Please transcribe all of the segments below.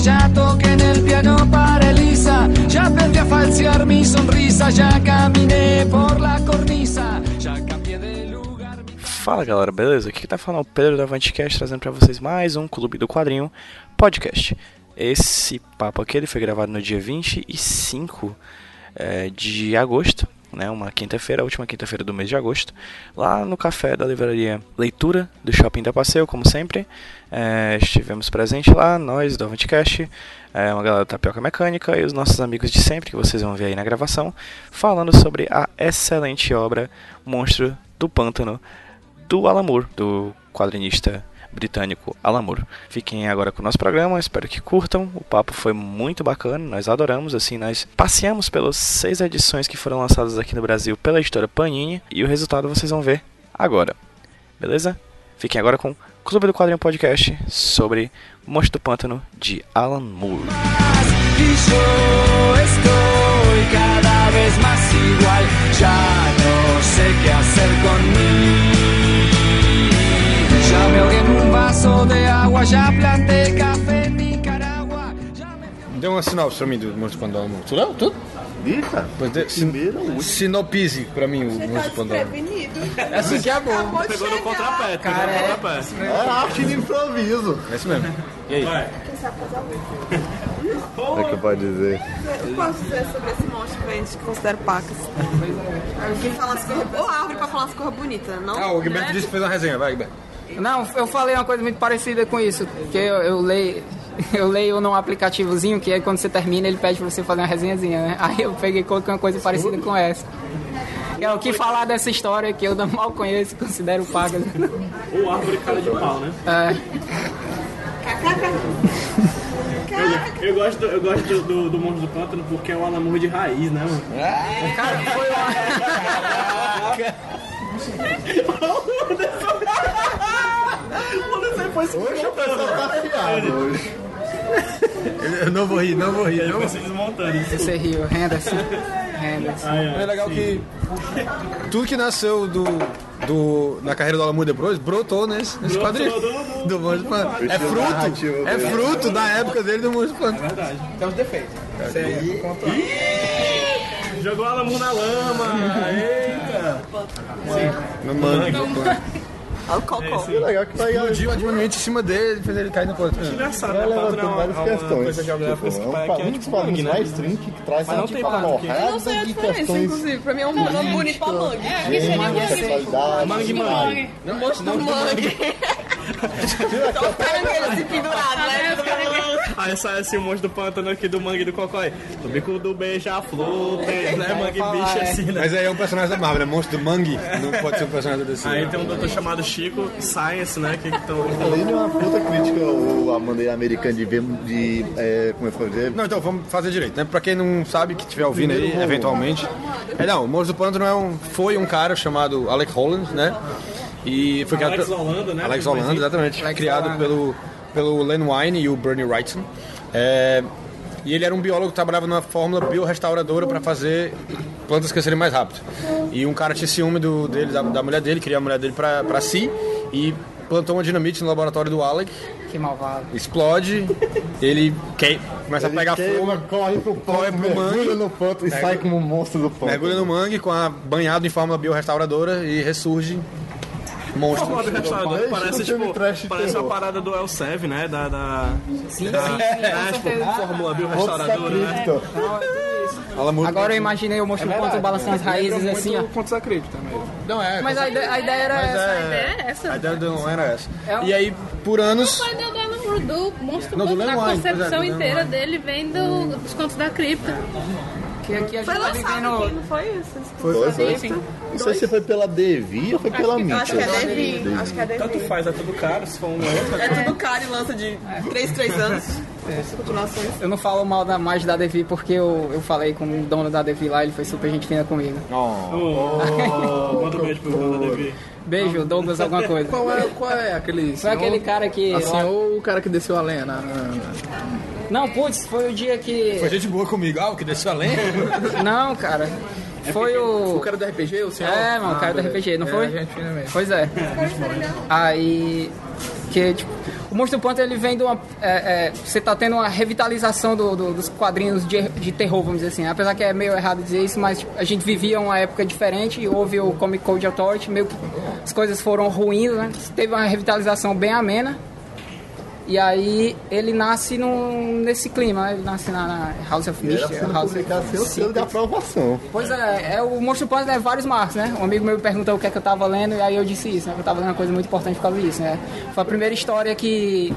a misa, ya toqué en el piano para Elisa, ya aprendí a falsear mi sonrisa, ya caminé por la cornisa, ya cambié de lugar. Fala galera, beleza? Aqui que tá falando é o Pedro da Avantcast trazendo pra vocês mais um Clube do Quadrinho podcast. Esse papo aqui ele foi gravado no dia 25 eh, de agosto, né? Uma quinta-feira, a última quinta-feira do mês de agosto, lá no café da livraria Leitura do Shopping da Passeio, como sempre. Eh, estivemos presentes lá, nós do Avantcast, eh, uma galera da Tapioca Mecânica e os nossos amigos de sempre, que vocês vão ver aí na gravação, falando sobre a excelente obra Monstro do Pântano do Alan Moore, do quadrinista britânico Alan Moore. Fiquem agora com o nosso programa, espero que curtam. O papo foi muito bacana, nós adoramos, assim, nós passeamos pelas seis edições que foram lançadas aqui no Brasil pela editora Panini e o resultado vocês vão ver agora. Beleza? Fiquem agora com Clube do Quadrinho Podcast sobre Monstro do Pântano de Alan Moore. Cada vez igual. Ya me ahogué en un vaso de agua, ya planté café en Nicaragua. Ya me... Dê uma sinopse pra mim do Monstro Pandora. Tu leu tudo? Ih, cara. Pois dê, sin, sinopse pra mim o Monstro Pandora. desprevenido. Assim que é bom. Acabou de Pegou no chegar. contrapé, pegou Cara, no é- contrapé. É arte de improviso. É isso mesmo. Quem sabe fazer algum. É que pode dizer. O que eu posso dizer sobre esse monstro que a gente considera pacas? Alguém fala as coisas. Ou árvore pra falar as coisas bonitas, não? Ah, o Gilberto né? disse que fez uma resenha, vai, Gilberto. Não, eu falei uma coisa muito parecida com isso, que eu, eu leio. Eu leio num aplicativozinho que aí quando você termina ele pede pra você fazer uma resenhazinha, né? Aí eu peguei e coloquei uma coisa parecida com essa. É o que falar dessa história que eu não mal conheço e considero pagas. Ou árvore cara de pau, né? É, Eu, eu gosto, do, eu gosto do, do, do Monstro do Pântano porque é um anamor de raiz, né, mano? cara, foi Hoje o pessoal tá afiado hoje. Eu não vou rir, não vou rir. Ele Não. vai se desmontando. Você riu, Henderson. Henderson. É legal que tudo que nasceu do, do, na carreira do Alamur depois brotou nesse, nesse Brotou quadrinho. do- do- Do Monstro Pandora. É fruto, é fruto da época dele do Monstro Pandora. Verdade. Tem os defeitos. Jogou o anamor na lama. Eita. No mangue. Olha o cocô. Que legal que tá aí. Explodiu ativamente em cima dele e fez ele cair no ponto. Engraçado, né? É uma, várias é questões. Tipo, é um, que é um dos tipo mangue, né? mais trink que traz tipo, uma porrada Eu não sei a de diferença, questões inclusive. Pra mim é um nome bonito pra mangue. de sexualidade. Mangue, mangue. Um monstro do mangue. Ele assim pendurado, né? Aí sai assim o monstro do pântano aqui do mangue do cocói. Do bico do beija-flor, né? Mangue bicho assim, né? Mas aí é um personagem da Marvel, né? Monstro do Mangue. Não pode ser um personagem desse. Aí tem um doutor chamado Chico Science, né? Que estão. Além de uma puta crítica ao- à maneira americana de ver, de, é, como é que eu vou dizer? Não, então vamos fazer direito, né? Pra quem não sabe, que estiver ouvindo aí, eventualmente. É, não, o Monstro do Pântano é um, foi um cara chamado Alec Holland, né? E foi criado Alex pelo- Holanda, né? Alex isso. exatamente. Alex criado Holanda. pelo, pelo Len Wein e o Bernie Wrightson. É, e ele era um biólogo que trabalhava numa fórmula biorrestauradora para fazer plantas crescerem mais rápido. E um cara tinha ciúme do, dele, da, da mulher dele, queria a mulher dele para si e plantou uma dinamite no laboratório do Alec, Que malvado. explode, ele que, começa a pegar Queima, fogo, corre pro corre ponto, pro mergulha mangue. no ponto e sai como um monstro do ponto. mergulha no mangue com a banhado em fórmula biorrestauradora e ressurge monstro. Fórmula do restaurador Parece tipo, trash parece uma parada do Elsev, né? Da. da Sim, da, sim, é, tipo, Fórmula Bio Ponto Restauradora, né? Agora eu imaginei o monstro do ponto balançando as raízes assim, ó. Contos da cripta mesmo. Não é. Mas a ideia, a ideia era Mas essa. é- A ideia é essa. A ideia não era essa. É um- E aí, por anos. A do monstro Não, do Len a é, concepção inteira dele vem do- dos contos da cripta. Que aqui a gente Foi tá lançado vivendo. aqui, não foi isso? Foi, foi. Sim. Não sei se foi pela Devi ou foi pela Eu acho que é Devi. Acho que é Tanto Devi. faz, é tudo caro, se for um outro. É tudo caro e lança de 3 3 anos. Continuações. Eu não falo mal da, mais da Devi porque eu, eu falei com o dono da Devi lá, ele foi super gente fina comigo. Oh, Manda um beijo pro Wanda Devi. Beijo, Douglas, alguma coisa. Qual é, qual é aquele Foi aquele cara que. Assim, ou o cara que desceu a lenha na... Não, putz, foi o dia que. Foi gente boa comigo. Ah, o que desceu além? Não, cara. Foi o. O cara do RPG, o senhor? É, mano, o cara do beleza. RPG, não É, foi? Pois é. Aí. Que, tipo, o Monstro Pântano ele vem de uma. é, é, você tá tendo uma revitalização do- do- dos quadrinhos de, de terror, vamos dizer assim. Apesar que é meio errado dizer isso, mas tipo, a gente vivia uma época diferente. Houve o Comic Code Authority, meio que as coisas foram ruindo, né? Teve uma revitalização bem amena. E aí ele nasce num, nesse clima, né? Ele nasce na, na House of Era Mystery. você House publicar seu selo de aprovação. Pois é, é o Monstro Pântano é vários marcos, né? Um amigo meu me perguntou o que é que eu tava lendo e aí eu disse isso, né? Eu tava lendo uma coisa muito importante por causa disso, né? Foi a primeira história que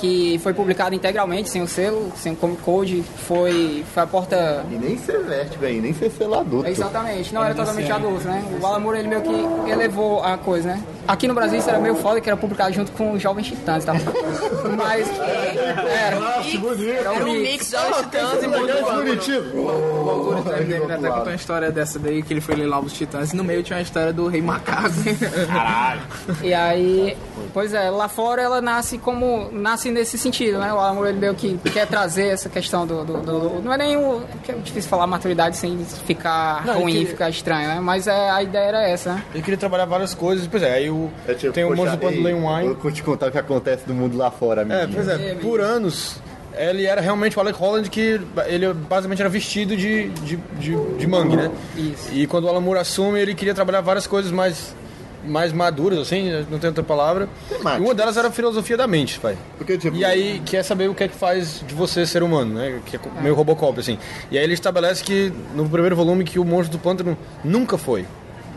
que foi publicada integralmente, sem o selo, sem o Comic Code, foi, foi a porta... E nem ser verte, velho, nem ser selo adulto. Exatamente, não era totalmente adulto, né? O Alan Moore, ele meio que elevou a coisa, né? Aqui no Brasil isso era meio foda, que era publicado junto com os Jovens Titãs, tá? Mas... Era, era Era um mix. Jovens Titãs e É bonitinho. O autor até, contou uma história dessa daí, que ele foi ler lá os Titãs, e no meio tinha uma história do Rei Macaco. E aí, pois é, lá fora ela nasce como. nasce nesse sentido, né? O Alan Moore ele meio que quer trazer essa questão do. do- do- não é nem o. é difícil falar maturidade sem ficar Não, ruim, queria- ficar estranho, né? Mas é, a ideia era essa, né? Ele queria trabalhar várias coisas. Pois é, aí o, É tipo, tem o poxa, Monstro do Pântano ei, Lane Wine. Vou te contar o que acontece do mundo lá fora, É, amiguinho. pois é, por anos ele era realmente o Alec Holland que ele basicamente era vestido de, de, de, de mangue, né? Isso. E quando o Alan Moore assume, ele queria trabalhar várias coisas mais, mais maduras, assim, não tem outra palavra. Temática. E uma delas era a filosofia da mente, pai. Porque, tipo, E aí quer saber o que é que faz de você ser humano, né? Que é meio Robocop, assim. E aí ele estabelece que no primeiro volume que o monstro do pântano nunca foi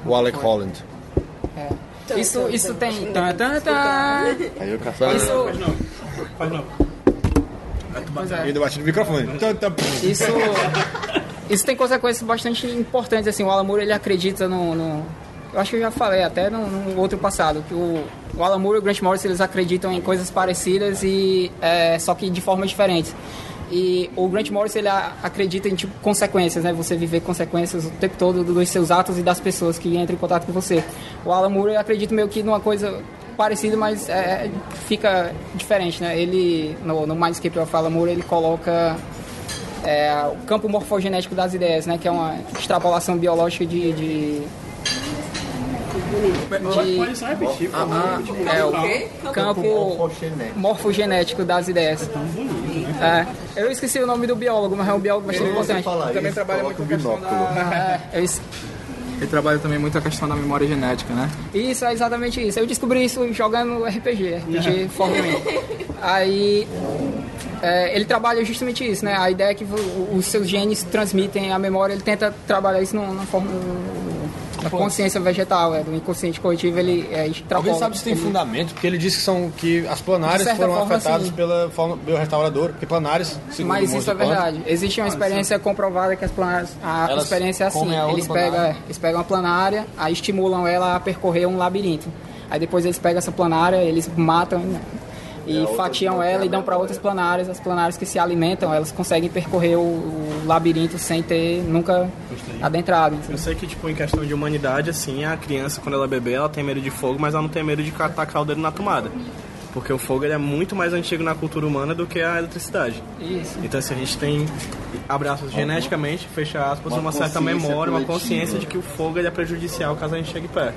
o Alec Holland. Isso, isso tem. Tan, tan, tan. Aí eu caço Isso, Faz não. pois E é. ainda bati no microfone. Isso, isso tem consequências bastante importantes. Assim, o Alan Moore, ele acredita no, no- Eu acho que eu já falei até no, outro passado, que o, o Alan Moore e o Grant Morrison, eles acreditam em coisas parecidas, e é, só que de formas diferentes. E o Grant Morrison, ele acredita em tipo, consequências, né? Você viver consequências o tempo todo dos seus atos e das pessoas que entram em contato com você. O Alan Moore, acredita meio que numa coisa parecida, mas é, fica diferente, né? Ele, no, no Mindscape of Alan Moore, ele coloca é, o campo morfogenético das ideias, né? Que é uma extrapolação biológica de... de, de Pode só repetir, favor. Tipo, é, o campo morfogenético. das ideias. É, eu esqueci o nome do biólogo, mas é um biólogo bastante importante. Também isso, trabalha muito com a questão binóculo. É, eu es- Ele trabalha também muito a questão da memória genética, né? Isso, é exatamente isso. Eu descobri isso jogando RPG, RPG formalmente. Aí é, ele trabalha justamente isso, né? A ideia é que os seus genes transmitem a memória, ele tenta trabalhar isso num- na forma da consciência vegetal, é, do inconsciente coletivo, ele é, extrapola. Alguém sabe se tem ele- fundamento, porque ele disse que, são, que as planárias foram forma, afetadas sim. pela fauna biorrestauradora, porque planárias, segundo Mas isso é verdade. Existe uma experiência comprovada que as planárias. A Elas experiência é assim: a eles pegam, planária. eles pegam a planária, aí estimulam ela a percorrer um labirinto. Aí depois eles pegam essa planária, eles matam né, e fatiam ela e dão para outras planárias. As planárias que se alimentam, elas conseguem percorrer o, o labirinto sem ter nunca adentrado. Eu sei que, tipo, em questão de humanidade, assim, a criança, quando ela é bebê, ela tem medo de fogo, mas ela não tem medo de tacar o dedo na tomada. Porque o fogo ele é muito mais antigo na cultura humana do que a eletricidade. Isso. Então, assim, a gente tem, abre aspas, geneticamente, fecha aspas, Uma uma, certa memória, uma coletiva. consciência de que o fogo ele é prejudicial caso a gente chegue perto.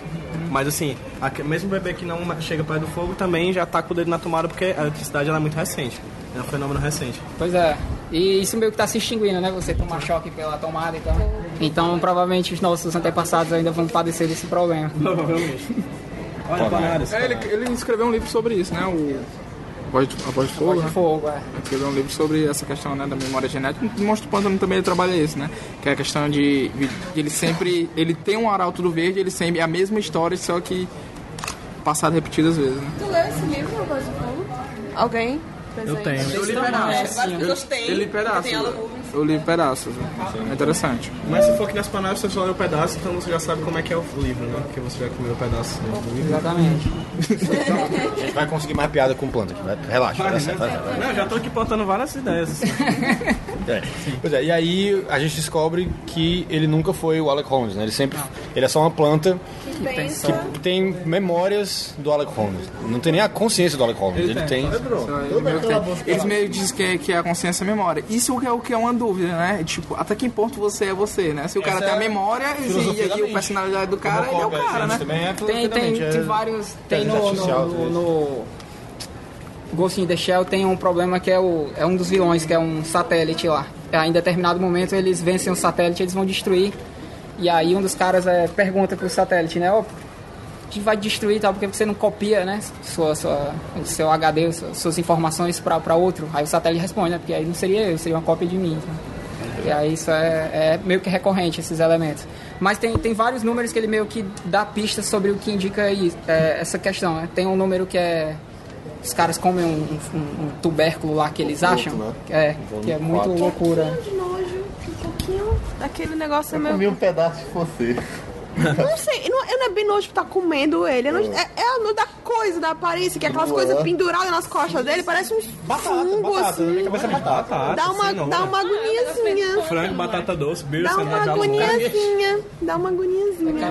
Mas, assim, a- mesmo o bebê que não chega perto do fogo também já taca o dedo na tomada porque a eletricidade ela é muito recente. É um fenômeno recente. Pois é. E isso meio que está se extinguindo, né? Você tomar choque pela tomada e tal. Então, provavelmente, os nossos antepassados ainda vão padecer desse problema. Provavelmente. Olha, Panares. É, ele, ele escreveu um livro sobre isso, né? O a Voz de, a Voz de Fogo, né? fogo, é. Ele escreveu um livro sobre essa questão né, da memória genética. No Monstro Pântano também ele trabalha isso, né? Que é a questão de, de ele sempre... Ele tem um arauto do verde, ele sempre... É a mesma história, só que passado repetidas vezes, né? Tu leu esse livro, Voz do Fogo? Alguém? Eu tenho. Eu li têm. eu li pedaços. Eu li pedaços. É interessante. Mas se for aqui nas panelas, você só lê o pedaço, então você já sabe como é que é o livro, né? Porque você já comeu o pedaço do livro. Exatamente. A gente vai conseguir mais piada com planta. Vai, relaxa, vai dar certo, vai certo. Não, já tô aqui plantando várias ideias. Assim. É. Pois é, e aí a gente descobre que ele nunca foi o Alec Holmes, né? Ele sempre. Ele é só uma planta Pensa. que tem memórias do Alec Holmes. Não tem nem a consciência do Alec Holmes. Ele, tem. Ele meio que tem- Eles meio dizem que, é- que é a consciência e a memória. Isso é o que é uma dúvida, né? Tipo, até que ponto você é você, né? Se o cara Essa tem a é a memória e, e a personalidade do cara, ele é o cara, né? É Tem, tem, tem é- vários. Tem no, no Ghost in the Shell tem um problema que é, o, é um dos vilões, que é um satélite lá. Em determinado momento eles vencem o satélite, eles vão destruir. E aí um dos caras é, pergunta pro satélite, né? Ó, que vai destruir tal, porque você não copia, né? Sua, sua, o seu HD, suas, suas informações pra, pra outro. Aí o satélite responde, né? Porque aí não seria eu, seria uma cópia de mim. E aí isso é, é meio que recorrente, esses elementos. Mas tem, tem vários números que ele meio que dá pistas sobre o que indica isso, é, essa questão, né? Tem um número que é... Os caras comem um, um- um tubérculo lá que eles acham. né? É, que é muito loucura. de nojo, um pouquinho daquele negócio Eu meio... comi um pedaço de você. Não sei, não, não é bem nojo estar comendo ele. É, nojo- é, é a nojo da coisa, da aparência, que é aquelas coisas é. penduradas nas costas dele, parece uns Batata, fungo, batata. Na minha assim. cabeça é batata. Batata, Dá uma, assim, não, dá né? uma agoniazinha. Frango, batata doce, beer, Dá uma agoniazinha. Dá uma agoniazinha.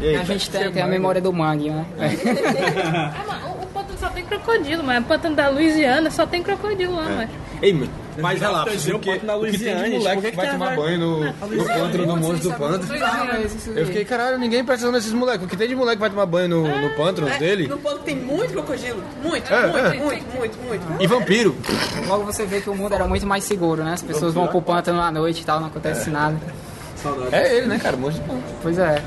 aí, A gente tem, tem a memória do mangue, né? Ah, mas o- o pântano só tem crocodilo, mas o pântano da Louisiana só tem crocodilo lá, mas. Ei, mas relapsos. aprendeu O que, o ponto na o que tem de Louisiana, moleque que que vai tem tomar banho no, no pântano, no monstro do pântano. Eu fiquei, caralho, ninguém presta nesses moleques. O que tem de moleque que vai tomar banho no, no pântano dele? No ponto tem muito crocodilo. Muito, É, muito, é. muito, muito, muito. E vampiro. Logo você vê que o mundo era muito mais seguro, né? As pessoas vão pro pântano à noite e tal, não acontece nada. É ele, né, cara? Monstro de pântano. Pois é.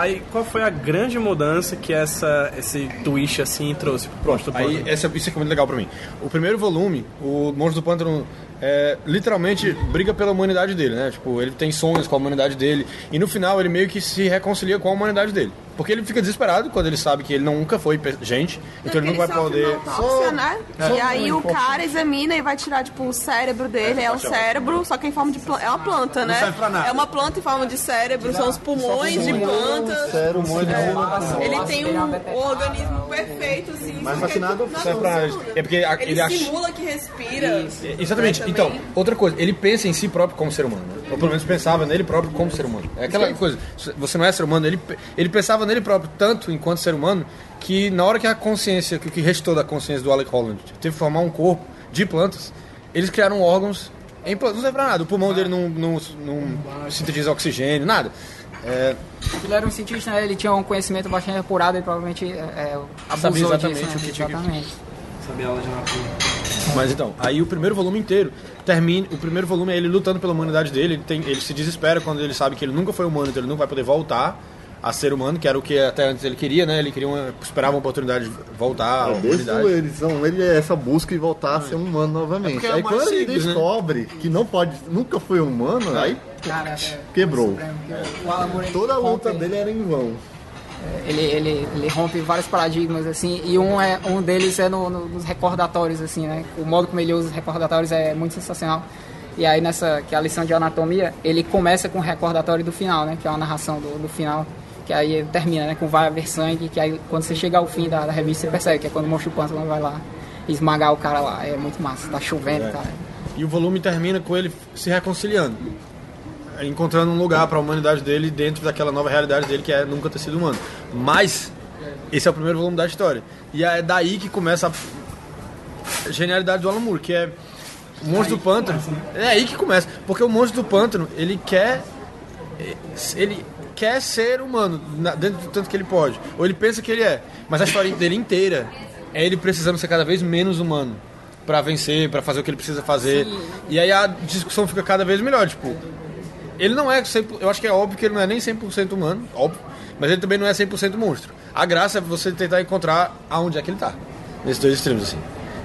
Aí, qual foi a grande mudança que essa, esse twist assim trouxe pro Monstro do Aí, essa, isso é muito legal pra mim. O primeiro volume, o Monstro do Pântano, é, literalmente briga pela humanidade dele, né? Tipo, ele tem sonhos com a humanidade dele. E no final, ele meio que se reconcilia com a humanidade dele. Porque ele fica desesperado quando ele sabe que ele nunca foi gente. Então ele não vai poder. Autópsia, né? É. E aí o cara examina e vai tirar, tipo, o cérebro dele. É, o cérebro, só que em forma de planta. É uma planta, né? serve pra nada. É uma planta em forma de cérebro, são os pulmões de planta. Um monte de Ele tem um, um organismo perfeito, assim. Mas vacinado serve pra. É porque ele, simula que respira. Exatamente. né, Então, outra coisa, ele pensa em si próprio como ser humano. Ou pelo menos pensava nele próprio como ser humano. É aquela coisa, você não é ser humano, ele, ele pensava nele próprio tanto enquanto ser humano que na hora que a consciência, que o que restou da consciência do Alec Holland teve que formar um corpo de plantas, eles criaram órgãos em plantas. Não serve pra nada. O pulmão dele não, não, não sintetiza oxigênio, nada. É, Ele era um cientista, né? ele tinha um conhecimento bastante apurado e provavelmente é, é, abusou Sabia exatamente disso, né? o que tinha que- Exatamente. Sabia aula de anatomia. Mas então, aí o primeiro volume inteiro termina. O primeiro volume é ele lutando pela humanidade dele. Ele, tem, ele se desespera quando ele sabe que ele nunca foi humano, então ele não vai poder voltar a ser humano, que era o que até antes ele queria, né? Ele queria uma, esperava uma oportunidade de voltar à É humanidade. eles são, ele é essa busca e voltar a ser um humano novamente. porque é aí quando ele simples, né? descobre que não pode, nunca foi humano, aí Cara, é, quebrou. Supremo, que o Alan Moore, ele Toda a luta dele era em vão. Ele, ele, ele rompe vários paradigmas, assim, e um, é, um deles é no, no- nos recordatórios, assim, né? O modo como ele usa os recordatórios é muito sensacional. E aí nessa, que é a lição de anatomia, ele começa com o recordatório do final, né? Que é uma narração do, do final, que aí termina, né? Com vai haver sangue, que aí quando você chega ao fim da, da revista, você percebe que é quando o monstro pântano vai lá esmagar o cara lá. É muito massa, tá chovendo, cara. E o volume termina com ele se reconciliando. Encontrando um lugar para a humanidade dele dentro daquela nova realidade dele que é nunca ter sido humano. Mas esse é o primeiro volume da história. E é daí que começa a genialidade do Alan Moore, que é o Monstro do Pântano. É aí que começa, porque o Monstro do Pântano, ele quer ele quer ser humano dentro do tanto que ele pode, ou ele pensa que ele é, mas a história dele inteira é ele precisando ser cada vez menos humano pra vencer, pra fazer o que ele precisa fazer. E aí a discussão fica cada vez melhor, tipo, ele não é 100%, eu acho que é óbvio que ele não é nem 100% humano, óbvio, mas ele também não é 100% monstro. A graça é você tentar encontrar aonde é que ele tá, nesses dois extremos, assim.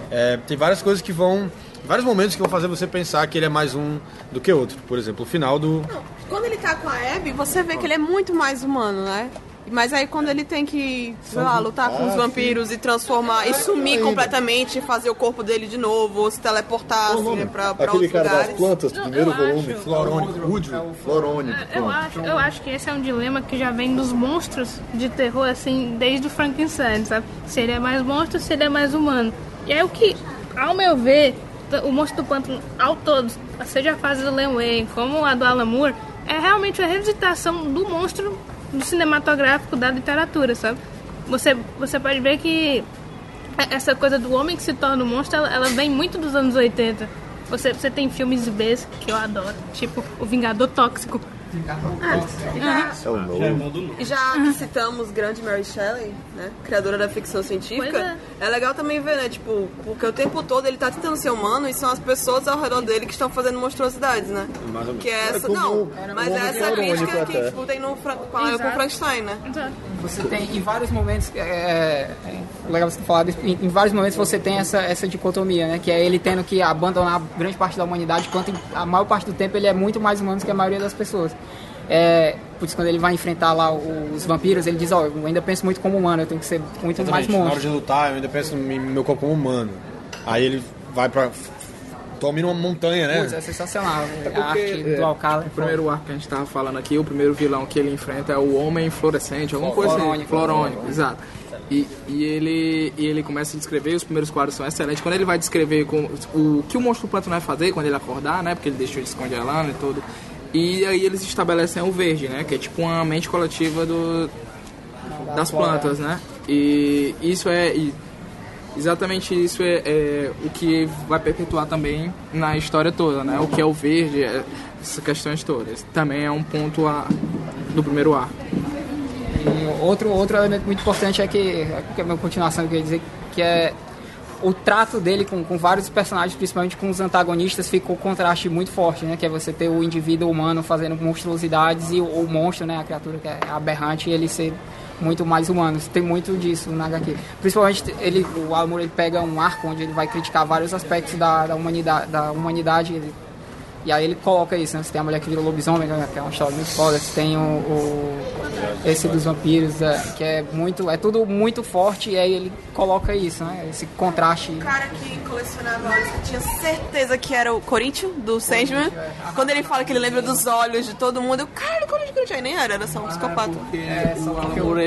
É, tem várias coisas que vão... Vários momentos que vão fazer você pensar que ele é mais um do que outro. Por exemplo, o final do... Quando ele tá com a Abby, você vê que ele é muito mais humano, né? Mas aí quando ele tem que, sei lá, lutar com os vampiros e transformar, e sumir ainda. completamente, fazer o corpo dele de novo, ou se teleportar, assim, nome? pra, pra Aquele outros cara lugares. das plantas, do primeiro eu volume. acho- Florônico, Woodrow. Florônico. Eu pronto. acho, eu acho que esse é um dilema que já vem dos monstros de terror, assim, desde o Frankenstein, sabe? Se ele é mais monstro, se ele é mais humano. E aí o que, ao meu ver, o monstro do pântano, ao todo, seja a fase do Len Wayne, como a do Alan Moore, é realmente a revisitação do monstro do cinematográfico da literatura, sabe? Você, você pode ver que é- essa coisa do homem que se torna um monstro, ela, ela vem muito dos anos 80. Você, você tem filmes Bs que eu adoro, tipo O Vingador Tóxico. É o novo. E já que citamos grande Mary Shelley, né, criadora da ficção científica, Pois é. legal também ver, né, tipo, porque o tempo todo ele tá tentando ser humano e são as pessoas ao redor dele que estão fazendo monstruosidades, né? Mais ou menos. Que é essa, não, mas é essa crítica que até. tipo, tem no Fra- com Exato. Frankenstein, né? Você tem em vários momentos, é, é, é legal você ter falado, isso, em, em vários momentos você tem essa, essa dicotomia, né? Que é ele tendo que abandonar grande parte da humanidade, enquanto a maior parte do tempo ele é muito mais humano que a maioria das pessoas. É, por isso, quando ele vai enfrentar lá os vampiros, ele diz, ó, eu ainda penso muito como humano, eu tenho que ser muito mais Exatamente. Na hora monstro. de lutar, eu ainda penso no meu corpo como humano. Aí ele vai pra. Domina uma montanha, né? Putz, é sensacional. a Porque, arte é, do Alcala. O primeiro arco que a gente tava falando aqui, o primeiro vilão que ele enfrenta é o Homem Fluorescente, alguma coisa assim. Florônico. Florônico, exato. E, e ele, e ele começa a descrever, os primeiros quadros são excelentes. Quando ele vai descrever com, o que o monstro pântano vai fazer quando ele acordar, né? Porque ele deixou de descongelando e tudo. E aí eles estabelecem o verde, né? Que é tipo uma mente coletiva do, das plantas, né? E isso é. e exatamente isso é, é o que vai perpetuar também na história toda, né? O que é o verde, é, essas questões todas. Também é um ponto a, do primeiro arco. E outro, outro elemento muito importante é que, que é uma continuação que eu ia dizer, que é o trato dele com, com vários personagens, principalmente com os antagonistas, ficou um contraste muito forte, né? Que é você ter o indivíduo humano fazendo monstruosidades e o, o monstro, né? A criatura que é aberrante, ele ser muito mais humano. Tem muito disso na HQ. Principalmente ele, o Moore, ele pega um arco onde ele vai criticar vários aspectos da, da humanidade, da humanidade ele- e aí ele coloca isso, né? Você tem a mulher que vira lobisomem, né, que é uma história muito foda. Você tem o, o- esse dos vampiros, é, que é muito, é tudo muito forte e aí ele coloca isso, né? Esse contraste. O cara que colecionava olhos, eu tinha certeza que era o Corinthians, do Sandman. Quando ele fala que ele lembra dos olhos de todo mundo, eu, cara, Corinthians, Corinthians. Aí nem era, era só um psicopata. Porque É, só o porque Alan Moore,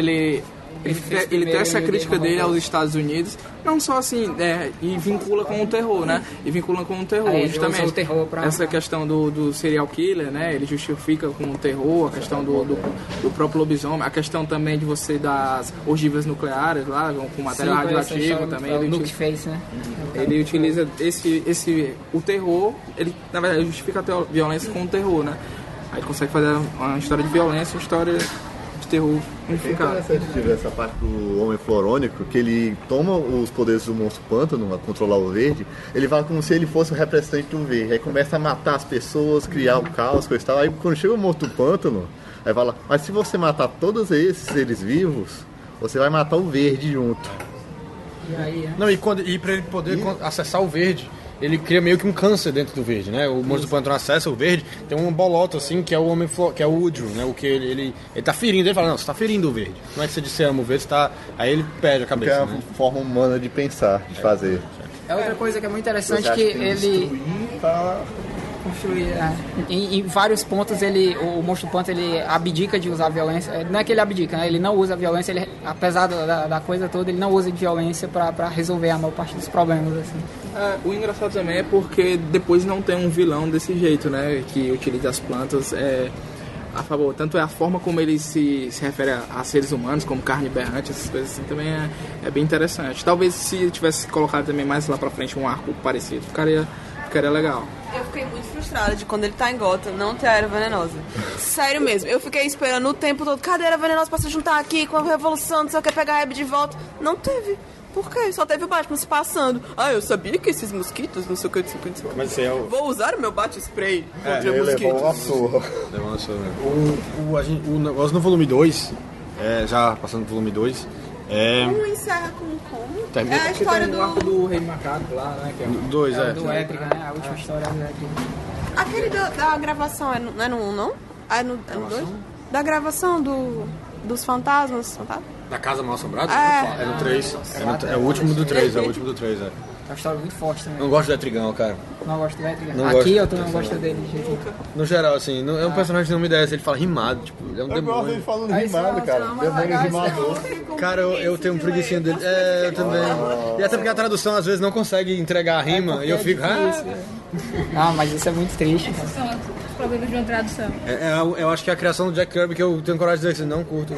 ele, ele, ele tem essa crítica dele aos. Estados Unidos, não só assim, é, e vincula com o terror, né? E vincula com o terror, ele justamente. o terror pra- Essa questão do, do serial killer, né? Ele justifica com o terror, a questão do, do, do próprio lobisomem, a questão também de você das ogivas nucleares lá, com material Sim, radioativo também. Ele Nuke utiliza, Face, né? ele utiliza esse, esse, o terror, ele na verdade justifica a violência com o terror, né? Aí ele consegue fazer uma história de violência, uma história terror É unificada. interessante de ver essa parte do homem florônico, que ele toma os poderes do monstro pântano a controlar o verde, ele vai como se ele fosse o representante do verde. Aí começa a matar as pessoas, criar o caos, coisa e tal. Aí quando chega o monstro pântano, aí fala, mas se você matar todos esses seres vivos, você vai matar o verde junto. E aí, né? Não, e, quando, e pra ele poder con- acessar o verde, ele cria meio que um câncer dentro do verde, né? O monstro do pântano acessa o verde, tem um bolota assim, que é o homem que é o Woodrow, né? O que ele, ele, ele tá ferindo, ele fala, não, você tá ferindo o verde. Como é que você disse ama o verde, você tá... Aí ele perde a Que é cabeça, a né? forma humana de pensar, de fazer. É outra coisa que é muito interessante que que ele destruir tá... construir. é. Em, em vários pontos ele, o monstro panto ele abdica de usar a violência. É, Não é que ele abdica, né? Ele não usa a violência. Ele, apesar da, da- coisa toda, ele não usa de violência pra resolver a maior parte dos problemas. Assim. É, o engraçado também é porque depois não tem um vilão desse jeito, né? Que utiliza as plantas é, a favor. Tanto é a forma como ele se, se refere a, a seres humanos, como carne berrante, essas coisas assim, também é, é bem interessante. Talvez se tivesse colocado também mais lá pra frente um arco parecido, ficaria, ficaria legal. Eu fiquei muito frustrada de quando ele tá em Gotham não ter a era venenosa. Sério mesmo, eu fiquei esperando o tempo todo. Cadê a era venenosa pra se juntar aqui com a revolução? Não sei o que, pegar a Abby de volta. Não teve. Por quê? Só teve o Batman se passando. Ah, eu sabia que esses mosquitos, não sei o que, não sei o que, não sei o que. Mas é o... Vou usar o meu bate-spray contra Ele levou uma mosquitos. surra. O, o, a gente- o negócio no volume 2 É, já passando pro volume 2. É. Um encerra com como? Termina É a história do... o arco do Rei Macaco lá, né? Que é o... Dois, é. Do Etrigan, né? A última história do Etrigan. Aquele da, da gravação é no, não é no 1, não? É no 2? da gravação do, dos fantasmas. fantasmas? Da Casa Mal Assombrada? É. É no 3. É, no- é o último do 3, é o último do 3, é. É uma história muito forte também. Não gosto do Etrigão, cara. Não gosto do Etrigan. Não Aqui gosto. eu também não gosto dele nenhum. No geral, assim, não- é um personagem que não me desce, ele fala rimado, tipo, ele é um Eu gosto dele demônio. falando Aí rimado, é cara. Demônio rimador. Cara, eu, eu tenho um preguicinho dele. É, eu também. E até porque a tradução às vezes não consegue entregar a rima, e eu fico. Ah, Ah, mas isso é muito triste, cara. São os problemas de uma tradução. é, é, eu acho que é a criação do Jack Kirby que eu tenho coragem de dizer que não curto.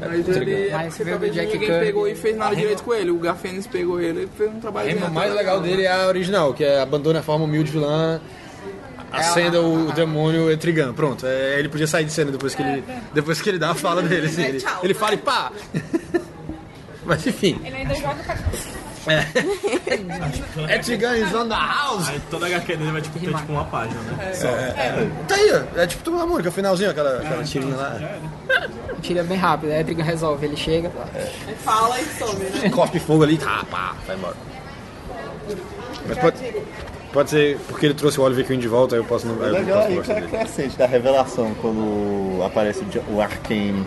Mas ele, Mas veio talvez do Jack ninguém Kirby. pegou e fez nada direito com ele. O Garfênis pegou ele e fez um A trabalho rima mais legal dele é a original, que é abandona a forma humilde vilã, acenda o, o demônio Etrigan. Pronto, é, ele podia sair de cena depois que ele, depois que ele dá a fala dele. Assim, ele, tchau. ele fala e pá! Mas enfim, Ele ainda joga Etrigan is on the house! Aí toda HQ dele vai tipo, ter tipo uma página, né? Tá aí, ó, é tipo Turma da Mônica, o finalzinho, aquela, aquela tirinha lá. Tira bem rápido, a Etrigan resolve. Ele chega, Fala e some, né? Cospe fogo ali, tá, pá, vai embora. Mas pode, pode ser porque ele trouxe o Oliver Queen de volta, aí eu posso não. aí eu não Legal aí é dele. crescente da revelação quando aparece o o Arcane.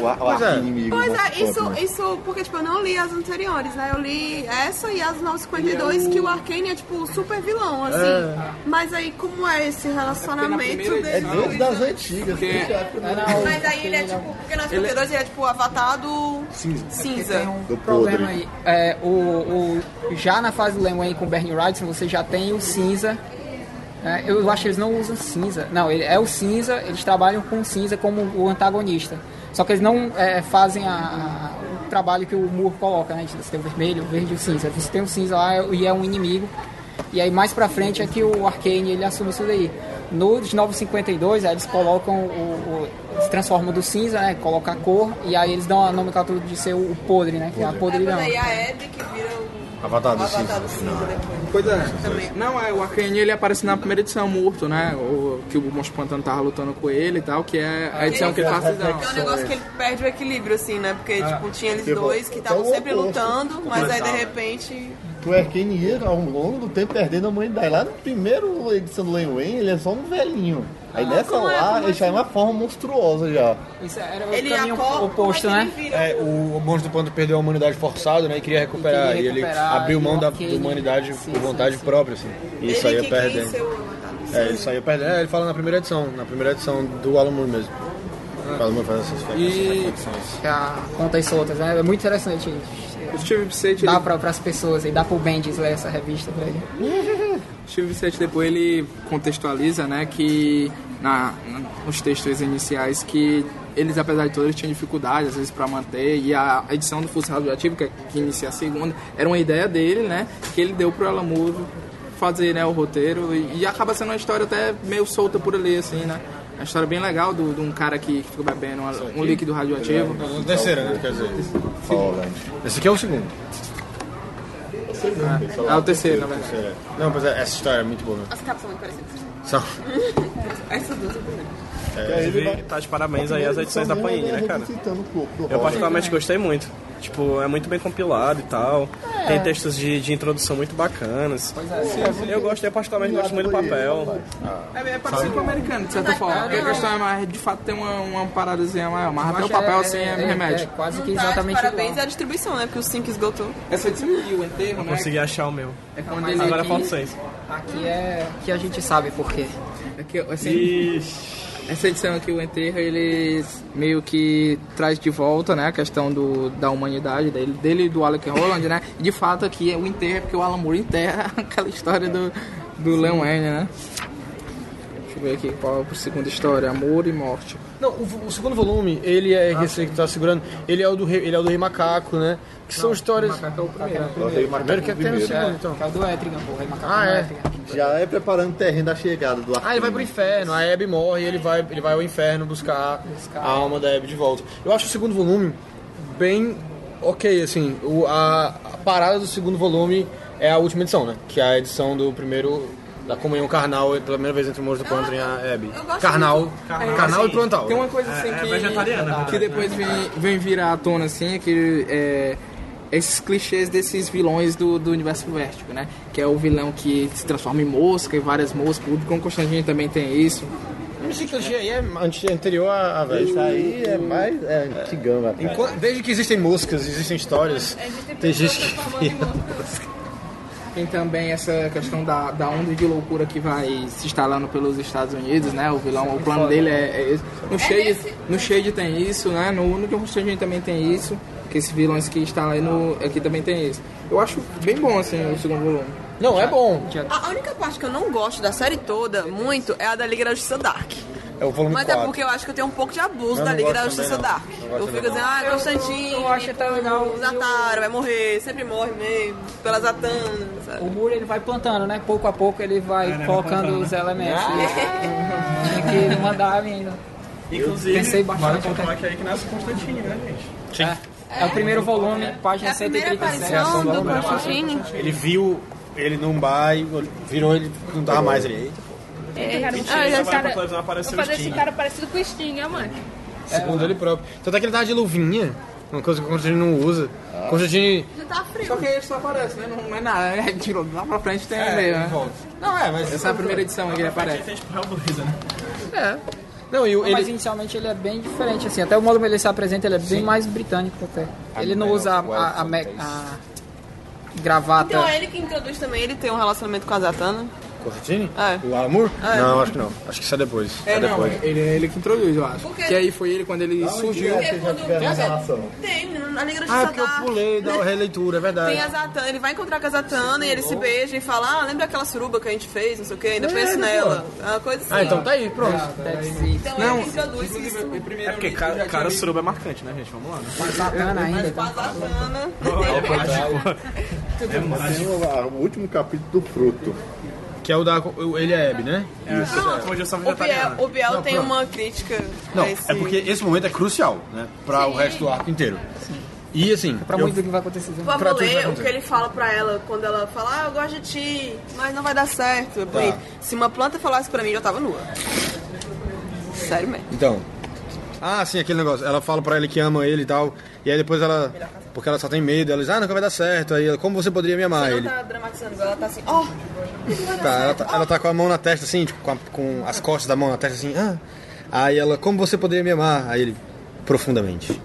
O, ar- o Pois é. arqui-inimigo. Pois é, isso, Pântano. isso, porque tipo, eu não li as anteriores, né? Eu li essa e as 952, que o Arcane é tipo o super vilão, assim. Mas aí, como é esse relacionamento primeira dele? É desde das antigas. Porque- primeira- Mas aí ele é tipo, porque na 52 ele é tipo o avatar do cinza. tem um Do problema podre. aí. É, o, o- já na fase do Len Wayne com o Bernie Wrightson, você já tem o cinza. né? eu acho que eles não usam cinza. Não, ele é o cinza, eles trabalham com o cinza como o antagonista. Só que eles não é, fazem a- a- o trabalho que o Moore coloca, né? Você tem o vermelho, o verde e o cinza. Você tem o cinza lá e é um inimigo. E aí mais pra frente é que o Arcane ele assume isso daí. No de 952, aí eles colocam o, o- Eles transformam do cinza, né? Colocam a cor e aí eles dão a nomenclatura de ser o podre, né? Que é a É, podridão. mas aí a Abby que vira o Avatar do avatar cinza. do cinza depois. Pois é. Também. Não, é, o Arcane ele aparece na primeira edição morto, né? O, que o Monstro Pantano tava lutando com ele e tal, que é a edição que ele faz Que é um negócio que ele perde o equilíbrio, assim, né? Porque, tipo, tinha eles Tipo, dois que estavam sempre lutando, mas aí de repente. O Arcane ia ao longo do tempo perdendo a humanidade. Lá no primeiro edição do Len Wayne, ele é só um velhinho. Aí nessa como é? lá, Como ele já é uma forma monstruosa já. Isso era o Ele caminho acorda, oposto, mas né? ele vira É, o, o monstro do pântano perdeu a humanidade forçado, né? E queria recuperar. E queria E ele recuperar, abriu mão da, ok, humanidade sim, por sim, vontade sim. própria, assim. E isso aí ele que quis perdendo. o É, ele saiu perdendo. É, ele fala na primeira edição, na primeira edição do Alan Moore mesmo. O Alan Moore faz essas essas E- reflexões. Que a Pontas soltas, né? É muito interessante. O Steve Vicente, Dá ele, pra, pras pessoas e dá pro Bendis ler essa revista pra ele. Steve Vicente depois ele contextualiza, né, que na, nos textos iniciais que eles, apesar de tudo, eles tinham dificuldade, às vezes, para manter, e a edição do Fuzil Radioativo, que, que inicia a segunda, era uma ideia dele, né, que ele deu pro Alan Moore fazer, né, o roteiro, e, e acaba sendo uma história até meio solta por ali, assim, né, uma história bem legal do- de um cara que fica bebendo uma- um líquido radioativo. Na terceira, né? Quer dizer. Esse aqui é o segundo. É o terceiro, na verdade. Terceira. Não, mas é- essa história é muito boa. mesmo. As capas são muito parecidas. São. Essas duas eu também. Inclusive, tá de parabéns aí as edições da Panini, né, cara? Eu particularmente gostei muito. Tipo, é muito bem compilado e tal. Tem textos de, de introdução muito bacanas. Eu gosto, eu particularmente gosto muito do papel. É, é parecido com o americano, de certa forma. Porque a questão é mais, de fato, tem uma, uma paradazinha maior. Mas até o papel, assim, é, remete. É, quase que Tá, exatamente parabéns igual. à distribuição, né? Porque o 5 esgotou. Essa edição aqui, o enterro, né? Consegui achar o meu. É quando ele... Agora aqui- falta seis. Aqui é que a gente sabe por quê. Aqui, assim, Ixi. Essa edição aqui, o enterro, ele meio que traz de volta, né, a questão do, da humanidade dele, dele e do Alec Holland, né? E de fato aqui é o enterro, é porque o Alan Moore enterra aquela história do, do Leon Wayne, né? Deixa eu ver aqui qual é a segunda história, Amor e Morte. Não, o, o segundo volume, ele é esse que tá segurando, ele é o do rei, ele é o do rei macaco, né? Que são histórias. Macaco é o primeiro. Primeiro que até no segundo, então. Que é o do Etrigan, pô. o Rei Macaco Ah, do é. Etrigan. Já é preparando o terreno da chegada do Ah, ele vai pro inferno, a Abby morre e ele vai, ele vai ao inferno buscar, a alma da Abby de volta. Eu acho o segundo volume bem ok, assim. O, a, a parada do segundo volume é a última edição, né? Que é a edição do primeiro da comunhão carnal pela primeira vez entre o monstro do pântano e a Abby. eu gosto Carnal, Carnal, carnal, e plantal. Tem uma coisa assim É- é que. vegetariana, Que depois vem, vem virar à tona, assim, é que é, esses clichês desses vilões do, do universo vértigo, né? Que é o vilão que se transforma em mosca e várias moscas. O Como Constantine também tem isso. Esse clichê aí é anterior a, a velho. Isso aí é mais é, antigão, cara. Enquanto- desde que existem músicas, existem histórias, tem gente que Tem também essa questão da, da onda de loucura que vai se instalando pelos Estados Unidos, né? O vilão, o plano dele é, é esse. No Shade, nesse- no Shade tem isso, né? No, no Constantine também tem isso. Que esses vilões que estão aí no, aqui também tem isso. Eu acho bem bom, assim, o segundo volume. Não, é bom. A única parte que eu não gosto da série toda, muito, é a da Liga da Justiça Dark. É o volume Mas 4. é porque eu acho que eu tenho um pouco de abuso Eu da Liga da Justiça não. Dark. Não Eu fico dizendo, ah, Constantine, eu acho até legal. o Zatara vai morrer, sempre morre mesmo, pela Zatanna, sabe? O muro ele vai plantando, né? Pouco a pouco ele vai né? colocando os elementos. Tinha que mandar ainda. Inclusive, Pensei bastante vale até. falar que é aí que nasce o Constantine, né, gente? É, é o primeiro volume, É página a primeira 137. aparição do Constantine. Ele viu ele num bar e virou ele, não tava mais ele. Eita, É, cara, Ah, esse já cara, pra televisão apareceu vou fazer o esse cara parecido com o Sting, amante. Segundo ele próprio. Tanto é que ele tava de luvinha, uma coisa que o Constantine não usa. Constantine. Já tá frio. Só que ele só aparece, né? Não, não é nada. É, tirou lá pra frente tem é, meio, né? Não, é, mas. Essa é a primeira edição que ele aparece. Tem tipo Hellblazer, né? Não, e o- Mas ele. inicialmente ele é bem diferente, assim. Até o modo como ele se apresenta, ele é bem mais britânico até. Ele não usa a, a, a, me- a gravata. Então é ele que introduz também, ele tem um relacionamento com a Zatanna. Constantine? É. O Alamur? É. Não, acho que não. Acho que isso é depois. É, não, depois. ele é ele que introduz, eu acho. Por quê? Que aí foi ele quando ele surgiu. Porque quando tiveram uma relação. tem, na Liga da Ah, é porque eu pulei da releitura, é verdade. Tem a Zatanna, ele vai encontrar com a Zatanna e ele se beija e fala, ah, lembra aquela suruba que a gente fez, não sei o que, ainda penso nela. É uma coisa assim. Ah, então tá aí, pronto. Deve ser Então Não, ele introduz isso. É porque cara, cara suruba é marcante, né, gente? Vamos lá, né? Satana ainda. Com a Então. Zatanna. Tem o, o último capítulo do Fruto. Que é o da. o- Ele é Abby, né? Hoje eu sou O Biel, o Biel Não, tem pronto. uma crítica Não, esse... é porque esse momento é crucial, né? Pra o resto do arco inteiro. E assim. Pra eu- muito do que vai acontecer. Vamos pra tudo vai ler o que ele fala pra ela quando ela fala, ah, eu gosto de ti, mas não vai dar certo. É Tá. Se uma planta falasse pra mim, eu tava nua. Sério mesmo. Então. Ah, sim, aquele negócio. Ela fala pra ele que ama ele e tal. E aí depois ela. Porque ela só tem medo. Ela diz, ah, nunca vai dar certo. Aí ela, como você poderia me amar? Ela Ele. não tá dramatizando, ela tá assim, ó, Tá, ela, tá, ela tá com a mão na testa, assim, tipo, com, a- com as costas da mão na testa, assim. Ah. Aí ela, como você poderia me amar? Aí ele, profundamente.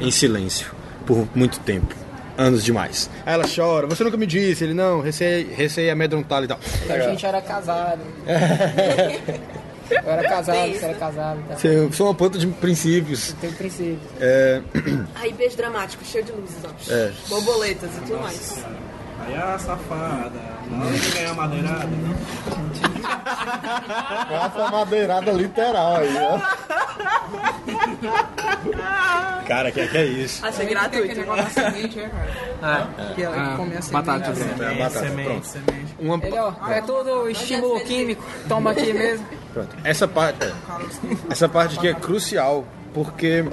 Em silêncio. Por muito tempo. Anos demais. Aí ela chora, você nunca me disse. Ele, não, receei, receei amedrontá-lo e tal. A gente era casado. Eu era casado, você era casado. Tá. Eu sou uma planta de princípios. Tem princípio. É, Aí beijo dramático, cheio de luzes, ó. É. Borboletas e tudo mais. Aí a safada. Na hora de ganhar madeirada. Essa madeirada literal aí, ó. cara, que, que é isso? Achei Aquele gratuito. negócio da semente, é, cara. Que ela Ah, que come a semente. É né? batata, pronto, é a batata, semente, pronto. semente. Uma, Ele, ó, é tudo estímulo químico. Toma aqui mesmo. Pronto. Essa parte, é. essa parte aqui é crucial, porque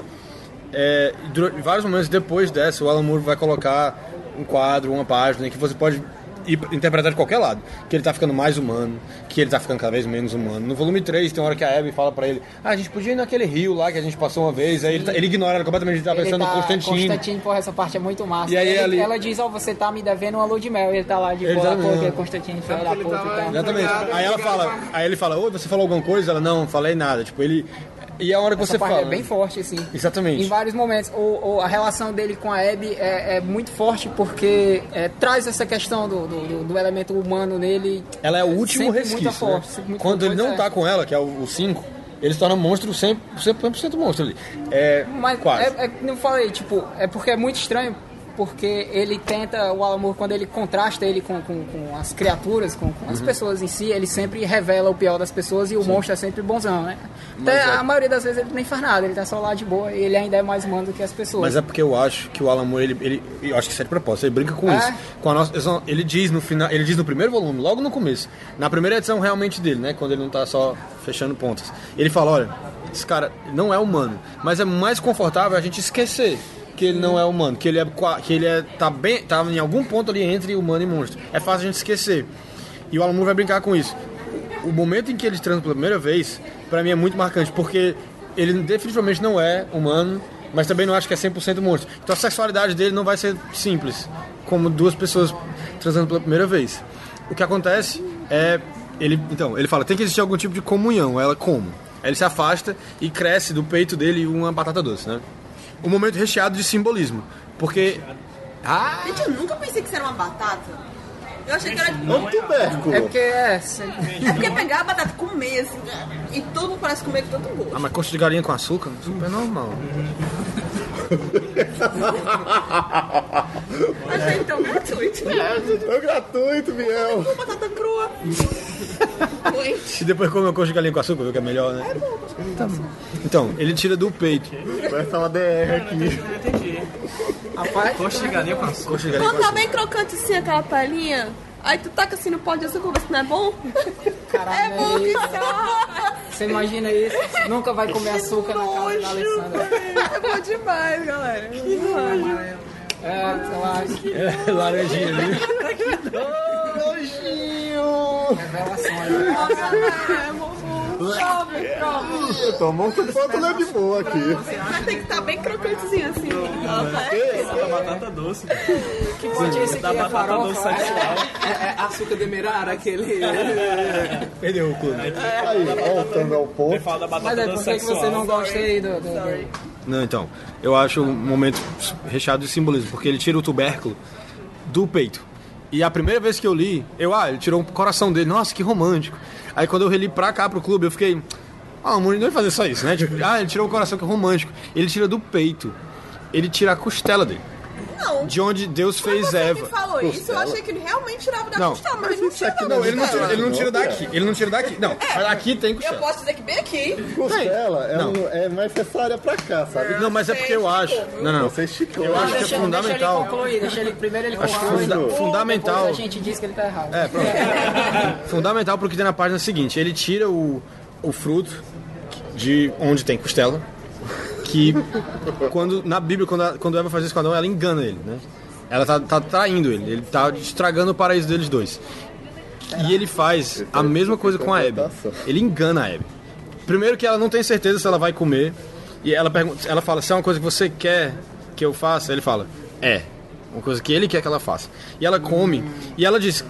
é, durante, vários momentos depois dessa, o Alan Moore vai colocar um quadro, uma página que você pode ir, interpretar de qualquer lado. Que ele tá ficando mais humano, que ele tá ficando cada vez menos humano. No volume 3 tem uma hora que a Abby fala pra ele, ah, a gente podia ir naquele rio lá que a gente passou uma vez, aí ele, tá- ele ignora ela completamente, ele tá Ele pensando no Constantine. Constantine, porra, essa parte é muito massa. E aí Ele- ali- Ela diz, ó, você tá me devendo uma lua de mel. E ele tá lá de boa, tá- pô, que é Constantine, filho da puta e tal. Exatamente. Aí ela fala, aí ele fala, oi, você falou alguma coisa? Ela, não, falei nada. Tipo, ele. E a hora que Essa você parte fala. é bem forte, assim. Exatamente. Em vários momentos. O, o- a relação dele com a Abby é, é muito forte porque é, traz essa questão do, do, do- elemento humano nele. Ela é o último Sempre resquício. muito né? forte, sempre muito Quando ele não é. tá com ela, que é o 5, ele se torna monstro 100%, 100% monstro ali. É, Mas quase. é, é, não falei, tipo, é porque é muito estranho, porque ele tenta, o Alan Moore, quando ele contrasta ele com, com, com as criaturas, com, com Uhum. as pessoas em si, ele sempre revela o pior das pessoas e o monstro é sempre bonzão, né? Até é- a maioria das vezes ele nem faz nada, ele tá só lá de boa e ele ainda é mais humano do que as pessoas. Mas é porque eu acho que o Alan Moore, ele, ele eu acho que isso é de propósito, ele brinca com É? isso. Com a nossa, ele diz no final, ele diz no primeiro volume, logo no começo, na primeira edição realmente dele, né, quando ele não tá só fechando pontas. Ele fala, olha, esse cara não é humano, mas é mais confortável a gente esquecer que ele não é humano, que ele é que ele é tá bem, tá em algum ponto ali entre humano e monstro. É fácil a gente esquecer. E o Alan vai brincar com isso. o momento em que eles transam pela primeira vez, pra mim é muito marcante, porque ele definitivamente não é humano, mas também não acho que é 100% monstro. Então a sexualidade dele não vai ser simples, como duas pessoas transando pela primeira vez. O que acontece é ele, então, ele fala, tem que existir algum tipo de comunhão. Ela como? Ele se afasta e cresce do peito dele uma batata doce, né? Um momento recheado de simbolismo, porque ah, Gente, eu nunca pensei que isso era uma batata. Eu achei que era. Um tubérculo. É porque é. É porque pegar a batata e comer, assim, e todo mundo parece comer com tanto gosto. ah, mas coxa de galinha com açúcar, super normal. Achei tão gratuito. É gratuito, Biel. Com batata crua. E depois come a coxa de galinha com açúcar, viu que é melhor, né? Tá bom. Então, ele tira do peito. Vai estar uma DR aqui. Coxa de galinha com açúcar. Coxa de galinha com Quando tá açúcar. bem crocante assim, aquela pelinha, aí tu taca assim no pó de açúcar, vê se não é bom. Caralho, É bom que isso. Você imagina isso? Nunca vai comer açúcar na casa da Alessandra. É bom demais, galera. É, sei lá, É, laranjinha, viu? revelações. É bom, bom. Prove, prove. Eu tô muito foto não é de boa aqui. Mas tem que estar bem crocantezinho assim. Ela tá- Da batata doce. Que pote é esse Da? É batata doce farofa? sexual. É, é açúcar demerara, aquele. Perdeu o clube. Aí, voltando ao ponto. fala da Mas é, por que você não gosta aí do... do, do... Não, então, eu acho um momento recheado de simbolismo, porque ele tira o tubérculo do peito. E a primeira vez que eu li, eu, ah, ele tirou o coração dele, nossa, que romântico. Aí quando eu reli pra cá, pro clube, eu fiquei, ah, o Mourinho não vai fazer só isso, né? Tipo, ah, ele tirou o coração, que é romântico. Ele tira do peito, ele tira a costela dele, Não. de onde Deus Quando fez você Eva. me falou isso, eu Costela. achei que ele realmente tirava da Não. costela, mas ele não tira da Não, ele não tira, costela. ele não tira daqui, ele não tira daqui. Não, mas aqui tem Eu costela. posso dizer que bem aqui. Costela é, Não. um- é necessária pra cá, sabe? Não, mas é porque eu acho. Não, não. Você esticou. Eu acho que é Deixa, deixa ele fundamental. concluir, deixa ele, primeiro ele Acho conclui. funda- depois fundamental. a gente diz que ele tá errado. É, pronto. Fundamental porque tem na página seguinte. Ele tira o, o fruto de onde tem costela. Que quando, na Bíblia, quando, a, quando Eva faz isso com Adão, ela engana ele, né? Ela tá, tá traindo ele, ele tá estragando o paraíso deles dois. E ele faz a mesma coisa com a Hebe. Ele engana a Hebe. Primeiro que ela não tem certeza se ela vai comer. E ela, pergunta, ela fala, se é uma coisa que você quer que eu faça, ele fala, é. Uma coisa que ele quer que ela faça. E ela come. E ela diz,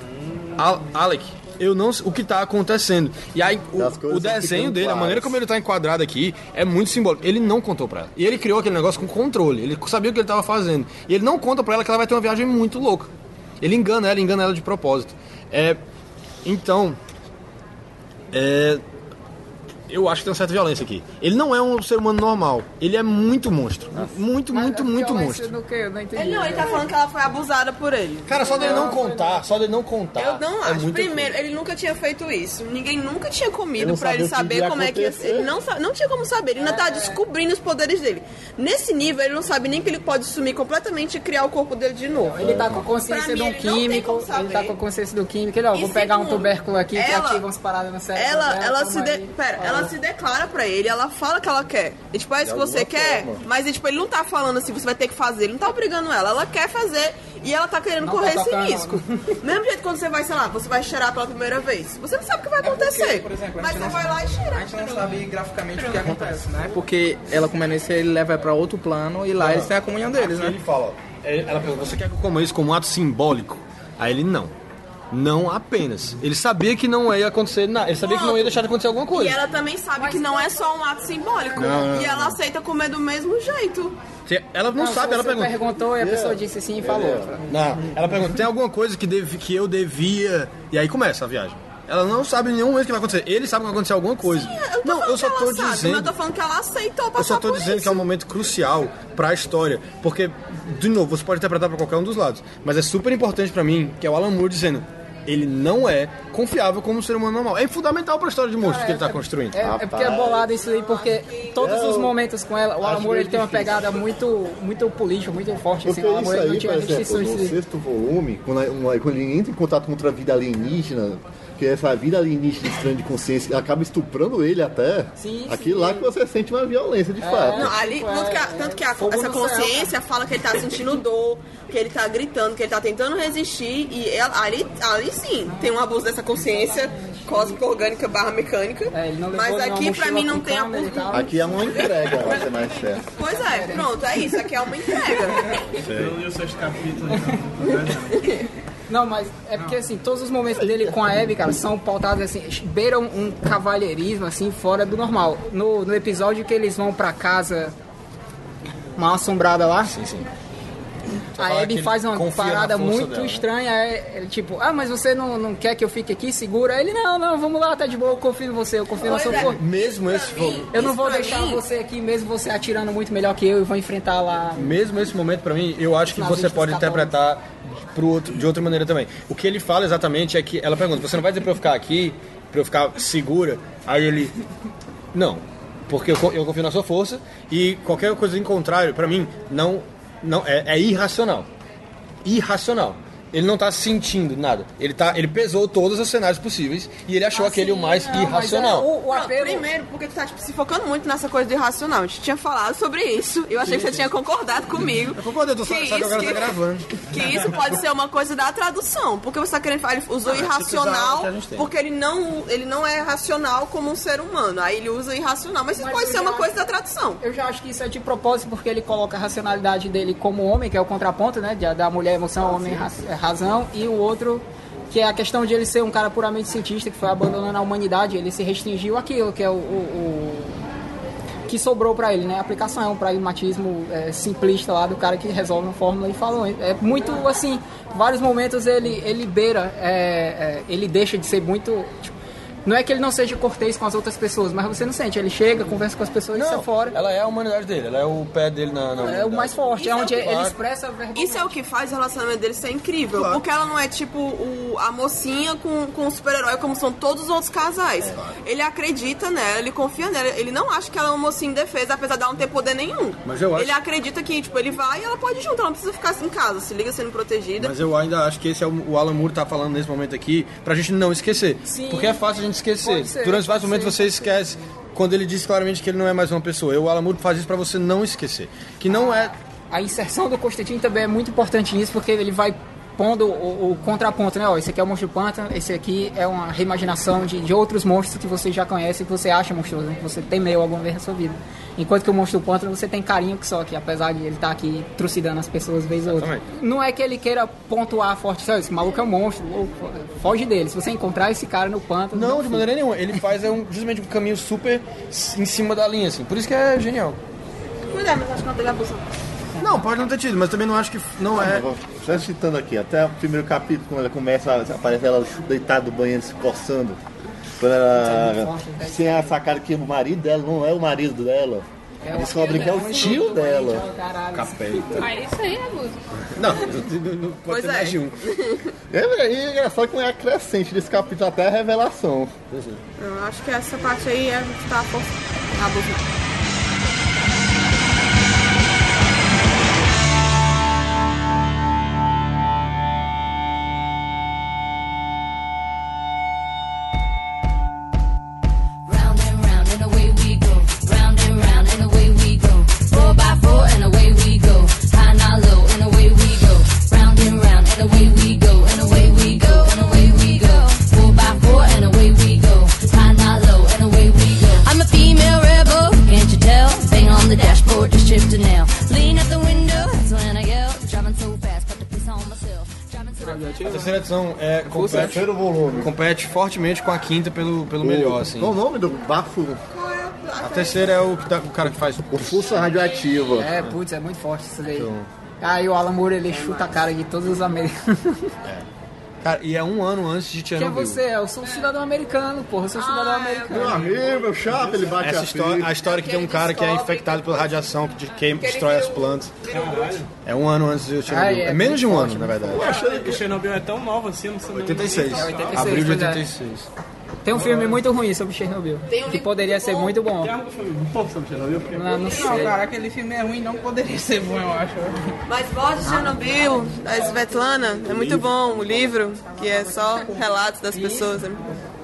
"Al- Alec, eu não sei o que tá acontecendo. E aí o, o desenho dele, a claras. maneira como ele tá enquadrado aqui, é muito simbólico. Ele não contou pra ela. E ele criou aquele negócio com controle. Ele sabia o que ele tava fazendo. E ele não conta pra ela que ela vai ter uma viagem muito louca. Ele engana ela, engana ela de propósito. É, então, é, eu acho que tem uma certa violência aqui. Ele não é um ser humano normal. Ele é muito monstro. Muito, muito, muito monstro. Do que? Eu não entendi. Ele não, ele tá falando que ela foi abusada por ele. Cara, só dele não contar, só dele não contar. Eu não é acho. muito Primeiro, ele nunca tinha feito isso. Ninguém nunca tinha comido pra ele saber como é que ia ser. acontecer. Ele não, não tinha como saber. Ele ainda tá descobrindo os poderes dele. Nesse nível, ele não sabe nem que ele pode sumir completamente e criar o corpo dele de novo. Ele tá com consciência Pra de um químico, ele tá com consciência do químico, ele, ó, E vou pegar um tubérculo aqui que ela- ativa umas paradas no cérebro. Ela, dela, ela toma se de, pera, Ó. ela se declara pra ele, ela fala que ela quer. E, tipo, é isso que você quer, forma. mas e, tipo, ele não tá falando assim, você vai ter que fazer, ele não tá obrigando ela, ela quer fazer e ela tá querendo Não correr tá esse tocando, risco. Mesmo jeito que quando você vai, sei lá, você vai cheirar pela primeira vez. Você não sabe o que vai acontecer. É por exemplo, mas você não vai lá e cheira. A gente não sabe graficamente o que acontece, né? Porque ela comendo isso, ele leva pra outro plano e lá eles têm a comunhão deles, né? Ele fala, é, ela pergunta, você quer que eu coma isso como um ato simbólico? Aí ele não. Não apenas. Ele sabia que não ia acontecer nada. Ele sabia que não ia deixar de acontecer alguma E coisa. ela também sabe que não é só um ato simbólico. Não, não, e ela aceita comer do mesmo jeito. Se- Ela não, Não, sabe, ela pergunta. perguntou e a pessoa disse sim e falou. Não, ela pergunta, tem alguma coisa que, dev- que eu devia. E aí começa a viagem. Ela não sabe em nenhum momento o que vai acontecer. Ele sabe que vai acontecer alguma coisa. Eu não, falando eu só que tô ela sabe, dizendo. Mas eu tô falando que ela aceitou passar Eu só tô por dizendo isso. que é um momento crucial pra história, porque de novo, você pode interpretar pra qualquer um dos lados, mas é super importante pra mim, que é o Alan Moore dizendo, ele não é confiável como um ser humano normal. É fundamental pra história de monstros que ele tá construindo. É, é porque é bolado isso aí, porque todos os momentos com ela, o amor ele tem uma pegada muito, muito política, muito forte, assim, o amor ele não tinha restrições. no de- sexto volume, quando, a- quando ele entra em contato com outra vida alienígena, porque essa vida alienígena estranha de consciência acaba estuprando ele até. Sim, aquilo sim. lá que você sente uma violência de fato. Não, ali, tanto que, a, tanto que a- essa consciência fala que ele tá sentindo dor, que ele tá gritando, que ele tá tentando resistir, e ela- ali, ali sim tem um abuso dessa consciência cósmica, orgânica barra mecânica. É, ele não levou mas aqui pra mim não tem abuso. Aqui é uma entrega, vai ser mais certo. Pois é, pronto, é isso, aqui é uma entrega. Eu li o sexto capítulo. então. Não, mas é porque assim, todos os momentos dele com a Abby, cara, são pautados assim, beiram um cavalheirismo assim fora do normal. No, no episódio que eles vão pra casa mal assombrada lá. Sim, sim. A Abby ele faz uma parada muito dela, né? estranha. É, ele, tipo, ah, mas você não, não quer que eu fique aqui segura? Ele, não, não, vamos lá, tá de boa, eu confio em você, eu confio na sua é. força. Mesmo esse, Eu não vou deixar mim- você aqui, mesmo você atirando muito melhor que eu, e vou enfrentar lá. mesmo esse momento pra mim, eu acho que você pode interpretar pro outro, de outra maneira também. O que ele fala exatamente é que ela pergunta: "Você não vai dizer pra eu ficar aqui, pra eu ficar segura?" Aí ele: "Não, porque eu, eu confio na sua força e qualquer coisa em contrário pra mim não não é, é irracional. Irracional. Ele não tá sentindo nada. Ele tá, ele pesou todos os cenários possíveis e ele achou aquele o mais Não, mas é, irracional. o, o Não, apelo, primeiro, porque tu tá tipo, se focando muito nessa coisa do irracional. A gente tinha falado sobre isso. Eu achei que você tinha concordado comigo. Eu concordo, eu tô só, Que só que isso agora tá que- gravando. Que isso pode ser uma coisa da tradução. Porque você tá querendo falar, ele usou Ah, irracional que a gente tem. porque ele não, ele não é racional como um ser humano. Aí ele usa irracional. Mas isso Mas pode ser uma já- coisa da tradução. Eu já acho que isso é de propósito porque ele coloca a racionalidade dele como homem, que é o contraponto, né? de- Da mulher emoção, homem ra- é razão, e o outro que é a questão de ele ser um cara puramente cientista que foi abandonando a humanidade, ele se restringiu àquilo, que é o, o- o- que sobrou pra ele, né? A aplicação é um pragmatismo é, simplista lá do cara que resolve uma fórmula e falou. É muito assim, vários momentos ele ele beira, é, é, ele deixa de ser muito tipo, não é que ele não seja cortês com as outras pessoas, mas você não sente. Ele chega, conversa com as pessoas e sai fora. ela é a humanidade dele, ela é o pé dele na, na É o mais forte, Isso é é onde que- ele claro. expressa a verdade. Isso é o que faz o relacionamento dele ser incrível. Porque ela não é tipo o, a mocinha com, com o super-herói, como são todos os outros casais. Ele acredita nela, ele confia nela. Ele não acha que ela é uma mocinha indefesa, apesar dela não ter poder nenhum. Mas eu acho- Ele acredita que, tipo, ele vai e ela pode ir junto, ela não precisa ficar em casa, se liga sendo protegida. Mas eu ainda acho que esse é o, o Alan Moore tá falando nesse momento aqui pra gente não esquecer. Sim. Porque é fácil a gente esquecer. Ser, Durante vários momentos você esquece quando ele diz claramente que ele não é mais uma pessoa. E o Alan Moore faz isso pra você não esquecer. Que não é. A inserção do Constantine também é muito importante nisso, porque ele vai pondo o, o contraponto, né? Ó, esse aqui é o monstro pântano, esse aqui é uma reimaginação de, de outros monstros que você já conhece e que você acha monstruoso, né? que você temeu alguma vez na sua vida. Enquanto que o monstro pântano você tem carinho que só, que apesar de ele estar aqui trucidando as pessoas vez ou outra. Não é que ele queira pontuar forte, "Ó, esse maluco é um monstro, ou, foge dele. Se você encontrar esse cara no pântano... Não, de maneira nenhuma. Ele faz é um, justamente um caminho super em cima da linha, assim. Por isso que é genial. Cuidado, mas acho que não tem abusão. Não, pode não ter tido, mas também não acho que não é. Só citando aqui, até o primeiro capítulo, quando ela começa, aparece ela deitada no banheiro se coçando. Quando ela. Sem a sacada que o marido dela não é o marido dela. É o- Descobre que é o tio dela. Caralho. Capeta. Ah, isso aí é abuso. Não, não- pode Pois ter é. mais de um. É, e é só que é a crescente desse capítulo até a revelação. Eu acho que essa parte aí é tá forçando. Abuso. Round fortemente com a quinta pelo, pelo melhor, assim. Qual o nome do bafo? A terceira é o, que tá- o cara que faz. O Força Radioativa. É, putz, é muito forte isso daí. Aí o Alan Moore, ele chuta a cara de todos os americanos. Cara, e é um ano antes de Quem é Chernobyl. você? Eu sou um cidadão americano, porra. Eu sou um cidadão americano. Meu amigo, meu chato, ele bate Essa a história, a história que tem um cara que é infectado pela radiação que de- queima, destrói as plantas. É um ano antes de Chernobyl. Ah, é, É menos de um ano, na verdade. O Chernobyl é tão novo assim, não sei nem- 86. É, 86, Abril de pois é. 86. Tem um filme muito ruim sobre Chernobyl, que poderia ser muito bom. Um pouco sobre Chernobyl, porque... Não, não Não, sei. cara, aquele filme é ruim, não poderia ser bom, eu acho. Mas Voz de Chernobyl, da Svetlana, é muito bom. O livro, que é só relatos das pessoas. É muito bom.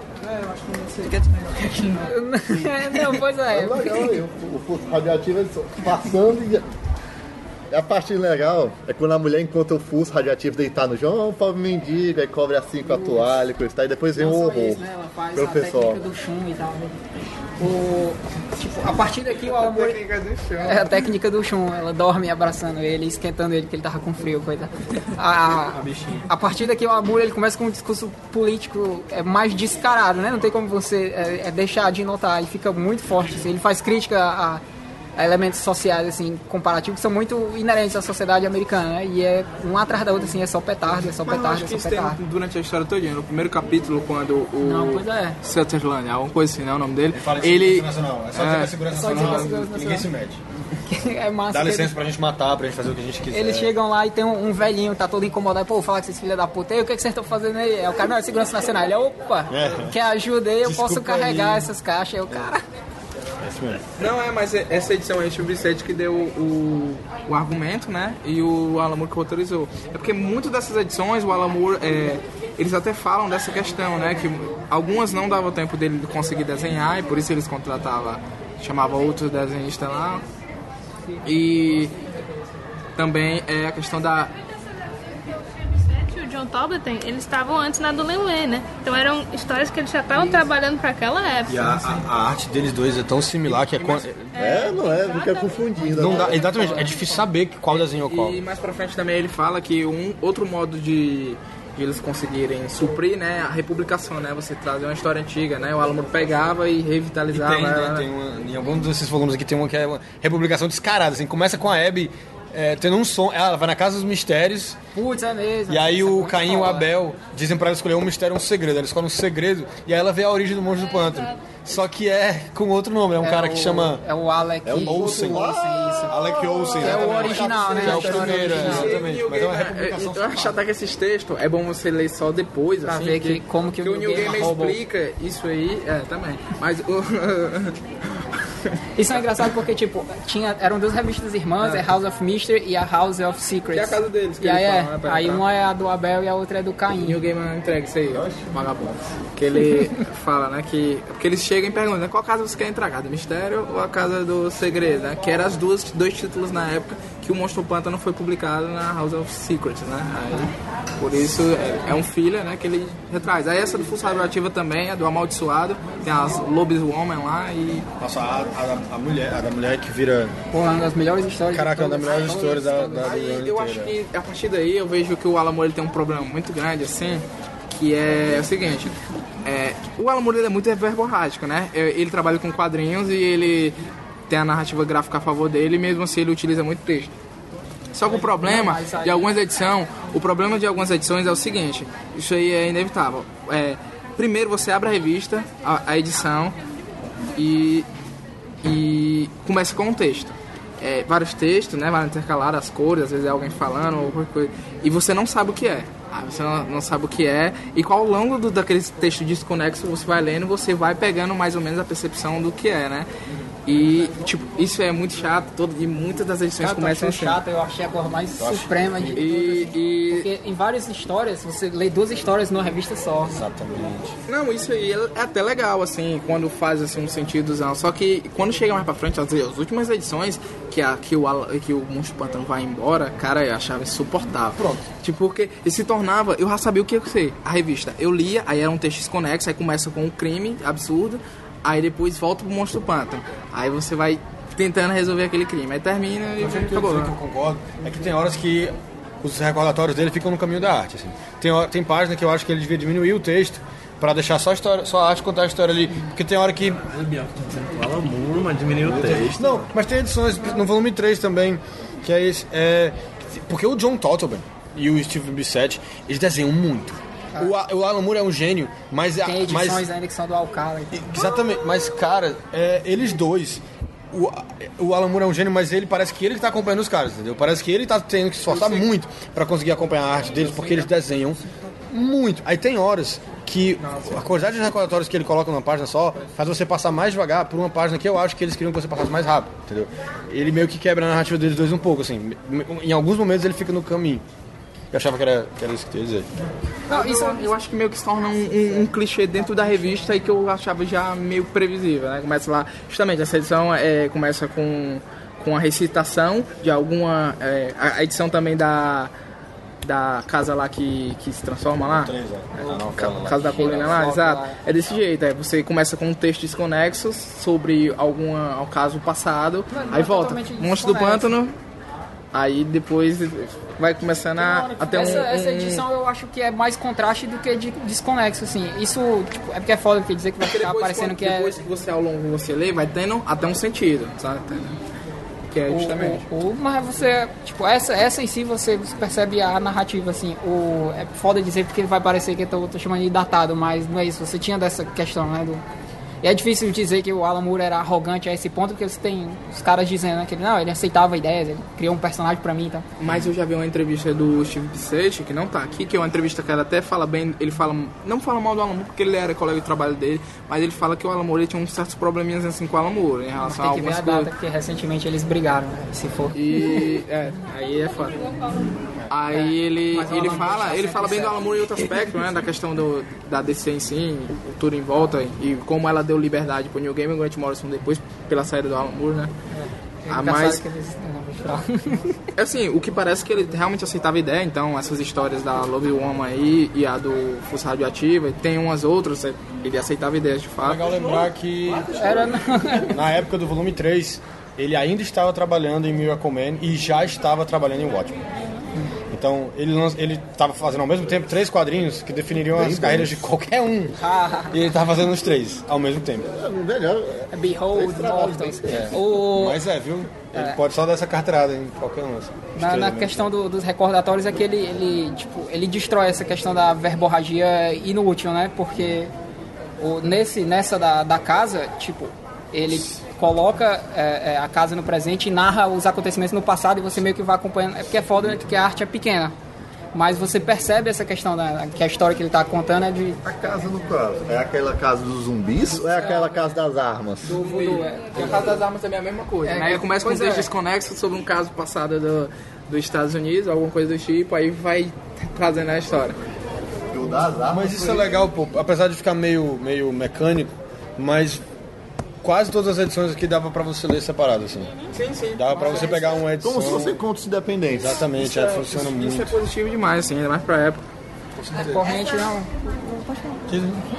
Fica- não, pois é. É legal aí, o, o só passando e. A parte legal é quando a mulher encontra o furso radioativo deitado no chão, um pobre mendigo, aí cobre assim com a toalha, coisa e tal, e depois vem o horror isso, né? Ela faz pelo a pessoal. técnica do chum e tal. né? O, tipo, a partir daqui o amor... Técnica do chão. É a técnica do chum, ela dorme abraçando ele, esquentando ele, que ele tava com frio, coisa. A, a partir daqui o amor ele começa com um discurso político é, mais descarado, né? Não tem como você é, é, deixar de notar, e fica muito forte. assim. Ele faz crítica a, a elementos sociais, assim, comparativos, que são muito inerentes à sociedade americana, né? E é um atrás da outra, assim, é só petardo, é só Mas eu petardo, acho é que só isso tem petardo. durante a história toda. No primeiro capítulo, quando o Não, pois é. Sutherland, alguma coisa assim, né? O nome dele. Fala de Ele. segurança nacional. É só dizer que a segurança só dizer que a nacional, segurança ninguém se mete. é massa. Dá que licença pra gente matar, pra gente fazer o que a gente quiser. Eles chegam lá e tem um, um velhinho, tá todo incomodado. Pô, fala com esses filhos da puta. E o que, que vocês estão fazendo aí? É o cara, não, é segurança nacional. Ele, opa, É. quer ajuda aí? Eu posso Desculpa carregar aí. essas caixas. Aí o cara. Não, é, mas é- essa edição aí, o Vicente que deu o, o argumento, né? E o Alan Moore que autorizou. É porque muitas dessas edições, o Alan Moore, é, eles até falam dessa questão, né? Que algumas não dava tempo dele conseguir desenhar e por isso eles contratavam, chamava outros desenhistas lá. E também é a questão da John Tobleton, eles estavam antes na do Len Wen, né? Então eram histórias que eles já estavam trabalhando para aquela época. E a, a- a arte deles dois é tão similar que é. quan- É, não é, fica confundindo. Não dá, exatamente, é difícil saber qual desenho é qual. E mais pra frente também ele fala que um outro modo de, de eles conseguirem suprir, né, a republicação, né, você trazer uma história antiga, né, o Alan Moore pegava e E revitalizava tem, ela, né, tem uma, em alguns desses volumes aqui tem uma que é uma republicação descarada, assim, começa com a Abby é, tendo um som, ela vai na Casa dos Mistérios, Putz, é mesmo. e aí o coisa Caim e o. Abel dizem pra ela escolher um mistério ou um segredo, ela escolhe um segredo, e aí ela vê a origem do monstro do pântano. Só que é com outro nome, é um É cara o- que chama É o Alec. É o Olsen. Olsen, isso. Alec Olsen. É o original, né? É o primeiro, exatamente. Mas é uma Game- republicação eu acho até que esses textos é bom você ler só depois, Pra assim, ver que- como que o porque o New Game roubou. explica isso aí, é, também. Mas o Isso é engraçado porque, tipo, tinha, eram duas revistas irmãs, é. House of Mystery e a House of Secrets. Que é a casa deles, que E aí é, falam, né, aí entrar. uma é a do Abel e a outra é do Caim. New Gamer entrega isso aí, vagabundo. Que ele fala, né, que... Porque eles chegam e perguntam, né, qual casa você quer entregar? Do Mistério ou a Casa do Segredo, né? Que eram as duas, dois títulos na época que o Monstro Pântano foi publicado na House of Secrets, né? Aí, por isso, é, é um filho, né, que ele retraz. Aí essa do Full Radioativa também, é do Amaldiçoado, tem as Lobiswoman lá e... Nossa, a, a- a mulher, a da mulher que vira. Pô, uma das melhores histórias. Caraca, uma das melhores histórias da, da ano eu acho que a partir daí eu vejo que o Alan Moore tem um problema muito grande assim, que é o seguinte, é, o Alan Moore é muito verborrágico, né? Ele trabalha com quadrinhos e ele tem a narrativa gráfica a favor dele, mesmo assim ele utiliza muito texto. Só que o problema de algumas edições, o problema de algumas edições é o seguinte, isso aí é inevitável. É, primeiro você abre a revista, a, a edição, e, e começa com um texto. É, vários textos, né? Vai intercalar as cores, às vezes é alguém falando ou qualquer coisa. E você não sabe o que é. Ah, você não, não sabe o que é. E qual ao longo do, daquele texto desconexo você vai lendo, você vai pegando mais ou menos a percepção do que é, né? E, tipo, isso é muito chato. Todo, e muitas das edições Cara, começam assim. chato, eu achei a cor mais suprema de todas. E, e Porque em várias histórias, você lê duas histórias numa revista só. Exatamente. Não, isso aí é é até legal, assim, quando faz assim, um sentidozão. Só que quando chega mais pra frente, as, as últimas edições, que, a, que, o, que o Monstro Pantano vai embora, cara, eu achava insuportável. Pronto. Tipo, porque se tornava, eu já sabia o que ia ser. A revista, eu lia, aí era um texto desconexo, aí começa com um crime absurdo, aí depois volta pro Monstro Pântano. Aí você vai tentando resolver aquele crime. Aí termina e Eu que eu acabou. dizer que eu concordo é que tem horas que os recordatórios dele ficam no caminho da arte. Assim. Tem, tem página que eu acho que ele devia diminuir o texto pra deixar só a, história, só a arte contar a história ali. Porque tem hora que. O Alan Moore, mas diminuiu o texto. Não, mas tem edições no volume 3 também, que é esse. É, porque o John Totleben e o Steve Bissett, eles desenham muito. O, o Alan Moore é um gênio, mas. a- Tem edições mas ainda que são do Alcala. Então. Exatamente, mas cara, é, eles dois. O, o Alan Moore é um gênio, mas ele parece que ele que tá acompanhando os caras, entendeu? Parece que ele tá tendo que se esforçar muito pra conseguir acompanhar a arte deles, porque eles desenham muito. Aí tem horas que a quantidade de recordatórios que ele coloca numa página só faz você passar mais devagar por uma página que eu acho que eles queriam que você passasse mais rápido, entendeu? Ele meio que quebra a narrativa deles dois um pouco, assim. Em alguns momentos ele fica no caminho. Eu achava que era, que era isso que tu ia dizer. Não, isso eu acho que meio que se torna um, um- um clichê dentro da revista e que eu achava já meio previsível, né? Começa lá, justamente, essa edição é, começa com, com a recitação de alguma... é, a edição também da, da casa lá que, que se transforma lá. Ca- Casa da Colina lá, exato. É desse jeito, é, você começa com um texto desconexo sobre alguma, ao caso passado, aí volta, Monstro do. Pântano, aí depois vai começando a, a ter um... essa, essa um- edição eu acho que é mais contraste do que de desconexo, assim. Isso tipo, é porque é foda que dizer que vai Porque ficar depois, parecendo quando- que é. depois que você ao longo você lê, vai tendo até um sentido, sabe? Que é justamente. o- o- mas você, tipo, essa, essa em si você percebe a narrativa, assim. O, é foda dizer porque vai parecer que eu tô, tô chamando de datado, mas não é isso. Você tinha dessa questão, né? Do, e é difícil dizer que o Alan Moore era arrogante a esse ponto, porque você tem os caras dizendo né, que ele, não, ele aceitava ideias, ele criou um personagem pra mim, então. Mas eu já vi uma entrevista do Steve Bissett, que não tá aqui, que é uma entrevista que ele até fala bem, ele fala, não fala mal do Alan Moore porque ele era colega de trabalho dele, mas ele fala que o Alan Moore tinha uns certos probleminhas assim com o Alan Moore, em relação a Tem que ver algumas a coisas. data, porque recentemente eles brigaram, né, se for. E é, aí é foda. Aí ele, o ele Moore fala, ele fala bem do Alan Moore em outro aspecto, né? Da questão do, da DC em si, o tudo em volta e como ela deu liberdade pro New Game e Grant Morrison depois pela saída do Alan Moore, né? Ah, Engraçado mas falar. assim, o que parece que ele realmente aceitava a ideia, então essas histórias da Love Woman aí e a do Força Radioativa, e tem umas outras, ele aceitava ideias de É fato. legal lembrar que Era, na época do volume 3, ele ainda estava trabalhando em Miracle Man e já estava trabalhando em Watchmen. Então, ele ele estava fazendo ao mesmo tempo três quadrinhos que definiriam as carreiras de qualquer um. E ele estava fazendo os três ao mesmo tempo. Melhor. Behold, Mortals. O, Mas é, viu? Ele pode só dar essa carteirada em qualquer um. assim. Na, na questão do- dos recordatórios é que ele, ele, tipo, ele destrói essa questão da verborragia inútil, né? Porque o, nesse, nessa da, da casa, tipo, ele coloca é, é, a casa no presente e narra os acontecimentos no passado e você meio que vai acompanhando. É porque é foda né, que a arte é pequena. Mas você percebe essa questão da que a história que ele está contando é de A casa no caso. É aquela casa dos zumbis ou é aquela casa das armas? do voodoo. É, E a Casa das Armas também é a mesma coisa, É, né? Aí começa com um texto é. desconexo sobre um caso passado do, dos Estados Unidos, alguma coisa do tipo, aí vai trazendo a história. O das armas. Mas isso é legal, pô, apesar de ficar meio, meio mecânico, mas quase todas as edições aqui dava pra você ler separado, assim. Sim, sim. Dava pra você pegar uma edição. Como se fossem contos independentes. Exatamente, é, funciona Isso muito. é positivo demais, assim, ainda mais pra época. corrente não.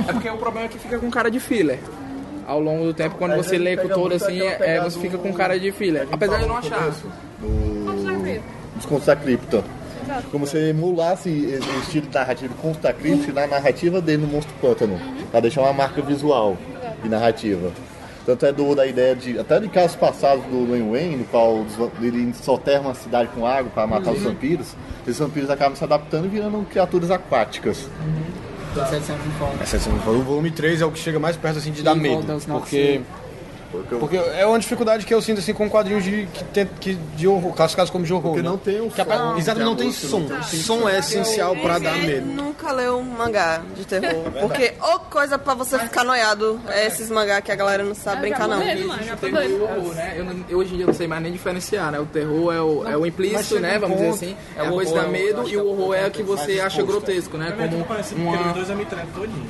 É porque o problema é que fica com cara de filler. Ao longo do tempo, quando você lê com todo assim, é, você fica com cara de filler. Apesar de eu não achar. Os contos da cripta. Como se emulasse o estilo narrativo contos da cripta na narrativa dele no Monstro Pântano. Pra deixar uma marca visual e narrativa. Tanto é do, da ideia de. Até de casos passados do Len Wayne, no qual ele soterra uma cidade com água para matar os vampiros, esses vampiros acabam se adaptando e virando criaturas aquáticas. Foda. Essa edição, o volume 3 é o que chega mais perto assim de dar E medo. volta aos nossos- Porque, Porque, porque é uma dificuldade que eu sinto assim com quadrinhos de, que tem, que, de horror, classificados como de horror. porque né? não tem Que apa- som, Exatamente, não tem som. não tem- Som é essencial pra dar Ele medo. nunca leu um mangá de terror. Porque ô coisa pra você ficar noiado é esses mangá que a galera não sabe brincar, não. Terror e doido. horror, né? Eu, não- eu hoje em dia não sei mais nem diferenciar, né? O terror é o, é o implícito, né? Vamos dizer assim. é É a o coisa que dá eu medo e o horror é o que você acha grotesco, né? É Como uma... porque os dois eu me treco todinho.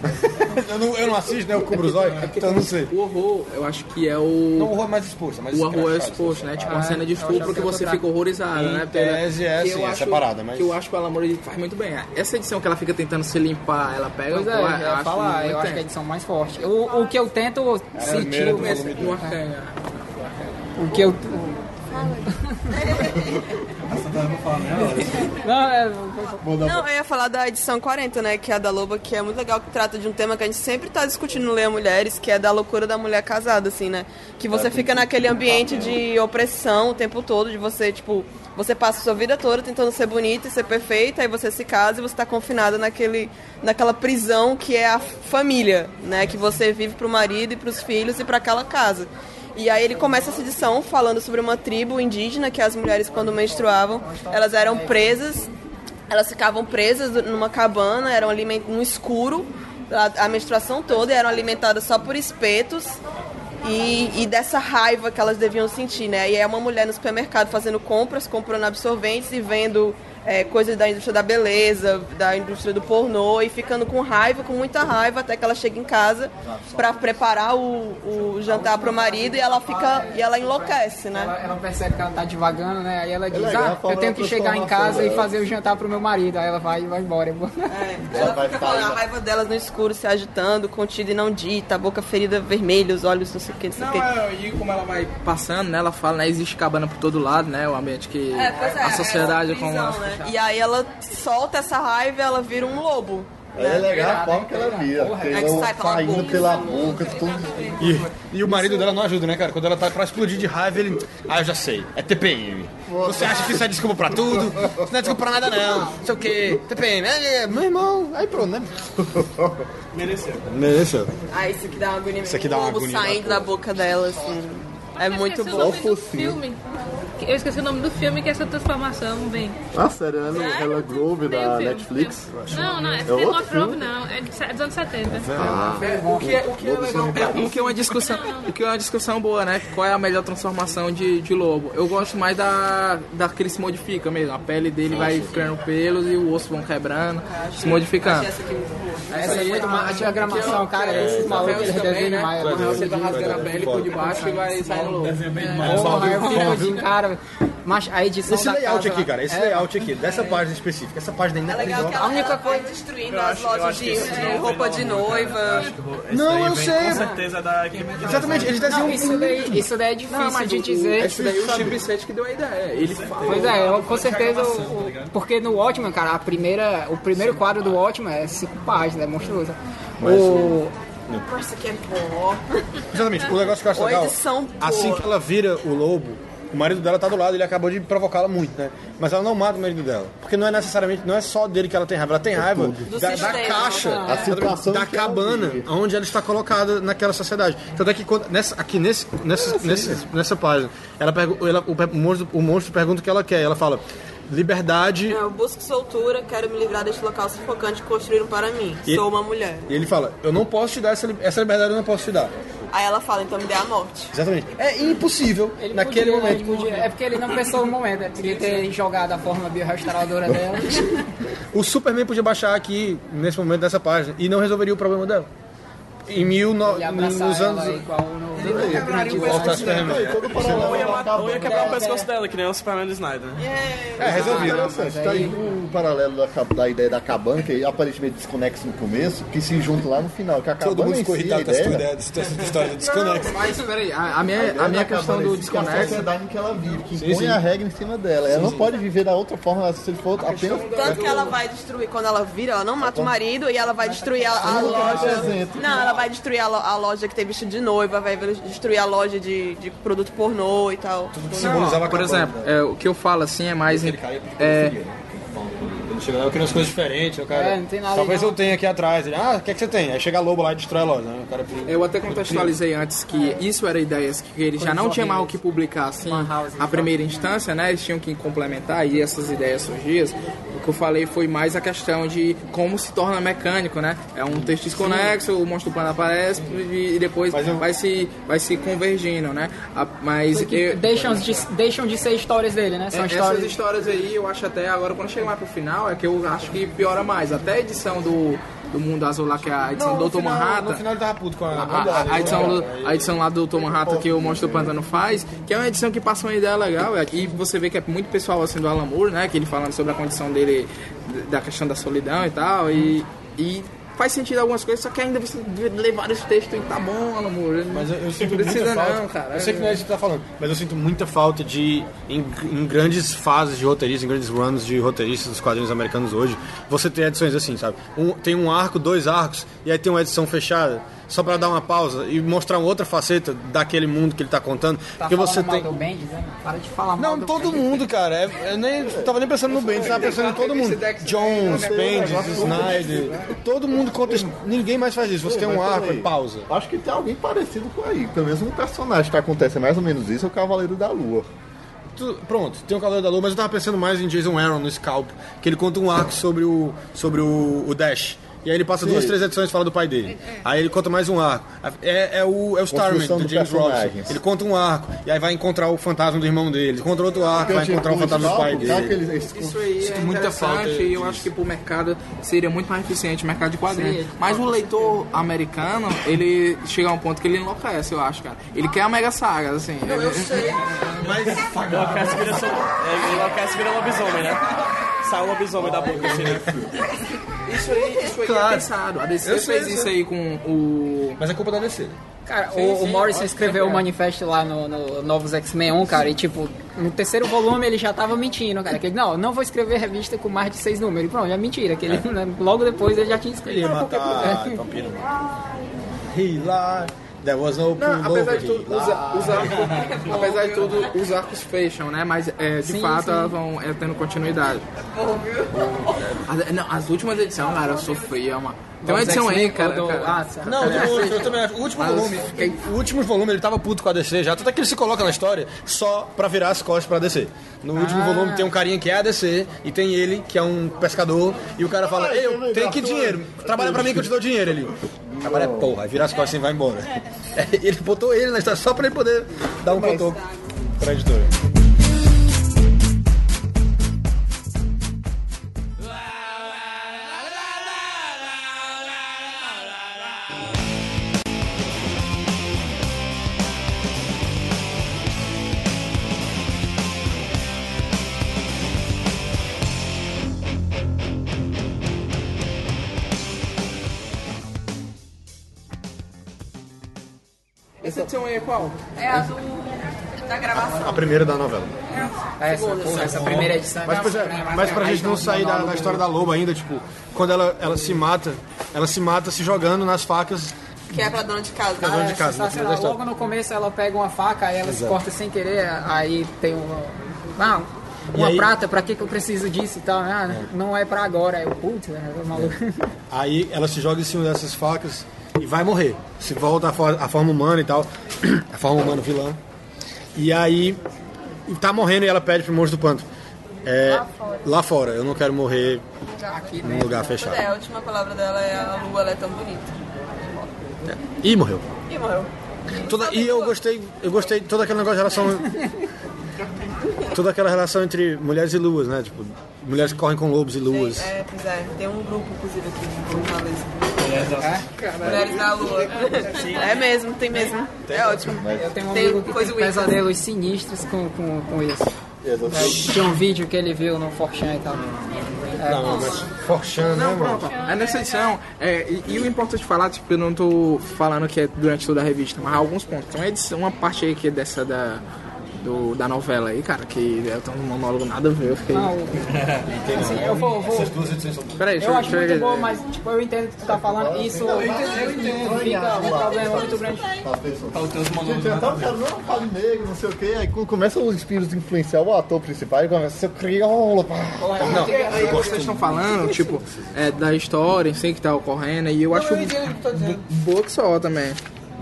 Eu não, eu não assisto, né? Eu cubro os olhos, então eu não sei. O horror, eu acho que é Não, o o... horror é mais exposto, é mais O horror é exposto, né? Tipo Ah, uma cena de eu estupro que você fica horrorizado, Em né? tese é que eu é acho- separada, mas- Que eu acho que o Alamor ele faz muito bem. Essa edição que ela fica tentando se limpar, ela pega... Pois é, pô, eu ia falar, eu acho que é a edição mais forte. O, o que eu tento sentir, primeira o, o que eu... Não, é... Não, eu ia falar da edição 40, né? Que é a da Loba, que é muito legal, que trata de um tema que a gente sempre tá discutindo no Leia Mulheres, que é da loucura da mulher casada, assim, né? Que você fica naquele ambiente de opressão o tempo todo, de você, tipo, você passa a sua vida toda tentando ser bonita e ser perfeita, aí você se casa e você tá confinada naquele, naquela prisão que é a família, né? Que você vive pro marido e pros filhos e para aquela casa. E aí ele começa essa edição falando sobre uma tribo indígena que as mulheres quando menstruavam, elas eram presas, elas ficavam presas numa cabana, eram aliment- no escuro a, a menstruação toda e eram alimentadas só por espetos. E, e dessa raiva que elas deviam sentir, né? E é uma mulher no supermercado fazendo compras, comprando absorventes e vendo é, coisas da indústria da beleza, da indústria do pornô e ficando com raiva, com muita raiva, até que ela chega em casa para preparar o, o jantar pro marido e ela fica e ela enlouquece, né? Ela, ela percebe que ela tá devagando, né? Aí ela diz, legal a ah, eu tenho que chegar em casa e fazer o jantar pro meu marido. Aí ela vai e vai embora. É, ela fica com a raiva delas no escuro, se agitando, contida e não dita, a boca ferida vermelha, os olhos não sei o que, não sei o que. é, e como ela vai passando, né? Ela fala, né? Existe cabana por todo lado, né? O ambiente que É, é, a sociedade essa com prisão, as- né? E aí ela solta essa raiva e ela vira um lobo. É legal a forma que ela vira. É que Pelo, sai pela saindo boca. pela boca, tudo. E, e o marido dela não ajuda, né, cara? Quando ela tá pra explodir de raiva, ele. Ah, eu já sei. É TPM. Você acha que isso é desculpa pra tudo? Isso não é desculpa pra nada, não. Não sei o quê. TPM. É, é, meu irmão. Aí pronto, né? Mereceu. Mereceu. Ah, isso aqui dá uma agonia. Isso aqui dá o uma lobo agonia saindo da boca dela, assim. É muito bom. o nome do filme. Eu esqueci o nome do filme que é essa transformação vem. A série Ela, Ela Grove da um filme, Netflix. um- Não, não, é, outro é filme? Grove não, é de- dos anos 70. O que é, o que é legal, é, o que é uma discussão, o que é uma discussão boa, né? Qual é a melhor transformação de, de lobo? Eu gosto mais da, da que ele se modifica mesmo. A pele dele vai ficando pelos e o osso vão quebrando, se modificando. Essa aqui é muito é. A diagramação, cara, esses malucos, também, desenham né? Você vai rasgando a pele por debaixo e vai saindo lobo. Porra, eu fico de cara. Mas a edição Esse da layout casa, aqui, cara, esse é, layout aqui, dessa página específica, essa página ainda É legal que ela, A única ela vai coisa- destruindo as lojas de, de roupa de noiva. Não, eu sei, Com certeza da Exatamente, eles desenham isso daí, isso daí é difícil de dizer. Esse daí o Steve que deu a ideia. Ele. Pois é, com certeza, o- o- porque no Watchmen, cara, a primeira, o primeiro quadro do Watchmen é cinco páginas, é monstruoso. O, Nossa, que é bom. Exatamente, o negócio que eu acho legal, edição assim que ela vira o lobo, o marido dela tá do lado, ele acabou de provocá-la muito, né? Mas ela não mata o marido dela. Porque não é necessariamente, não é só dele que ela tem raiva, ela tem raiva da, da sistema, caixa, né? A situação da ela cabana vive. onde ela está colocada naquela sociedade. Tanto é que quando, nessa, aqui nesse, nessa, nesse- nessa página, ela pergu- ela- o, o monstro, o monstro pergunta o que ela quer. Ela fala: liberdade. Eu busco soltura, quero me livrar deste local sufocante que construíram para mim. E- Sou uma mulher. E ele fala: Eu não posso te dar essa, essa liberdade, eu não posso te dar. Aí ela fala, então me dê a morte. Exatamente. É impossível ele naquele podia, momento. podia- é porque ele não pensou no momento, ele podia ter jogado a forma biorrestauradora dela. O Superman podia baixar aqui, nesse momento dessa página, e não resolveria o problema dela. Em mil no, nos ela anos. igual no... Volta a Superman. Aí, todo Ou ia, matar, ou ia quebrar o pescoço dela, que nem o Superman do Snyder, né? É, resolvido. Interessante. Tá aí um paralelo da, ca- da ideia da cabana, que é aparentemente desconexo no começo, que se junta lá no final. Que a cabana Todo mundo em ficou si, a irritado com essa tua ideia, história do desconexo. Mas peraí, a, a minha, a minha questão do é a desconexo. sociedade em que ela vive, que impõe sim. a regra em cima dela. Ela não pode viver da outra forma se ele for apenas. Tanto que ela vai destruir, quando ela vira, ela não mata o marido e ela vai destruir a, a loja. representa. Não, ela vai destruir a, lo- a loja que tem vestido de noiva, vai destruir a loja de, de produto pornô e tal. Simbolizava a Por cabana. exemplo, é, o que eu falo assim é mais. É, Ele chega lá, eu queria umas coisas diferentes. O cara, É, não tem nada Talvez eu tenha aqui atrás. Ele, ah, o que, é que você tem? Aí chega a lobo lá e destrói a loja. Né? O cara Eu até contextualizei antes que isso era ideias que eles já não tinham mais o que publicar assim a primeira instância, né? Eles tinham que complementar e essas ideias surgiam. O que eu falei foi mais a questão de como se torna mecânico, né? É um texto desconexo, o monstro do plano aparece e depois eu- vai se vai se convergindo, né? A- Mas Que eu, deixam, de, deixam de ser histórias dele, né? São é, histórias... Essas histórias aí, eu acho até agora, quando chega mais pro final, é que eu acho que piora mais. Até a edição do, do Mundo Azul lá, que é a edição do Dr. Manhattan. No final ele tava puto com a, A, a- a edição do- a edição lá do Dr. Manhattan que o Monstro do Pantano faz, que é uma edição que passa uma ideia legal, é, e você vê que é muito pessoal assim do Alan Moore, né? Que ele falando sobre a condição dele, da questão da solidão e tal, e, e faz sentido algumas coisas, só que ainda você lê vários textos e tá bom, Moore. Mas eu, eu sinto não muita falta. não, cara. Eu sei que não é isso que você tá falando, mas eu sinto muita falta de. Em, em grandes fases de roteiristas, em grandes runs de roteiristas dos quadrinhos americanos hoje, você tem edições assim, sabe? Um- tem um arco, dois arcos, e aí tem uma edição fechada, só pra dar uma pausa e mostrar uma outra faceta daquele mundo que ele tá contando. Tá porque você tem. do Bendis, né? Para de falar mal Não, do todo Bendis. mundo, cara. É, eu nem, eu tava nem pensando no Bendis, tava pensando em todo mundo. Jones, Bendis, Snyder. Todo mundo conta. isso. Ninguém mais faz isso. Você tem um arco, é pausa. Acho que tem alguém parecido com aí. Pelo menos um personagem que acontece mais ou menos isso é o Cavaleiro da Lua. Tu- pronto, tem o Cavaleiro da Lua, mas eu tava pensando mais em Jason Aaron no Scalp, que ele conta um arco sobre o, sobre o, o Dash. E aí ele passa duas, três edições e fala do pai dele. Aí ele conta mais um arco. É, é o, é o Starman, do do James personagens. Ele conta um arco, e aí vai encontrar o fantasma do irmão dele. Conta outro arco, vai encontrar o fantasma do pai Dá dele. Isso aí é muita falta e eu acho que pro mercado seria muito mais eficiente o mercado de quadrinhos. Sim. Mas o leitor americano, ele chega a um ponto que ele enlouquece, eu acho, cara. Ele quer a mega saga, assim. Ele- Enlouquece vira, so- é, enlouquece vira lobisomem, né? Sai o lobisomem da boca, assim, né? Isso aí, isso aí Claro. é pensado. A DC Eu sei, fez eu isso sei. aí com o. Mas é culpa da DC. Cara, o, o Morrison escreveu o manifesto lá no, no Novos X-Men 1, cara, e tipo, no terceiro volume ele já tava mentindo, cara. Que ele, não, não vou escrever revista com mais de seis números. E pronto, é mentira. Que ele, né, logo depois ele já tinha escrito. Ele matar é. vampiro. There was no Não, apesar de tudo, os, ar- os arcos, apesar de tudo, os arcos fecham, né? Mas é, de Sim, fato sim. elas vão é, tendo continuidade. As, não, as últimas edições, cara, eu sofria uma. Tem uma Novos edição aí, cara. quando- cara. ah, certo. Não, eu, eu também acho. O último Mas volume, fiquei- o último volume ele tava puto com a DC já, tanto é que ele se coloca na história só pra virar as costas pra DC. No último Ah. volume tem um carinha que é a DC e tem ele, que é um pescador, e o cara fala, ei, eu tenho que dinheiro, trabalha pra mim que eu te dou dinheiro. Ele, trabalha porra, aí vira as costas e vai embora. Ele botou ele na história só pra ele poder dar um cotoco pra editora. Essa edição aí é qual? É a do... da gravação. A primeira da novela. Essa, porra, essa primeira edição. Mas, pois é, mas pra gente não sair da, da história da loba ainda, tipo, quando ela, ela se mata, ela se mata se jogando nas facas. Que é pra dona de casa. dona Ah, de é casa, no história. Logo no começo ela pega uma faca, aí ela se Exato. corta sem querer, aí tem uma. Ah, uma aí- prata, pra que, que eu preciso disso e tal? Ah, não é pra agora. Aí eu, putz, é maluco. Aí ela se joga em cima dessas facas e vai morrer. Se volta à forma humana e tal. A forma humana vilã. E aí tá morrendo e ela pede pro monstro do panto. É, lá fora, eu não quero morrer Aqui num lugar fechado. É, a última palavra dela é a lua, ela é tão bonita. E morreu. E morreu. Toda, e eu gostei, eu gostei de todo aquele negócio de relação. toda aquela relação entre mulheres e luas, né? Tipo, mulheres que correm com lobos e luas. É, pois é. Tem um grupo, inclusive, aqui em Fortaleza. Mulheres da Lua. É mesmo, tem mesmo. É ótimo. Eu tenho um Tem amigo que tem pesadelos sinistros com, com, com isso. Tinha um vídeo que ele viu no Forchan e tal. Não, mas Forchan, né, Não, mano? pronto. É nessa edição. É, e, e o importante falar, tipo, eu não tô falando que é durante toda a revista, mas alguns pontos. Uma, edição, uma parte aí que é dessa da, do, da novela aí, cara, que é um monólogo nada a ver. Eu fiquei. Não, o- assim, eu vou, vou, Peraí, deixa eu acho muito bom, mas tipo, eu entendo o que tu tá falando. Isso fica um problema muito grande. Gente, até o cara não fala negro, não sei o que, aí quando começa os espíritos influenciar o ator principal, ele começa a ser crioula, pá. Não, aí vocês estão falando, tipo, é, da história em si que tá ocorrendo, e eu acho bo- boa que só também.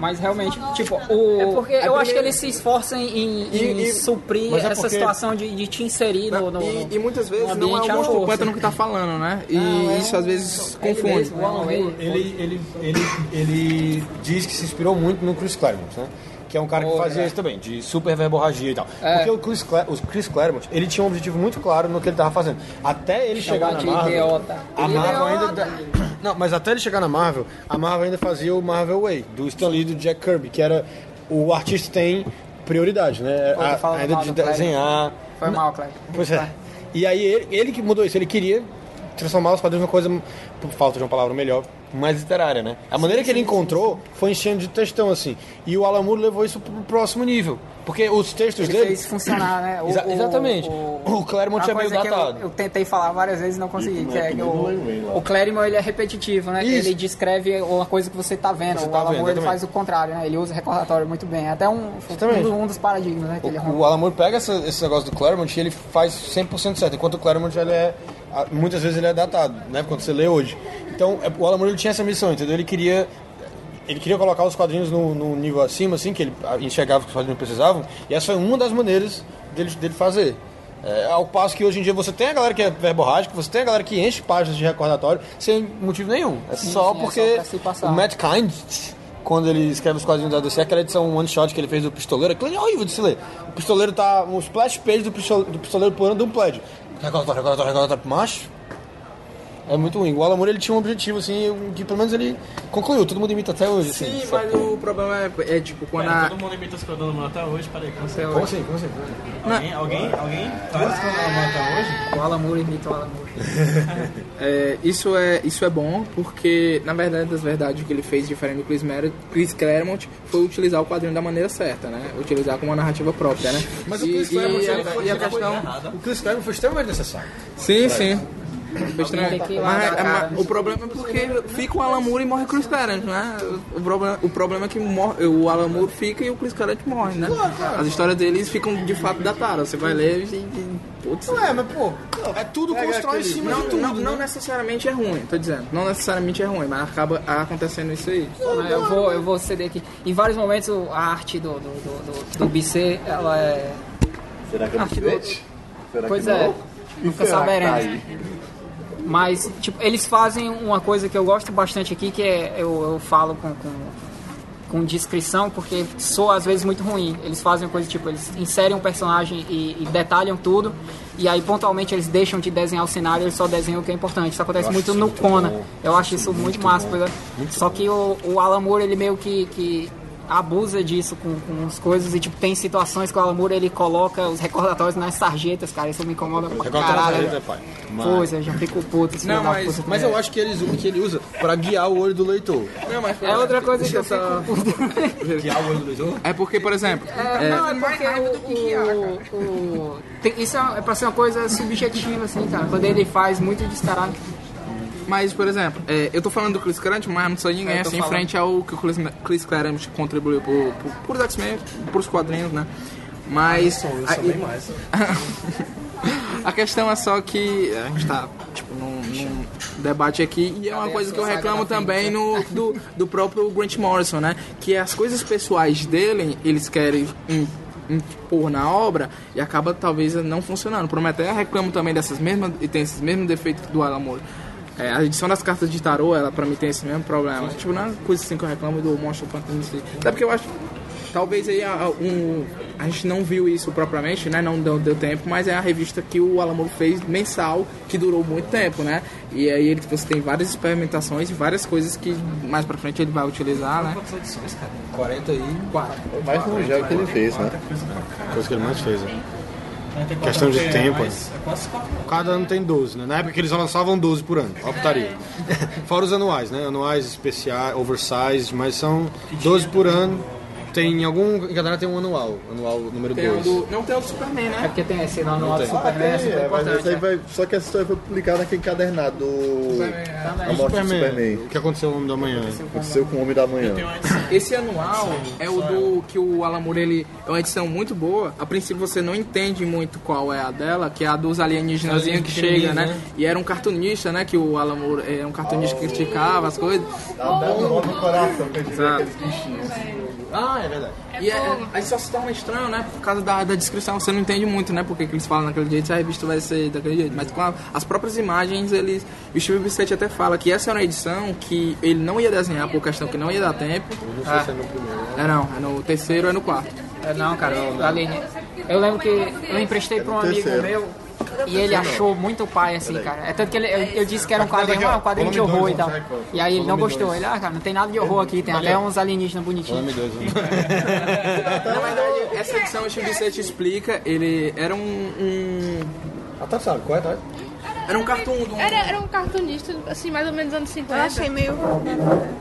Mas realmente, tipo, o. É porque eu acho que eles se esforçam em, em E- e- suprir é essa porque- situação de, de te inserir no. no- E, e muitas vezes no não é ambiente o força. pântano que tá falando, né? E Não, é isso às vezes ele confunde. mesmo, Alan Wake. Ele, ele, ele, ele diz que se inspirou muito no Chris Claremont, né? Que é um cara que Oh, fazia é. isso também, de super verborragia e tal. É. Porque o Chris, Cla- o Chris Claremont, ele tinha um objetivo muito claro no que ele tava fazendo. Até ele chegar na Marvel... idiota. A é Marvel idiota. ainda... Não, mas até ele chegar na Marvel, a Marvel ainda fazia o Marvel Way, do Stan Lee e do Jack Kirby, que era... O artista tem prioridade, né? Pô, A- ainda de desenhar... Foi mal, Cleber. Pois é. E aí ele, ele que mudou isso, ele queria transformar os quadrinhos numa coisa, por falta de uma palavra melhor, mais literária, né? A maneira que ele encontrou foi enchendo de textão, assim. E o Alan Moore levou isso pro próximo nível. Porque os textos Ele dele... fez funcionar, né? O- Exa- o- exatamente. o- O Claremont Uma é meio que eu- datado. Eu, tentei falar várias vezes e não consegui. Que é Que o, o Claremont ele é repetitivo, né? Isso. Ele descreve uma coisa que você tá vendo. Você o tá Alan Moore ele faz o contrário, né? Ele usa recordatório muito bem. Até um, um, um dos paradigmas, né? Que ele O, o Alan Moore pega essa- esse negócio do Claremont e ele faz 100% certo, enquanto o Claremont ele é, muitas vezes ele é datado, né, quando você lê hoje. Então, é, o Alan Moore ele tinha essa missão, entendeu? Ele queria ele queria colocar os quadrinhos no, no nível acima, assim, que ele enxergava que os quadrinhos precisavam, e essa foi uma das maneiras dele, dele fazer. É, ao passo que hoje em dia você tem a galera que é verborrágica, você tem a galera que enche páginas de recordatório sem motivo nenhum. É só sim, é porque só se passar. o Matt Kind, quando ele escreve os quadrinhos da DC, aquela edição one shot que ele fez do Pistoleiro, aquilo é horrível de se ler. O Pistoleiro tá. Um splash page do Pistoleiro, do pistoleiro pulando de um pledge. Recordatório, recordatório, recordatório, macho. É muito ruim. O Alan Moore ele tinha um objetivo, assim, que pelo menos ele concluiu. Todo mundo imita até hoje, assim. Sim, Só- mas o problema é, é tipo, quando a... Todo mundo imita os Cronômetros Humano até hoje, peraí. Como assim? Como assim? Como assim? Alguém, alguém, alguém tá os Cronômetros Humano até hoje? O Alan Moore imita o Alan Moore. É, isso, é, isso é bom, porque, na verdade, das verdades, o que ele fez diferente do Chris, Mer Chris Claremont foi utilizar o quadrinho da maneira certa, né? Utilizar como uma narrativa própria, né? Mas o E- Chris e, Claremont, a- ele foi- e a ele foi questão... O Chris Claremont foi extremamente necessário. Sim, sim. Foi Mas, é, mas o problema é porque fica o Alan Moore e morre o Chris Claremont, né? O problema, o problema é que morre, o Alan Moore fica e o Chris Claremont morre, né? As histórias deles ficam de fato datadas. Você vai ler e... e putz, Não é, mas pô, é tudo constrói em cima não, de tudo. não, né? não necessariamente é ruim, tô dizendo. Não necessariamente é ruim, mas acaba acontecendo isso aí. Mas eu vou, eu vou ceder aqui. Em vários momentos a arte do, do, do, do, do BC, ela é. Será que é Arte muito do- Será Pois que é, não? nunca tá saberemos. Mas, tipo, eles fazem uma coisa que eu gosto bastante aqui, que é, eu, eu falo com, com, com descrição, porque sou às vezes muito ruim. Eles fazem uma coisa, tipo, eles inserem um personagem e, e detalham tudo, e aí pontualmente eles deixam de desenhar o cenário, eles só desenham o que é importante. Isso acontece muito no Kona. Eu acho isso muito, massa. coisa- Só que o, o Alan Moore, ele meio que... que abusa disso com, com as coisas e tipo tem situações que o Alan Moore ele coloca os recordatórios nas sarjetas, cara, isso me incomoda pra Recordatório caralho. sarjeta, pai. Mas- Pois, eu já fico puto. Não, mas-. Mas eu acho que, eles, que ele usa pra guiar o olho do leitor. Não, mas, É outra coisa que eu fico puto. Guiar o olho do leitor? É porque, por exemplo, É, não, é porque o, o, o- tem- isso é, é pra ser uma coisa subjetiva, assim, cara. Quando ele faz muito descarado. Mas, por exemplo, é, eu tô falando do Chris Claremont, mas não sou ninguém É, eu tô assim em frente ao que o Chris, Chris Claremont contribuiu por, por, por X-Men, pros quadrinhos, né? Mas. a, a questão é só que a gente tá, tipo, num, num debate aqui e é uma coisa que eu reclamo também no, do, do próprio Grant Morrison, né? Que as coisas pessoais dele, eles querem im- impor na obra e acaba talvez não funcionando. Prometeia reclamo também dessas mesmas e tem esses mesmos defeitos do Alan Moore. É, a edição das cartas de tarô, ela pra mim tem esse mesmo problema. Tipo, não é coisa assim que eu reclamo do Monstro Pantano em si. Até porque eu acho talvez aí a, a- um, a gente não viu isso propriamente, né? Não deu, deu tempo, mas é a revista que o Alan Moore fez mensal, que durou muito tempo, né? E aí ele, você tem várias experimentações e várias coisas que mais pra frente ele vai utilizar, né? 40 e... Mas não já é o que ele fez, né? Coisa que ele mais fez, né? Questão de tempo. né? Cada ano tem 12, né? Na época que eles lançavam 12 por ano, ó, putaria. Fora os anuais, né? Anuais especiais, oversized, mas são 12 por ano. Tem algum. Em cada ano tem um anual, anual número Tem o 2. do, não tem o do Superman, É né? porque tem esse nome do tem. Superman, é super É, mas importante. esse aí é. vai, só que essa história foi publicada naquele encadernado do A Morte do Superman. O que aconteceu no Homem da Manhã? Aconteceu com o Homem da Manhã. Esse anual é o do que o Alan Moore, ele é uma edição muito boa. A princípio você não entende muito qual é a dela, que é a dos alienígenas que chega, né? E era um cartunista, né? Que o Alan Moore era um cartunista que criticava as coisas. Dá um nó no coração pra gente ver aqueles bichinhos. Ah, é verdade. E é, aí só se torna estranho, né? Por causa da, da descrição, você não entende muito, né? Porque que eles falam daquele jeito, se a revista vai ser daquele jeito. Mas com a- as próprias imagens, eles. O Steve Bissetti até fala que essa era uma edição que ele não ia desenhar por questão que não ia dar tempo. É não, é no terceiro é no quarto. É, não, cara, o Aline. Eu lembro que eu emprestei pra um amigo meu e ele achou muito pai, assim, cara. É tanto que ele, eu, eu disse que era um quadrinho, ah, um quadrinho de horror e tal. E aí ele não gostou. Ele, ah, cara, não tem nada de horror aqui, tem até uns alienígenas bonitinhos. Homem 2. Na verdade, essa edição o Bissetti explica, ele era um. um Ah, tá, sabe, qual é, tá? Era um cartoon do. Era, era um cartunista, assim, mais ou menos anos 50. Eu achei meio.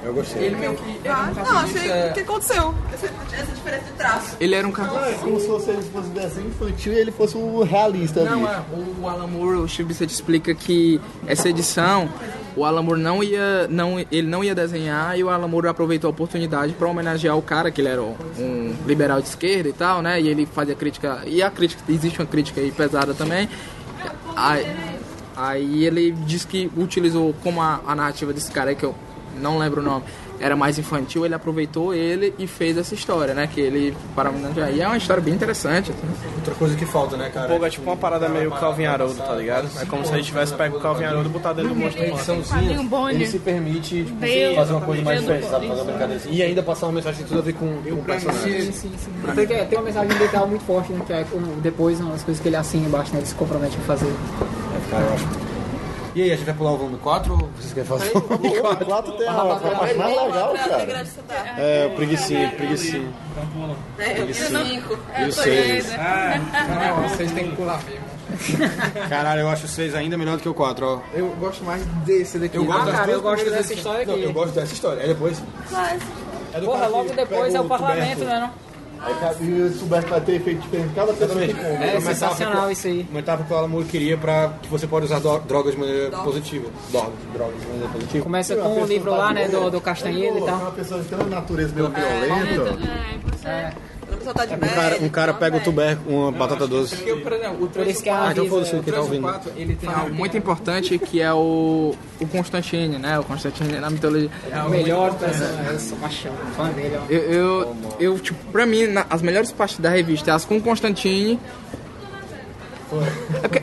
Eu gostei. Ele meio que. Era um Não, achei. O que aconteceu? Essa, essa diferença de traço. Ele era um cartunista. É como se fosse, ele fosse desenho infantil e ele fosse o realista ali. Não, é, o Alan Moore, o Bissett explica que essa edição, o Alan Moore não ia, não, ele não ia desenhar e o Alan Moore aproveitou a oportunidade para homenagear o cara, que ele era um, um liberal de esquerda e tal, né? E ele fazia crítica, e a crítica, existe uma crítica aí pesada também. Aí, aí ele diz que utilizou como a, a narrativa desse cara aí, que eu não lembro o nome, era mais infantil, ele aproveitou ele e fez essa história, né? Que ele para E é uma história bem interessante. assim. Outra coisa que falta, né, cara? Fogo é tipo uma parada meio Calvin Haroldo, tá ligado? É como se a gente tivesse pego o Calvin Haroldo e botado dentro do monstro ele né? se permite tipo, fazer uma coisa mais diferente, sabe? Fazer uma brincadeira. E ainda passar uma mensagem que tem tudo a ver com, com o personagem. Sim, sim, sim. Tem, uma mensagem ambiental muito forte, né? Que é depois umas coisas que ele assina embaixo, né? Ele se compromete a fazer. Cara, eu acho. E aí, a gente vai pular o volume 4 ou vocês querem fazer o volume O 4? 4 tem a, parte mais legal, cara. É, o preguicinho, preguicinho. É, o cinco. E o 6. Não, vocês têm que pular mesmo. Caralho, eu acho o 6 ainda melhor do que o 4, ó. Eu gosto mais desse daqui. Eu gosto Ah, cara, eu gosto dessa história aqui. Não, eu gosto dessa história. É depois. É do Porra, logo depois é o parlamento, né? Não? Aí, e o Suberto vai ter efeito diferente cada pessoa que compra. É Uma sensacional isso aí. Uma etapa que o Alan Moore queria pra que você pode usar drogas de maneira positiva. Drogas, drogas de maneira positiva. Começa com o pessoa livro tá lá, né? Do, do Castanheira e Pô, tal. Uma pessoa de tanta natureza meio violenta. É, você... A pessoa tá de Um cara, um cara pega o tuberco, uma batata doce. Porque, por exemplo, o Por isso que é Ah, então foda-se o que tá ouvindo. 4, ele tem algo muito importante que é o, o Constantine, né? O Constantine na mitologia. É o melhor personagem. Eu sou paixão, fã dele. ó. Eu, eu, eu, tipo, pra mim, na- as melhores partes da revista é as com Constantine.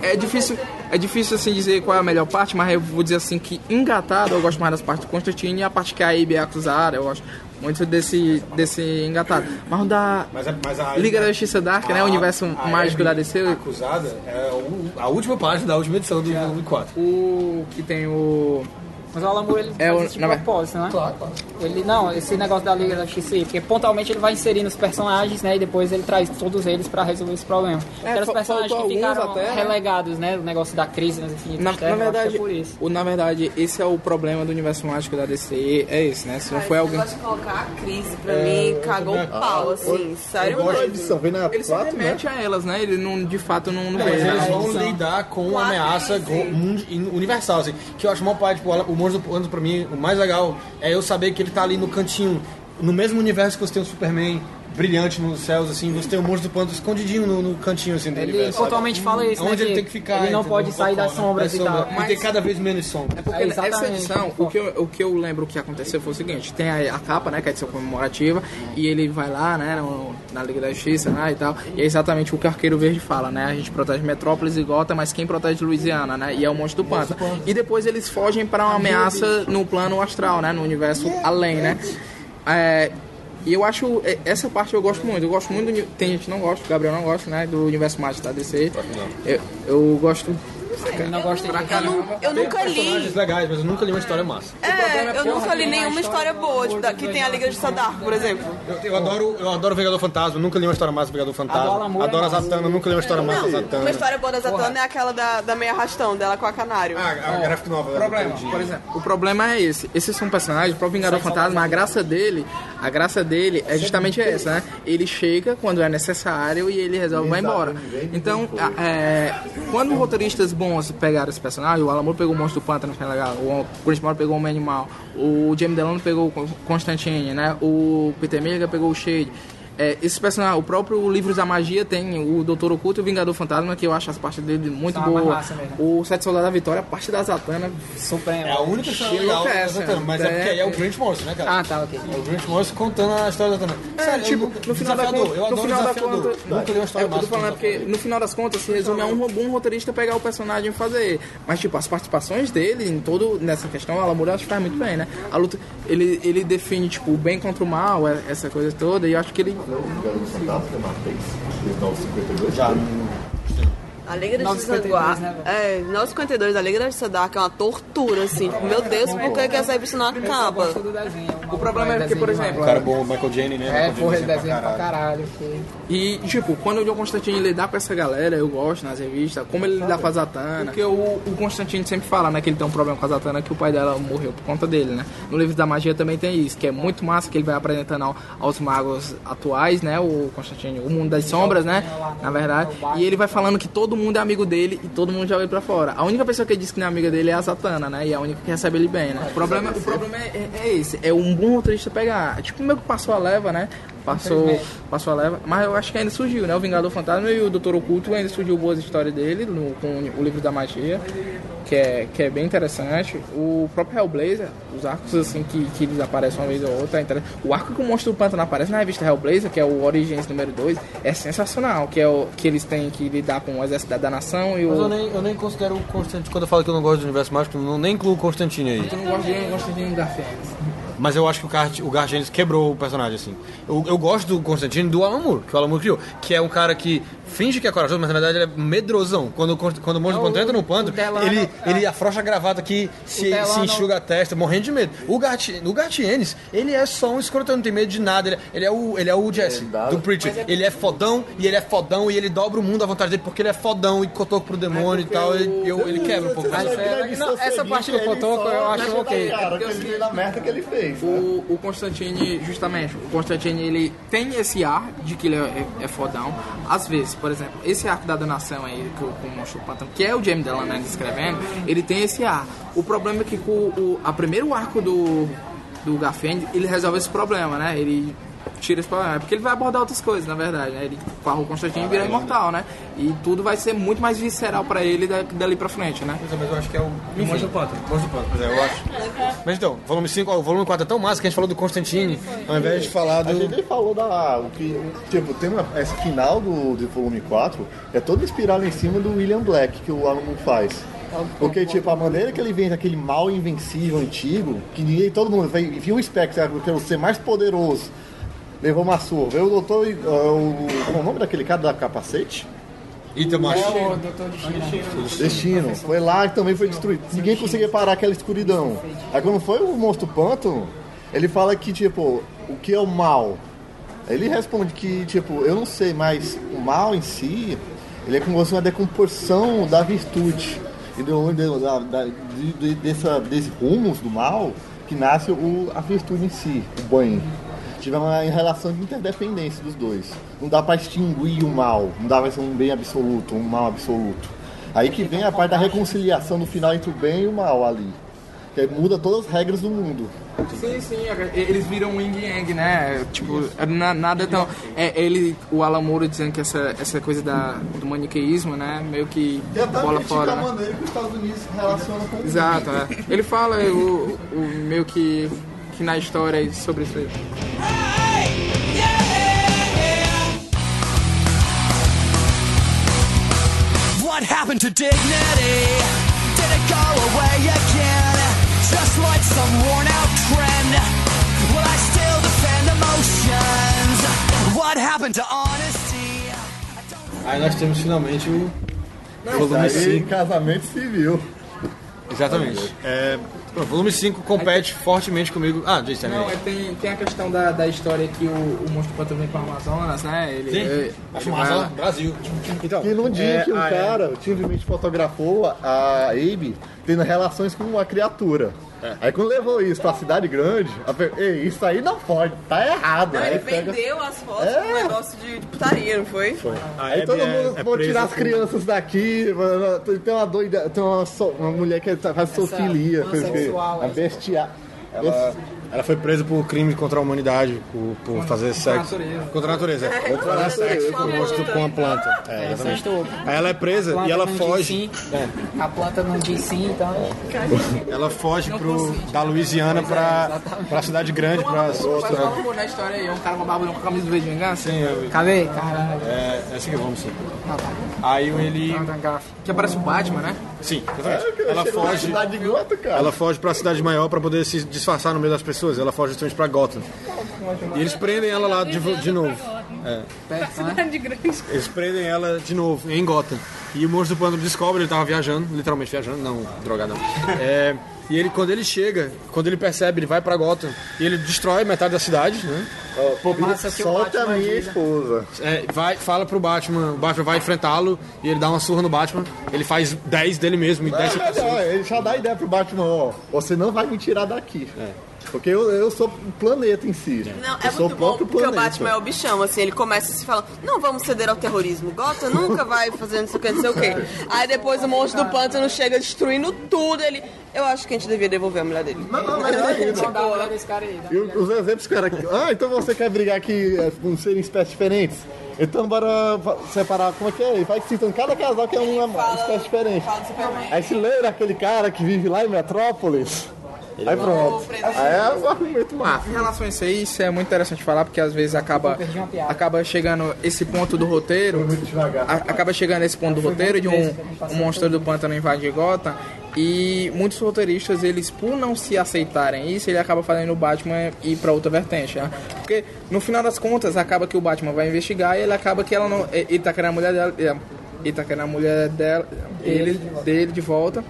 É, é difícil, é difícil assim dizer qual é a melhor parte, mas eu vou dizer assim que engatado eu gosto mais das partes do Constantine e a parte que a Ibe é acusada, eu gosto muito desse, desse engatado. Mas o da Mas a, mas a Liga da Justiça Dark, né? O universo mágico da DC, acusada é a última página da última edição do volume 4. o que tem o. Mas o Alan Moore, ele É, faz o- na ver- propósito, né? Claro, claro. Ele, não, esse negócio da Liga da Justiça aí, porque pontualmente ele vai inserindo os personagens, né? E depois ele traz todos eles pra resolver esse problema. É, Aqueles personagens que ficaram até, né? relegados, né? O negócio da crise nas infinitas Na, na terras, eu acho que verdade, é por isso. o, na verdade, esse é o problema do universo mágico da DC, é esse, né? Se não foi alguém. de colocar a crise, pra mim, cagou o pau, assim. Sério Eu gosto da mesmo. edição, vem na Ele só 4, né? remete a elas, né? Ele não, de fato não, não. Mas eles vão lidar com uma ameaça universal, assim. Que eu acho mó pai, tipo, o Monstro do Pântano pra mim, o mais legal é eu saber que ele tá ali no cantinho, no mesmo universo que você tem o Superman brilhante nos céus, assim, você tem o Monstro do Pântano escondidinho no, no cantinho, assim, do Ele universo. pontualmente fala isso, né? Onde ele tem que ficar. Ele não pode sair das Focado, sombras e tal. sombras. E tem cada vez menos sombra. Porque É, nessa exatamente. edição, o que, eu, o que eu lembro que aconteceu foi o seguinte: tem a, a capa, né, que é a edição comemorativa, e ele vai lá, né, no- na Liga da Justiça, né, e tal, e é exatamente o que o Arqueiro Verde fala, né, a gente protege Metrópolis e Gotham, mas quem protege Louisiana, né, e é o Monstro do Pântano. E depois eles fogem para uma ameaça no plano astral, né, no universo além, né. É, e eu acho, é, essa parte eu gosto muito, eu gosto muito, do, tem gente que não gosta, o Gabriel não gosta, né, do universo mágico da DC. Eu, eu gosto Ele não gosta de Eu, nu- eu nunca li. Personagens legais, mas eu nunca li uma história massa. É, eu nunca li nenhuma história boa, tipo, da- que tem a Liga de Sadar, por exemplo. Eu, eu adoro, eu adoro Vingador Fantasma, nunca li uma história massa do Vingador Fantasma. É Adoro a. Zatanna, nunca li uma história massa da Não, Zatanna. uma história boa da Zatanna é aquela da, da meia arrastão, dela com a canário. Ah, a gráfica nova. problema, por exemplo, o problema é esse. Esses são personagens, o próprio Vingador Fantasma, a graça dele, a graça dele é justamente essa, né? Ele chega quando é necessário e ele resolve e vai embora. Então, a- é, quando roteiristas pegaram esse personagem, o Alan Moore pegou o Monstro do Pântano, que é legal, o Chris Moore pegou o Homem Animal, o Jamie Delano pegou o Constantine, né? O Peter Milligan pegou o Shade. É, esse personagem, o próprio Livros da Magia tem o Doutor Oculto e o Vingador Fantasma, que eu acho as partes dele muito a boas. massa mesmo. O Sete Soldados da Vitória, a parte da Zatanna, Supremo. É a única história Que legal é da essa? Zatanna, mas é porque aí é o Grant Morrison, né, cara? Ah, tá, ok. É o Grant Morrison contando a história da Zatanna. É, tipo, no final da conta, Eu no adoro final da desafiador. conta, Nunca li uma é, história eu tô massa. falando é porque no final das contas se resume a um, um roteirista pegar o personagem e fazer. Mas tipo, as participações dele em todo nessa questão, Alan Moore acho que faz muito bem, né? A luta, ele, ele define tipo o bem contra o mal, é- essa coisa toda, e eu acho que ele Fantasma, que é Martins, dos 952. Já. A Liga da Justiça 952, Dark. né, É, 952, a Liga da Justiça Dark é uma tortura, assim. Meu Deus, por que que essa revista não acaba? Do. O problema é porque, por exemplo, O cara bom, o Michael Janney, né? É, porra, ele desenha pra caralho. que- E, tipo, quando o John Constantine lidar com essa galera, eu gosto nas revistas, como ele lidar com a Zatanna. Porque o, o Constantine sempre fala, né, que ele tem um problema com a Zatanna, que o pai dela morreu por conta dele, né? No livro da magia também tem isso, que é muito massa, que ele vai apresentando ao- aos magos atuais, né, o Constantine, o mundo das sombras, né, na verdade. E ele vai falando que todo mundo é amigo dele e todo mundo joga ele pra fora. A única pessoa que diz que não é amiga dele é a Zatanna, né, e é a única que recebe ele bem, né? O problema, o problema é, é- é esse, é um bom roteirista pegar. Tipo, meio que passou a leva, né? Passou, passou a leva, mas eu acho que ainda surgiu, né? O Vingador Fantasma e o Doutor Oculto ainda surgiu boas histórias dele no, com o livro da magia, que é, que é bem interessante. O próprio Hellblazer, os arcos assim que, que eles aparecem uma vez ou outra, é. O arco que o Monstro do Pântano aparece na revista Hellblazer, que é o Origins número 2, é sensacional, que é o que eles têm que lidar com o exército da, da nação e Mas eu o. nem, eu nem considero o Constantine. Quando eu falo que eu não gosto do universo mágico, eu não, nem incluo o Constantine aí. Tu não gosta de, gosta de Garfiennes. Mas eu acho que o, Gar o Gargenis quebrou o personagem, assim. Eu, eu gosto do Constantine do Alan Moore, que o Alan Moore criou. Que é um cara que finge que é corajoso, mas na verdade ele é medrosão. Quando, quando o monstro do É entra no pântano, Delano, ele, é. ele afrouxa a gravata aqui, se, se enxuga a testa, morrendo de medo. O, Gati, o Gartienes, ele é só um escrotão, não tem medo de nada. Ele, é- ele é o, ele é o Jesse, do Preacher. Ele é fodão, e ele é fodão, e ele dobra o mundo à vontade dele, porque ele é fodão e cotoco pro demônio e tal. Ele, eu- ele quebra um pouco. Mas mais. é- não, essa parte do Cotoco eu acho ok. Cara, que ele da merda que ele fez. Né? O, o Constantine, justamente, o Constantine ele tem esse ar de que ele é, é, é fodão. Às vezes, por exemplo, esse arco da donação aí, que o, com o Monstro que é o Jamie Delaney escrevendo, ele tem esse ar. O problema é que com o a primeiro arco do, do Garfield, ele resolve esse problema, né? Ele tira esse problema, porque ele vai abordar outras coisas, na verdade, né? Ele com o Constantine vira imortal, né? E tudo vai ser muito mais visceral pra ele da- dali pra frente, né? Mas eu acho que é o. O Monstro do Pântano. Monstro do Pântano, pois é, eu acho. Mas então, volume 5, ó, o volume 4 é tão massa que a gente falou do Constantine, ao invés de falar A gente do. nem falou da. O que, tipo, tem uma, esse final do, do volume 4 é todo inspirado em cima do William Black que o Alan Moore faz. Porque, tipo, a maneira que ele vem daquele mal invencível antigo, que ninguém, todo mundo viu um espectro, que era o ser mais poderoso, levou uma surra. Veio o doutor. uh, o, qual é o nome daquele cara da capacete? Itamar. o Doutor Destino. Destino. Foi lá que também foi destruído. Ninguém conseguia parar aquela escuridão. Aí quando foi o monstro pântano, ele fala que, tipo, o que é o mal? Ele responde que, tipo, eu não sei, mas o mal em si, ele é como se fosse uma decomposição da virtude. E do, do- da, da, de, de, dessa, desse rumos do mal que nasce o, a virtude em si, o bem. Tiver uma relação de interdependência dos dois. Não dá pra extinguir o mal, não dá pra ser um bem absoluto, um mal absoluto. Aí que vem a parte da reconciliação no final entre o bem e o mal ali. Que muda todas as regras do mundo. Sim, sim, eles viram o Yin Yang, né? Tipo, na- nada tão. É, ele, o Alan Moore dizendo que essa, essa coisa da, do maniqueísmo, né? Meio que E até bola fora. a Né? maneira que os Estados Unidos se relacionam com o Exato, é. Ele fala o, o meio que, que na história sobre isso aí. What happened to dignity? Did it go away again? Just like some worn out trend? Will I still defend emotions? What happened to honesty? Aí nós temos finalmente o volume Aí, 5. casamento civil. Exatamente. É, o volume 5 compete fortemente comigo. Ah, também. Não, é, tem, tem a questão da, da história que o, o monstro vem para Amazonas, né? Ele, Sim. ele- Acho ele massa, vai- Brasil. Então, Que num dia é, que um ah, é. cara simplesmente fotografou a Abe tendo relações com uma criatura. É. Aí quando levou isso pra cidade grande, a Ei, isso aí não pode, tá errado. Não, aí ele pega- vendeu as fotos É. um negócio de, de putaria, não foi? A Aí Abby todo é- mundo é vou tirar as crianças daqui. mano, Tem uma doida, tem uma, so- uma mulher que faz sofilia, a é. bestia. Ela, ela foi presa por crime contra a humanidade, por, por fazer sexo. natureza. Contra a natureza. é. Contra a natureza. com, a planta. É, exatamente. Incesto, Aí ela é presa e ela foge. sim, É, a planta não diz sim, então. ela foge pro, da Louisiana pra, pra cidade grande, pra. Mas fala um pouco na história aí, é um cara com uma barba com camisa do V de vingança. Sim, eu- Cadê? Caralho. é, é assim que vamos sim. Ah, tá. Aí ele. Tá gafe. Que aparece o Batman, né? Sim, É, exatamente. Ela foge. Ela foge pra cidade maior pra poder se disfarçar no meio das pessoas. Ela foge justamente pra Gotham. E eles prendem ela lá de, de novo. É. Grande. Eles prendem ela de novo, em Gotham. E o monstro do pântano descobre, ele tava viajando, literalmente viajando, não, drogado não. É, e ele, quando ele chega, quando ele percebe, ele vai pra Gotham e ele destrói metade da cidade, né? Pô, massa solta a minha né? esposa. É, vai, fala pro Batman, o Batman vai enfrentá-lo e ele dá uma surra no Batman. Ele faz 10 dele mesmo e 10 É, ele já dá ideia pro Batman, ó, você não vai me tirar daqui. Porque eu, eu sou o planeta em si. Não, eu é sou muito o bom porque o planeta. Batman é o bichão, assim, ele começa se falando, não vamos ceder ao terrorismo, Gotham nunca vai fazer não sei o que, não sei o que. Aí depois o monstro do pântano chega destruindo tudo, ele, eu acho que a gente devia devolver a mulher dele. Não, não, mas aí, Não dá a mulher desse cara aí. E o- os exemplos, cara, ah, então você quer brigar aqui é, com serem espécies diferentes? Então bora separar, como é que é? Vai citando cada casal que é uma espécie diferente. Fala. Aí se lembra aquele cara que vive lá em Metrópolis? Aí pronto. Aí é um argumento massa. Em relação a isso aí, isso é muito interessante falar, porque às vezes acaba, acaba chegando esse ponto do roteiro, a- acaba chegando esse ponto do roteiro de um, um monstro do pântano invadir Gotham, e muitos roteiristas, eles por não se aceitarem isso, ele acaba fazendo o Batman ir pra outra vertente, né? Porque no final das contas, acaba que o Batman vai investigar e ele acaba que ela não... Ele tá querendo a mulher dela... Ele tá querendo a mulher dela, dele, dele de volta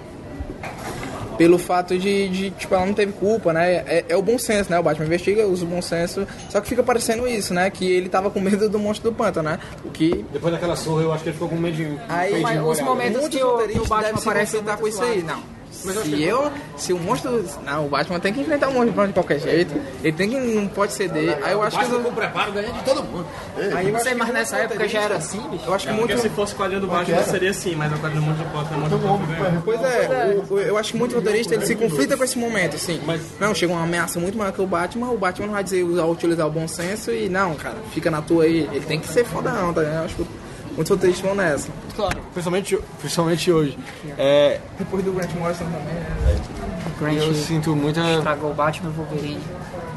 pelo fato de, de, tipo, ela não teve culpa, né? É, é o bom senso, né? O Batman investiga, usa o bom senso, só que fica parecendo isso, né? Que ele tava com medo do monstro do pântano, né? O que... Depois daquela surra, eu acho que ele ficou com medo de. Aí, Mas os momentos muitos que o, o Batman se aparece contentar com isso aí, não. Mas eu acho Se eu, se o monstro, não, o Batman tem que enfrentar o monstro de qualquer jeito. Ele tem que, não pode ceder. Aí eu acho que, Batman com preparo ganha de todo mundo. aí eu Não sei, mas muito nessa época já era assim, bicho. Eu acho que Porque muito se fosse quadrinho do Batman seria assim, mas o quadrinho do Monte de Pota é de Pota ganhou. Pois é, o- o- eu acho que muito roteirista ele se conflita com esse momento, assim. Não, chega uma ameaça muito maior que o Batman, o Batman não vai dizer usar, utilizar o bom senso e não, cara, fica na tua aí. Ele tem que ser fodão, tá ligado? Eu acho que muitos roteiristas vão nessa. Claro, principalmente, principalmente hoje. É, Depois do Grant Morrison também, né? O Grant eu sinto muita. estragou o Batman e Wolverine.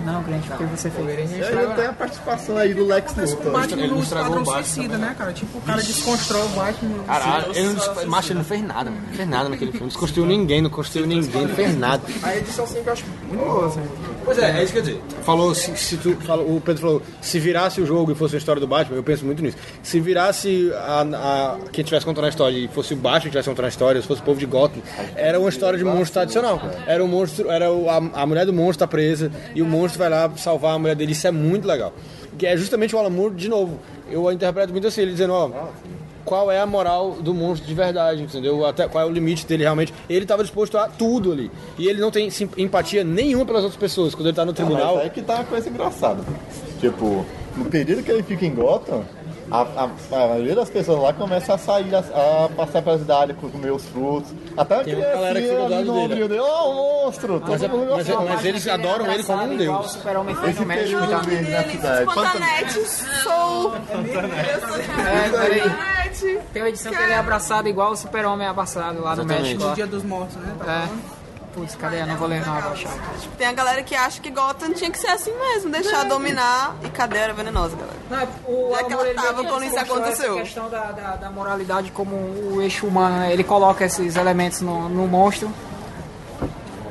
Não, Grant, o que você fez? Ele tem a participação aí do Lex O Luthor. Batman Ele no Esquadrão o Batman Suicida, né, cara? Tipo, o cara desconstrói o Batman. Caralho, ele não, macho, ele não fez nada, mano. Não fez nada naquele filme. Não desconstruiu ninguém, não construiu ninguém, não fez nada. A edição 5 eu acho muito boa, assim. Pois é, é isso que eu ia dizer. Falou, se, se tu, falou, o Pedro falou, se virasse o jogo e fosse a história do Batman, eu penso muito nisso. Se virasse a, a, quem estivesse contando a história e fosse o Batman que estivesse contando a história, se fosse o povo de Gotham, era uma história de monstro tradicional. Era o monstro, era o- a, a mulher do monstro tá presa e o monstro vai lá salvar a mulher dele. Isso é muito legal. Que é justamente o Alan Moore, de novo. Eu interpreto muito assim, ele dizendo, ó, qual é a moral do monstro de verdade, entendeu? Até qual é o limite dele realmente. Ele estava disposto a tudo ali. E ele não tem empatia nenhuma pelas outras pessoas. Quando ele tá no Mas tribunal, aí que tá uma coisa engraçada. Tipo, no período que ele fica em Gotham, a, a, a maioria das pessoas lá começa a sair, a, a passar pelas idades, comer os frutos. Até Tem uma galera que fica do ali lado no dele. dele, ó, o monstro! Mas é- mas é- mas eles adoram ele como um deus. Esse no México, período tá? verde na cidade. Pantanete, sou... É, peraí. Pantanete. Tem uma edição que ele é abraçado igual o Super-Homem abraçado lá no. México. No Dia dos Mortos, né? Tá É. Putz, cadê? Eu não vou ler não, vou achar. Tem a galera que acha que Gotham tinha que ser assim mesmo, deixar dominar e cadeira venenosa, galera. Não, é, o Já que ela ele tava quando isso aconteceu. Essa questão da, da, da moralidade como o eixo humano, né? ele coloca esses elementos no, no monstro,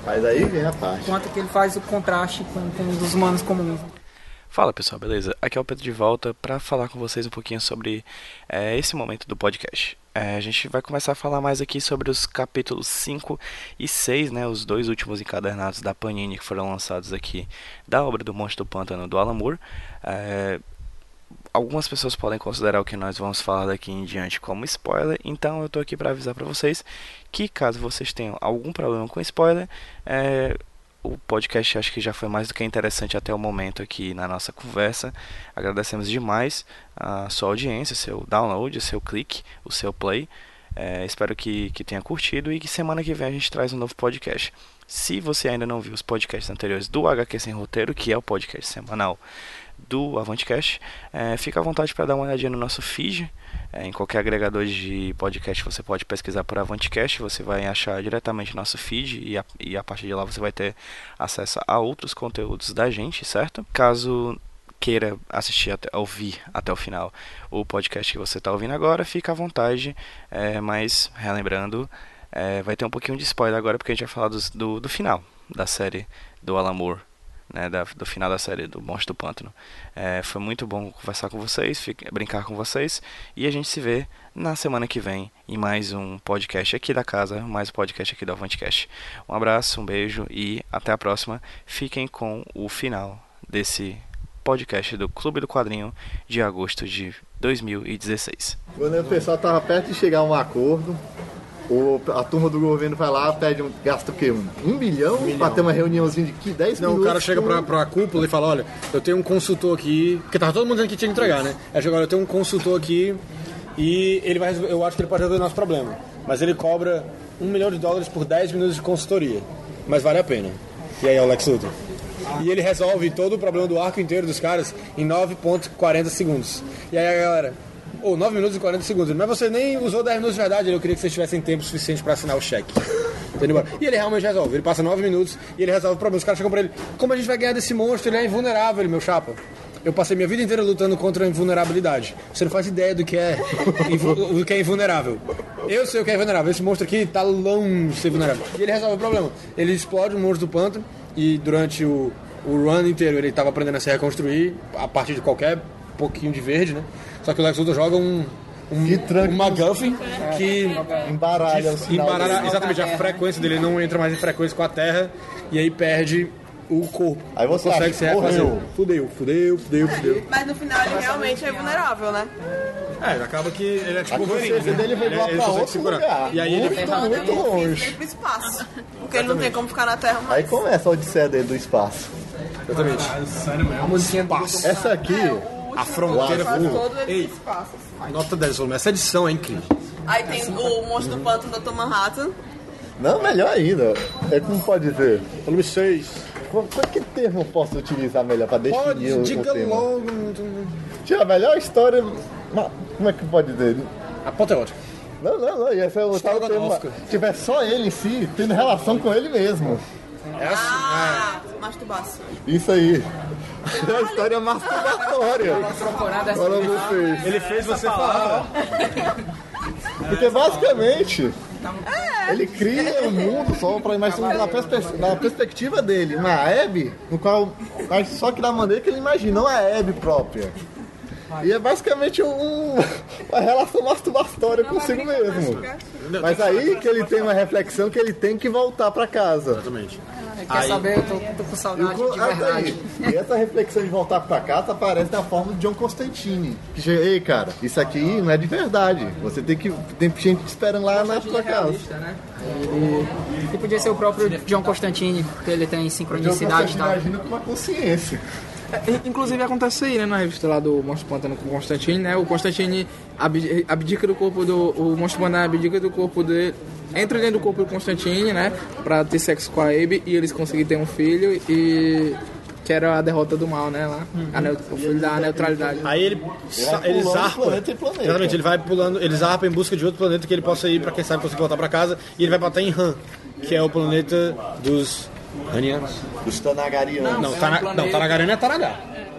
Mas aí vem a parte. enquanto que ele faz o contraste com, com os humanos comuns. Fala pessoal, beleza? Aqui é o Pedro de volta para falar com vocês um pouquinho sobre eh, esse momento do podcast. Eh, a gente vai começar a falar mais aqui sobre os capítulos 5 e 6, né, os dois últimos encadernados da Panini que foram lançados aqui da obra do Monstro do Pântano do Alan Moore. Eh, algumas pessoas podem considerar o que nós vamos falar daqui em diante como spoiler, então eu tô aqui para avisar para vocês que caso vocês tenham algum problema com spoiler, eh, o podcast acho que já foi mais do que interessante até o momento aqui na nossa conversa. Agradecemos demais a sua audiência, seu download, o seu clique, o seu play. É, espero que, que tenha curtido e que semana que vem a gente traz um novo podcast. Se você ainda não viu os podcasts anteriores do HQ Sem Roteiro, que é o podcast semanal do Avantcast, é, fica à vontade para dar uma olhadinha no nosso feed. É, em qualquer agregador de podcast você pode pesquisar por Avantcast, você vai achar diretamente nosso feed e a, e a partir de lá você vai ter acesso a outros conteúdos da gente, certo? Caso queira assistir até, ouvir até o final o podcast que você está ouvindo agora, fica à vontade, é, mas relembrando, é, vai ter um pouquinho de spoiler agora porque a gente vai falar dos- do, do final da série do Alan Moore né, da- do final da série do Monstro do Pântano. É, foi muito bom conversar com vocês, brincar com vocês e a gente se vê na semana que vem em mais um podcast aqui da casa, mais um podcast aqui do Avantcast. Um abraço, um beijo e até a próxima. Fiquem com o final desse podcast do Clube do Quadrinho de agosto de 2016. Quando o pessoal tava perto de chegar a um acordo, o- a turma do governo vai lá, pede um, gasta o quê? Um, um bilhão, pra ter uma reuniãozinha de que 10 Não, minutos. o cara chega com- pra, pra cúpula e fala, olha, eu tenho um consultor aqui, porque tava todo mundo dizendo que tinha que entregar, né? Aí olha, eu tenho um consultor aqui e ele vai resolver, eu acho que ele pode resolver o nosso problema. Mas ele cobra um milhão de dólares por 10 minutos de consultoria. Mas vale a pena. E aí é o Lex Luthor. E ele resolve todo o problema do arco inteiro dos caras em 9.40 segundos. E aí a galera, ou 9 minutos e 40 segundos. Mas você nem usou 10 minutos de verdade, eu queria que vocês tivessem tempo suficiente pra assinar o cheque. E ele realmente resolve. Ele passa 9 minutos e ele resolve o problema. Os caras chegam pra ele, como a gente vai ganhar desse monstro? Ele é invulnerável, meu chapa. Eu passei minha vida inteira lutando contra a invulnerabilidade. Você não faz ideia do que é, do que é invulnerável. Eu sei o que é invulnerável. Esse monstro aqui tá longe de ser vulnerável. E ele resolve o problema. Ele explode o monstro do pântano e durante o, o run inteiro ele tava aprendendo a se reconstruir a partir de qualquer pouquinho de verde, né? Só que o Lex Luthor joga um um, um MacGuffin que Embaralha o sinal embaralha dele. exatamente a frequência dele, ele não entra mais em frequência com a Terra e aí perde o corpo. Aí você consegue acha se refazer. Fudeu, fudeu, fudeu, fudeu. Mas no final ele realmente é vulnerável, né? É, acaba que ele é tipo A Wolverine, né? dele vai Ele- ele pra consegue outro segurar. lugar. E aí ele muito, muito longe. Vem pro espaço. Porque ele não tem como ficar na Terra mais. Aí começa a odisseia dele do espaço. Exatamente. A musiquinha do Essa aqui, A fronteira Faz todo ele Ei, espaço. nota 10, Solomon. Essa edição é incrível. Aí tem o monstro do pântano Dr. Manhattan. não, melhor ainda. É como pode dizer. Volume 6. Qual, qual que termo eu posso utilizar melhor pra definir Pode, o, diga o tema? logo. Tinha a melhor história. mas Como é que pode dizer? Apoteótico. Não, não, não. Ia ser o tal tema. Tiver só ele em si, tendo relação com ele mesmo. É assim. Ah, masturbação. Isso aí. É a história masturbatória. Olha vocês. Ele fez você falar. Porque basicamente ele cria um mundo só para imaginar na, perspe- na perspectiva dele, uma Abby, no qual mas só que da maneira que ele imagina, não a Abby própria. E é basicamente um, uma relação masturbatória consigo mesmo. Mas aí que ele tem uma reflexão que ele tem que voltar para casa. Exatamente. Quer saber? Eu tô, tô com saudade co- de ah, verdade. daí, e essa reflexão de voltar pra casa aparece na forma de John Constantine. Que chega, ei cara, isso aqui não é de verdade. Você tem que. Tem gente esperando lá na sua casa. Né? E, e podia ser o próprio John Constantine, que ele tem sincronicidade e tal. agindo com uma consciência. É, Inclusive acontece aí, né, na revista lá do Monstro Pântano com o Constantine, né? O Constantine abdi- abdica do corpo do. O Monstro Pântano abdica do corpo dele. Entra dentro do corpo do Constantine, né? Pra ter sexo com a Abe e eles conseguirem ter um filho e. Que era a derrota do mal, né? Lá. A neu- o filho da neutralidade. Aí ele, ele zarpa. planeta planeta. Exatamente, ele vai pulando, ele zarpa em busca de outro planeta que ele possa ir pra quem sabe conseguir voltar pra casa. E ele vai bater em Han, que é o planeta dos Hanianos. Os Tanagarianos. Não, Tana, não Tanagarana é Tanagá.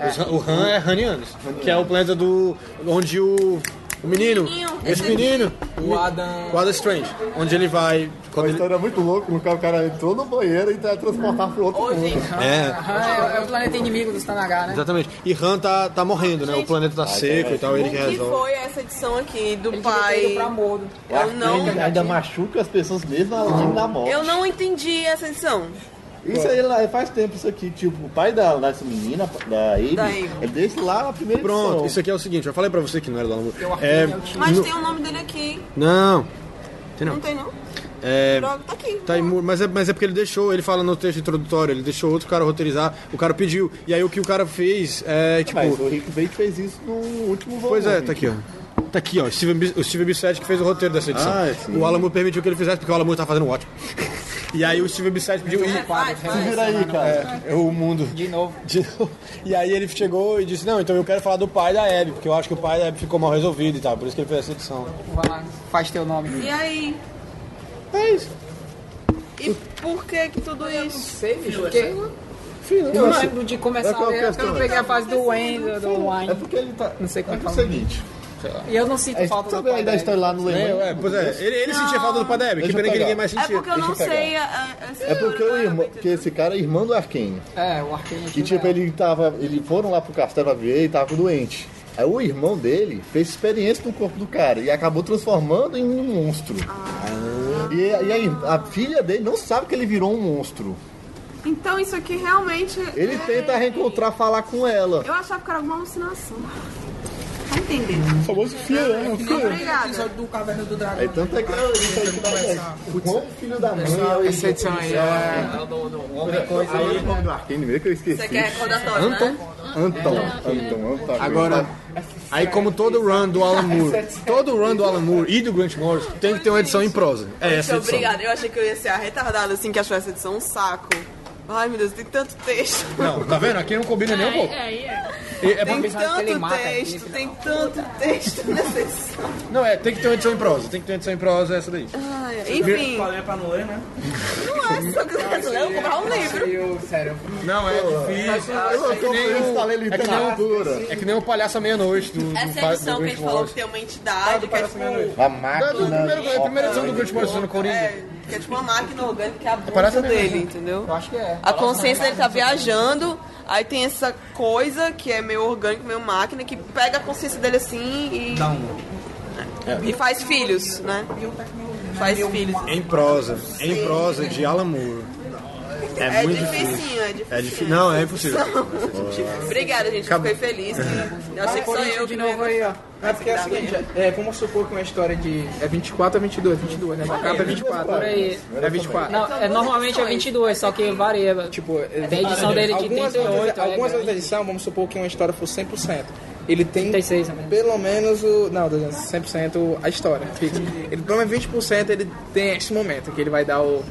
Os Han- O Han é Hanianos, que é o planeta do. onde o. O menino, esse menino, O Adam. o Adam Strange, onde ele vai. Uma Quando ele, história muito louca, no qual o cara entrou no banheiro e tá transportar pro outro mundo. é, Ah, é, é o planeta inimigo dos Tanaga, né? exatamente. E Han tá, tá morrendo, né? O planeta tá seco e tal, ele que O que resolve. foi essa edição aqui do pai? pra. Eu não, Ele ainda machuca as pessoas mesmo além da morte. eu não entendi essa edição. Isso aí lá, faz tempo isso aqui, tipo, o pai da, dessa menina, da Abe. é desse lá na primeira Pronto, edição. isso aqui é o seguinte, eu falei pra você que não era do Alan O É. Mas No- tem o nome dele aqui. não, tem Não não. tem, não? É, Droga, tá aqui. Tá mu- mas, é, mas é porque ele deixou, ele fala no texto introdutório, ele deixou outro cara roteirizar, o cara pediu. E aí o que o cara fez é tipo. Mas o Rick Bates fez isso no último volume. Pois é, tá aqui, ó. Tá aqui, ó. o Steven, o Steven Bissett que fez o roteiro dessa edição. Ah, o Moore permitiu que ele fizesse, porque o Moore tá fazendo ótimo. E aí o Steven Bissett pediu. E, vira aí, cara. é o mundo. De novo. De novo. E aí ele chegou e disse, não, então eu quero falar do pai da Abby, porque eu acho que o pai da Abby ficou mal resolvido e tal, por isso que ele fez essa edição. Vai lá, faz teu nome. E aí? É isso. E por que que tudo isso? sei, bicho, porque eu não lembro de começar É qual a ler, porque eu não peguei a fase do Wayne, do É Wine. porque ele tá. Não sei como é é o que fala. seguinte. E eu não sinto É, falta do aí da história lá no É, Leão? é, pois é, ele, ele sentia falta do Abby, que pena que ninguém mais É sentia. porque eu não Deixa eu pegar. sei. a- a- É porque o irmão, porque esse cara é irmão do Arkane. É, o Arquinho Que tipo, ele tava. Eles foram lá pro castelo pra ver e tava doente. Aí o irmão dele fez experiência no corpo do cara e acabou transformando em um monstro. E, e aí, a filha dele não sabe que ele virou um monstro. Então isso aqui realmente. Ele é- tenta reencontrar, falar com ela. Eu achava que era alguma alucinação. Tá entendendo. O famoso filho, né? Obrigada. episódio do Caverna do Dragão. Aí tanto é que eu dá O quão filho da mãe é o Essa edição aí é... Aí o nome do Arcane mesmo que eu esqueci. Você quer recordatório, Anton? né? Anton. Anton. Anton. Agora, aí como todo run do Alan Moore, todo run do Alan Moore e do Grant Morrison tem que ter uma edição em prosa. É essa edição. obrigada. Eu achei que eu ia ser a retardada, assim, que achou essa edição um saco. Ai, meu Deus, tem tanto texto. Não, tá vendo? Aqui não combina nem um pouco. Aí, é. E- é Tem tanto texto, tem tanto texto nessa edição. Não, é, tem que ter uma edição em prosa. Tem que ter uma edição em prosa, é essa daí. Ai, enfim, Qual é pra não ler, né? não é só que eu ler, eu vou comprar um livro. Sério, Não, é difícil. Eu tô nem feliz o- pra ler literatura. É que nem o Palhaço à Meia-Noite Essa edição que a gente falou que tem uma entidade, que é tipo... A máquina. é a primeira edição do Grant Morrison no Coringa. É, que é tipo uma máquina orgânica que Parece a mesma dele, entendeu? Eu acho que é. A consciência dele tá viajando, aí tem essa coisa que é meio orgânico, meio máquina, que pega a consciência dele assim e. Dá um. E faz filhos, né? Faz filhos. Em prosa. Em prosa de Alan Moore. É, É muito dificinho, difícil. é difícil. É difícil. Não, é impossível. Obrigada, gente. Acabou. Fiquei feliz. Que... Eu achei que só eu que de novo aí, ó. É porque é o seguinte, é, vamos supor que uma história de... É 24 ou 22? 22, né? A capa é 24. Por aí. É 24. Não, é, normalmente é 22, só que varia. Tipo, Tem edição dele de algumas 38, outras, é algumas outras edições, vamos supor que uma história for 100%. Ele tem 36 também. pelo menos o. Não, 100% a história. fixa. Ele, pelo menos 20% ele tem esse momento que ele vai dar o.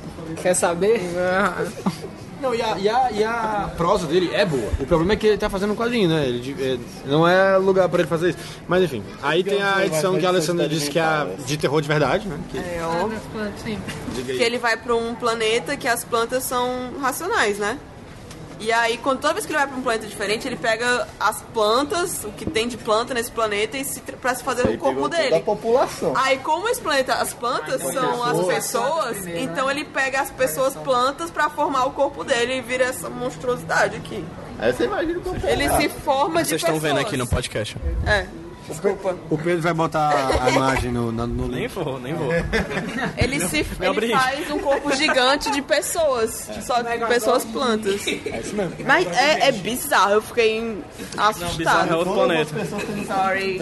Quer saber? Ah, Não, e a, e, a, e a prosa dele é boa. O problema é que ele tá fazendo um quadrinho, né? Ele, de- é, não é lugar pra ele fazer isso. Mas enfim, aí tem a edição que a Alessandra disse que é a de terror de verdade, né? Que, É óbvio. Sim. diga aí. Que ele vai pra um planeta que as plantas são racionais, né? E aí, quando, toda vez que ele vai pra um planeta diferente, ele pega as plantas, o que tem de planta nesse planeta, e se, pra se fazer o corpo Da dele. população. Aí, como esse planeta, as plantas são as pessoas, então ele pega as pessoas plantas pra formar o corpo dele e vira essa monstruosidade aqui. Aí você imagina o Ele se forma de Vocês pessoas. estão vendo aqui no podcast. É, desculpa. O Pedro vai botar a imagem no, no, no Nem vou, nem vou. Ele se ele faz um corpo gigante de pessoas, só de pessoas plantas. É isso mesmo. Mas é, é bizarro, eu fiquei Bizarro é outro planeta. Sorry.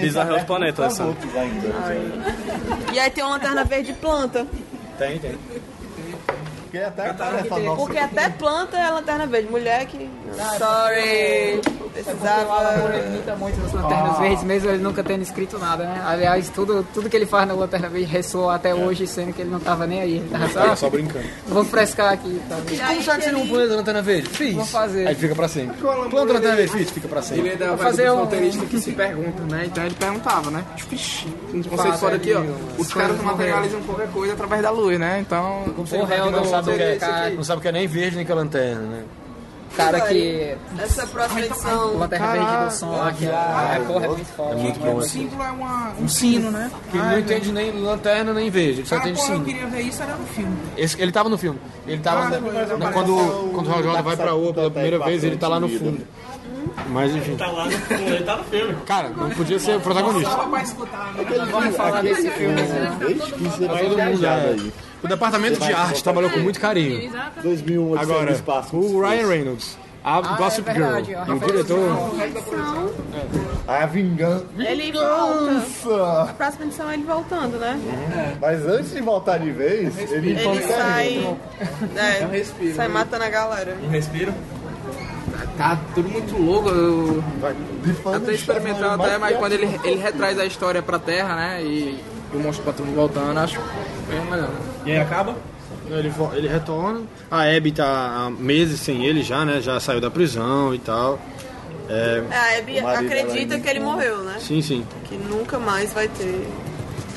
Bizarro é outro planeta, ainda. E aí tem uma lanterna verde planta. Tem, tem. Porque até. Porque até planta é lanterna verde. Mulher que. Sorry. Precisava. Ele imita muito nas Lanternas Verdes, mesmo ele nunca tendo escrito nada, né? Aliás, tudo, tudo que ele faz na Lanterna Verde ressoa até hoje, sendo que ele não tava nem aí. Ele tava só, Só brincando. vou frescar aqui, tá? Como sabe que seria um planeta lanterna verde? Fiz. Vou fazer. Aí fica pra sempre. Planta lanterna verde, fiz, fica pra sempre. Ele é da fazer um- roteirista que se pergunta, né? Então ele perguntava, né? Ixi, Um conceito fora aqui, ó. Os caras materializam qualquer coisa através da luz, né? Então. O réu Não sabe o que é, não sabe o que é nem verde nem que é lanterna, né? Cara que. Essa próxima edição. Lanterna Verde do som aqui, a, a cor é muito forte. Muito bom O assim. símbolo é uma, um sino, né? Que ele não entende nem lanterna nem verde, ele só Ah, entende porra, eu queria ver isso, era no filme. Esse, ele tava no filme. Ele tava. na- quando, quando o Roger Jordan vai pra Oa pela primeira vez, ele tá lá no fundo. Mas enfim. Tá lá no filme, ele tá no filme. Cara, não podia ser o protagonista. Só pra escutar, né? Vamos falar desse filme, né? Que todo mundo é. aí. O departamento de arte trabalhou com muito carinho. Exato. 2001, Odisseia Agora, o Ryan Reynolds, a Gossip é verdade, Girl, ó, o diretor. A vingança. Ele volta. A próxima edição é ele voltando, né? Mas antes de voltar de vez, ele, Ele sai. É, respiro, sai matando a galera. Um respiro. Tá tudo muito louco. Eu... Bifando Até o experimental chefão, até, mas quando ele, ele retraz a história pra terra, né? E, e o monstro patrulho voltando, acho bem melhor. E aí acaba? Ele, ele retorna. A Abby tá há meses sem ele já, né? Já saiu da prisão e tal. É, É, a Abby acredita que ele morreu, né? sim, sim. Que nunca mais vai ter.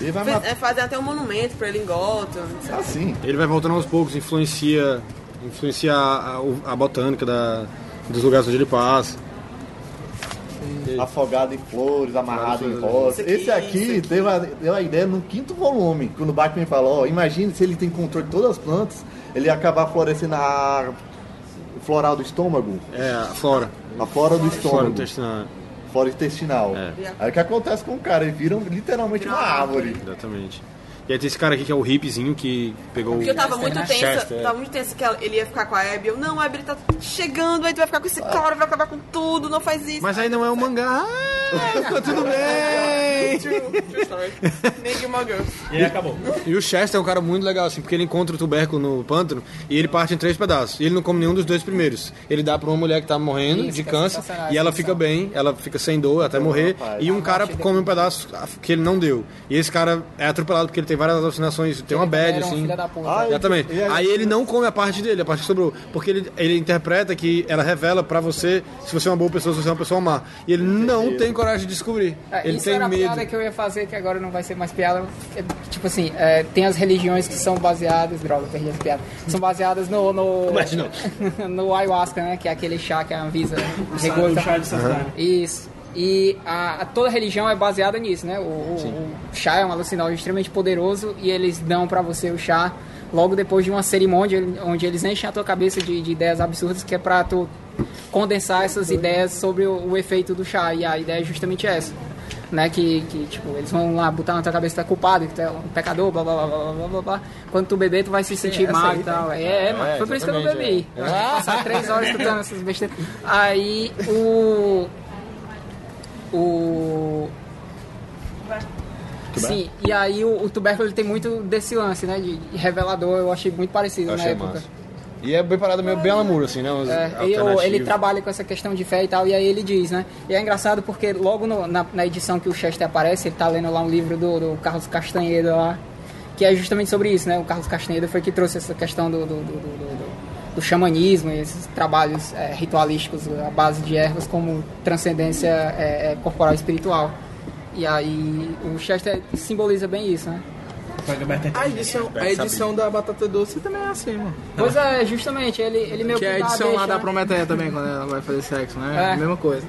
Ele vai matar. é, Fazem até um monumento pra ele em Gotham. etc. Assim. Ele vai voltando aos poucos, influencia, influencia a, a- a botânica da, dos lugares onde ele passa. Afogado em flores, amarrado em Isso rosa. aqui, Esse aqui deu a, deu a ideia no quinto volume, quando o Batman falou, ó, imagine se ele tem controle de todas as plantas, ele ia acabar florescendo a floral do estômago, É, a flora. a flora do Flora estômago, intestinal. flora intestinal. É. Aí o que acontece com o cara? Ele vira literalmente uma árvore. Exatamente. E aí tem esse cara aqui que é o hippiezinho que pegou Porque eu tava muito tensa, Chester, é. tava muito tensa que ele ia ficar com a Abby. Eu, não, a Abby tá chegando, aí tu vai ficar com esse cara, vai acabar com tudo, não faz isso. Mas aí não é um mangá. ficou tudo bem. Nem Gilmore Girls. E aí acabou. E o Chester é um cara muito legal, assim, porque ele encontra o tubérculo no pântano e ele parte em três pedaços. E ele não come nenhum dos dois primeiros. Ele dá pra uma mulher que tá morrendo Isso, de é câncer e ela essa fica bem, ela fica sem dor até morrer. E um cara come um pedaço que ele não deu. E esse cara é atropelado porque ele tem várias alucinações, tem uma bad, assim. filho da puta. Ah, Exatamente. Aí- Aí ele não come a parte dele, a parte que sobrou. Porque ele, ele interpreta que ela revela pra você se você é uma boa pessoa, se você é uma pessoa má. E ele não tem coragem de descobrir. É, ele isso tem era a medo. piada que eu ia fazer, que agora não vai ser mais piada. É, tipo assim, é, tem as religiões que são baseadas. Droga, perdi as piadas. São baseadas no. no Mas não. no ayahuasca, né? Que é aquele chá que a Anvisa regula. chá de santana. Isso. E a, a- toda religião é baseada nisso, né? O, o- o chá é um alucinógeno extremamente poderoso e eles dão pra você o chá logo depois de uma cerimônia onde eles enchem a tua cabeça de, de ideias absurdas que é pra tu condensar essas ideias sobre o, o efeito do chá. E a ideia é justamente essa. Né, que, que, tipo, eles vão lá botar na tua cabeça que tu é culpado, que tu é um pecador, blá blá blá blá blá blá blá. Quando tu beber, tu vai se sentir mal e tal. É, é, mano. Foi por isso que eu não bebi. Passar três horas escutando essas besteiras. Aí o. O. Sim, e aí o, o tubérculo tem muito desse lance, né? De, de revelador, eu achei muito parecido Eu na época. massa. E é bem parado meio bem Alamur, assim, né? É, e o- ele trabalha com essa questão de fé e tal, e aí ele diz, né? E é engraçado porque logo no- na, na edição que o Chester aparece, ele tá lendo lá um livro do, do Carlos Castanheira lá, que é justamente sobre isso, né? O Carlos Castanheira foi que trouxe essa questão do, do, do, do- xamanismo e esses trabalhos é, ritualísticos à base de ervas como transcendência é, é, corporal e espiritual. E aí o Chester simboliza bem isso, né? A edição, a edição da Batata Doce também é assim, mano. Pois é, justamente, ele, ele meio Que é a edição lá deixa, da né? Prometeia também, quando ela vai fazer sexo, né? É. A mesma coisa.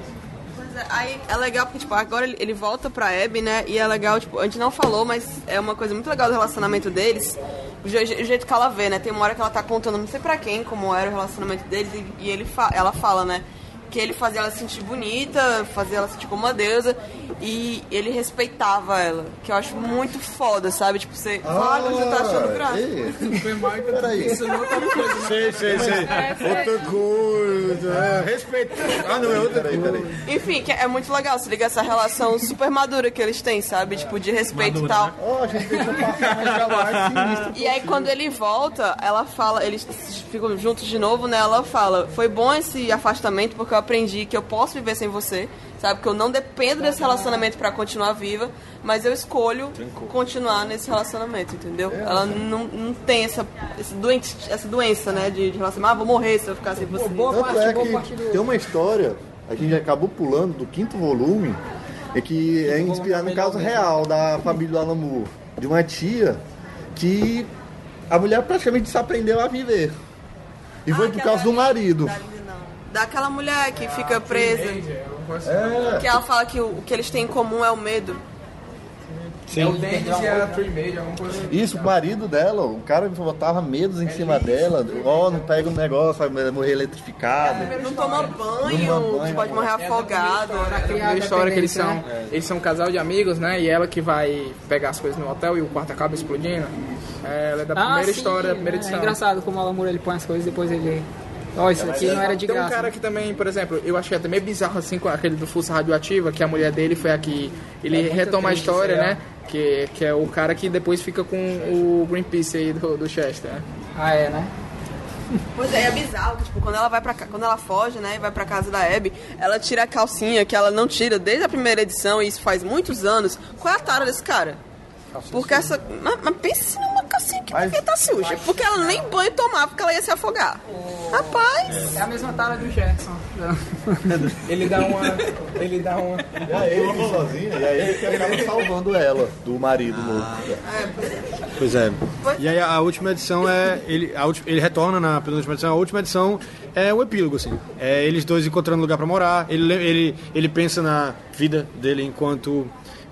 Aí é legal porque, tipo, agora ele, ele volta pra Abby, né? E é legal, tipo, a gente não falou, mas é uma coisa muito legal do relacionamento deles. O, je- o jeito que ela vê, né? Tem uma hora que ela tá contando, não sei pra quem, como era o relacionamento deles, e, e ele fa- ela fala, né? Que ele fazia ela se sentir bonita, fazia ela se sentir como uma deusa, e ele respeitava ela. Que eu acho muito foda, sabe? Tipo, você. Ah, você tá achando graça. ei, Foi mais que Peraí. isso não outra coisa, né? Sei, sei, sei. Outra coisa. É, respeito. Ah, não, é outra peraí, coisa. peraí. Enfim, que é muito legal se liga essa relação super madura que eles têm, sabe? Tipo, de respeito e tal. Ó, a gente deixou passar. E aí quando ele volta, ela fala, eles ficam juntos de novo, né? Ela fala, foi bom esse afastamento porque eu aprendi que eu posso viver sem você, sabe? Que eu não dependo desse relacionamento pra continuar viva, mas eu escolho continuar nesse relacionamento, entendeu? Ela não, não tem essa, doente, essa doença, né? De, de relacionamento, ah, vou morrer se eu ficar sem você. boa Tanto parte, é boa parte do- tem uma história, a gente acabou pulando do quinto volume, é que é inspirado no caso real da família do Alamu, de uma tia que a mulher praticamente desaprendeu a viver. E foi Ah, por aquela causa do marido. da-. Daquela mulher que fica presa. Que ela fala que o, o que eles têm em comum é o medo. É o Dennis e a Tree Made, alguma coisa assim. Isso, o marido dela, o cara botava medos em cima dela. Ó, não pega um negócio, vai morrer eletrificado. Não toma banho, Não toma banho, pode morrer afogado. A história que eles são, eles são um casal de amigos, né? E ela que vai pegar as coisas no hotel e o quarto acaba explodindo. É, ela é da primeira sim, história, da primeira é edição. engraçado como o Alamur ele põe as coisas e depois ele. Ó, isso aqui não era de Tem um graça. cara que também, por exemplo, eu achei até meio bizarro assim com aquele do Força Radioativa, que a mulher dele foi a que. Ele muito retoma a história, isso aí, né? Que, que é o cara que depois fica com o Greenpeace aí do, do Chester, né? Ah, é, né? Pois é, é bizarro que, tipo, quando ela vai pra ca- quando ela foge, né, e vai pra casa da Abby, ela tira a calcinha que ela não tira desde a primeira edição, e isso faz muitos anos. Qual é a tara desse cara? Porque essa. Mas, mas pense numa calcinha que Mas- tá suja. Porque ela nem banho tomava, porque ela ia se afogar. Rapaz! É a mesma tara do Jackson. Ele dá uma. ele dá uma. E aí ele que sozinha, e aí ele que acaba salvando ela, do marido novo. Pois é. E aí a última edição é. Ele, a ulti- ele retorna na penúltima edição. A última edição é o epílogo, assim. É eles dois encontrando lugar pra morar. Ele, le- ele, ele pensa na vida dele enquanto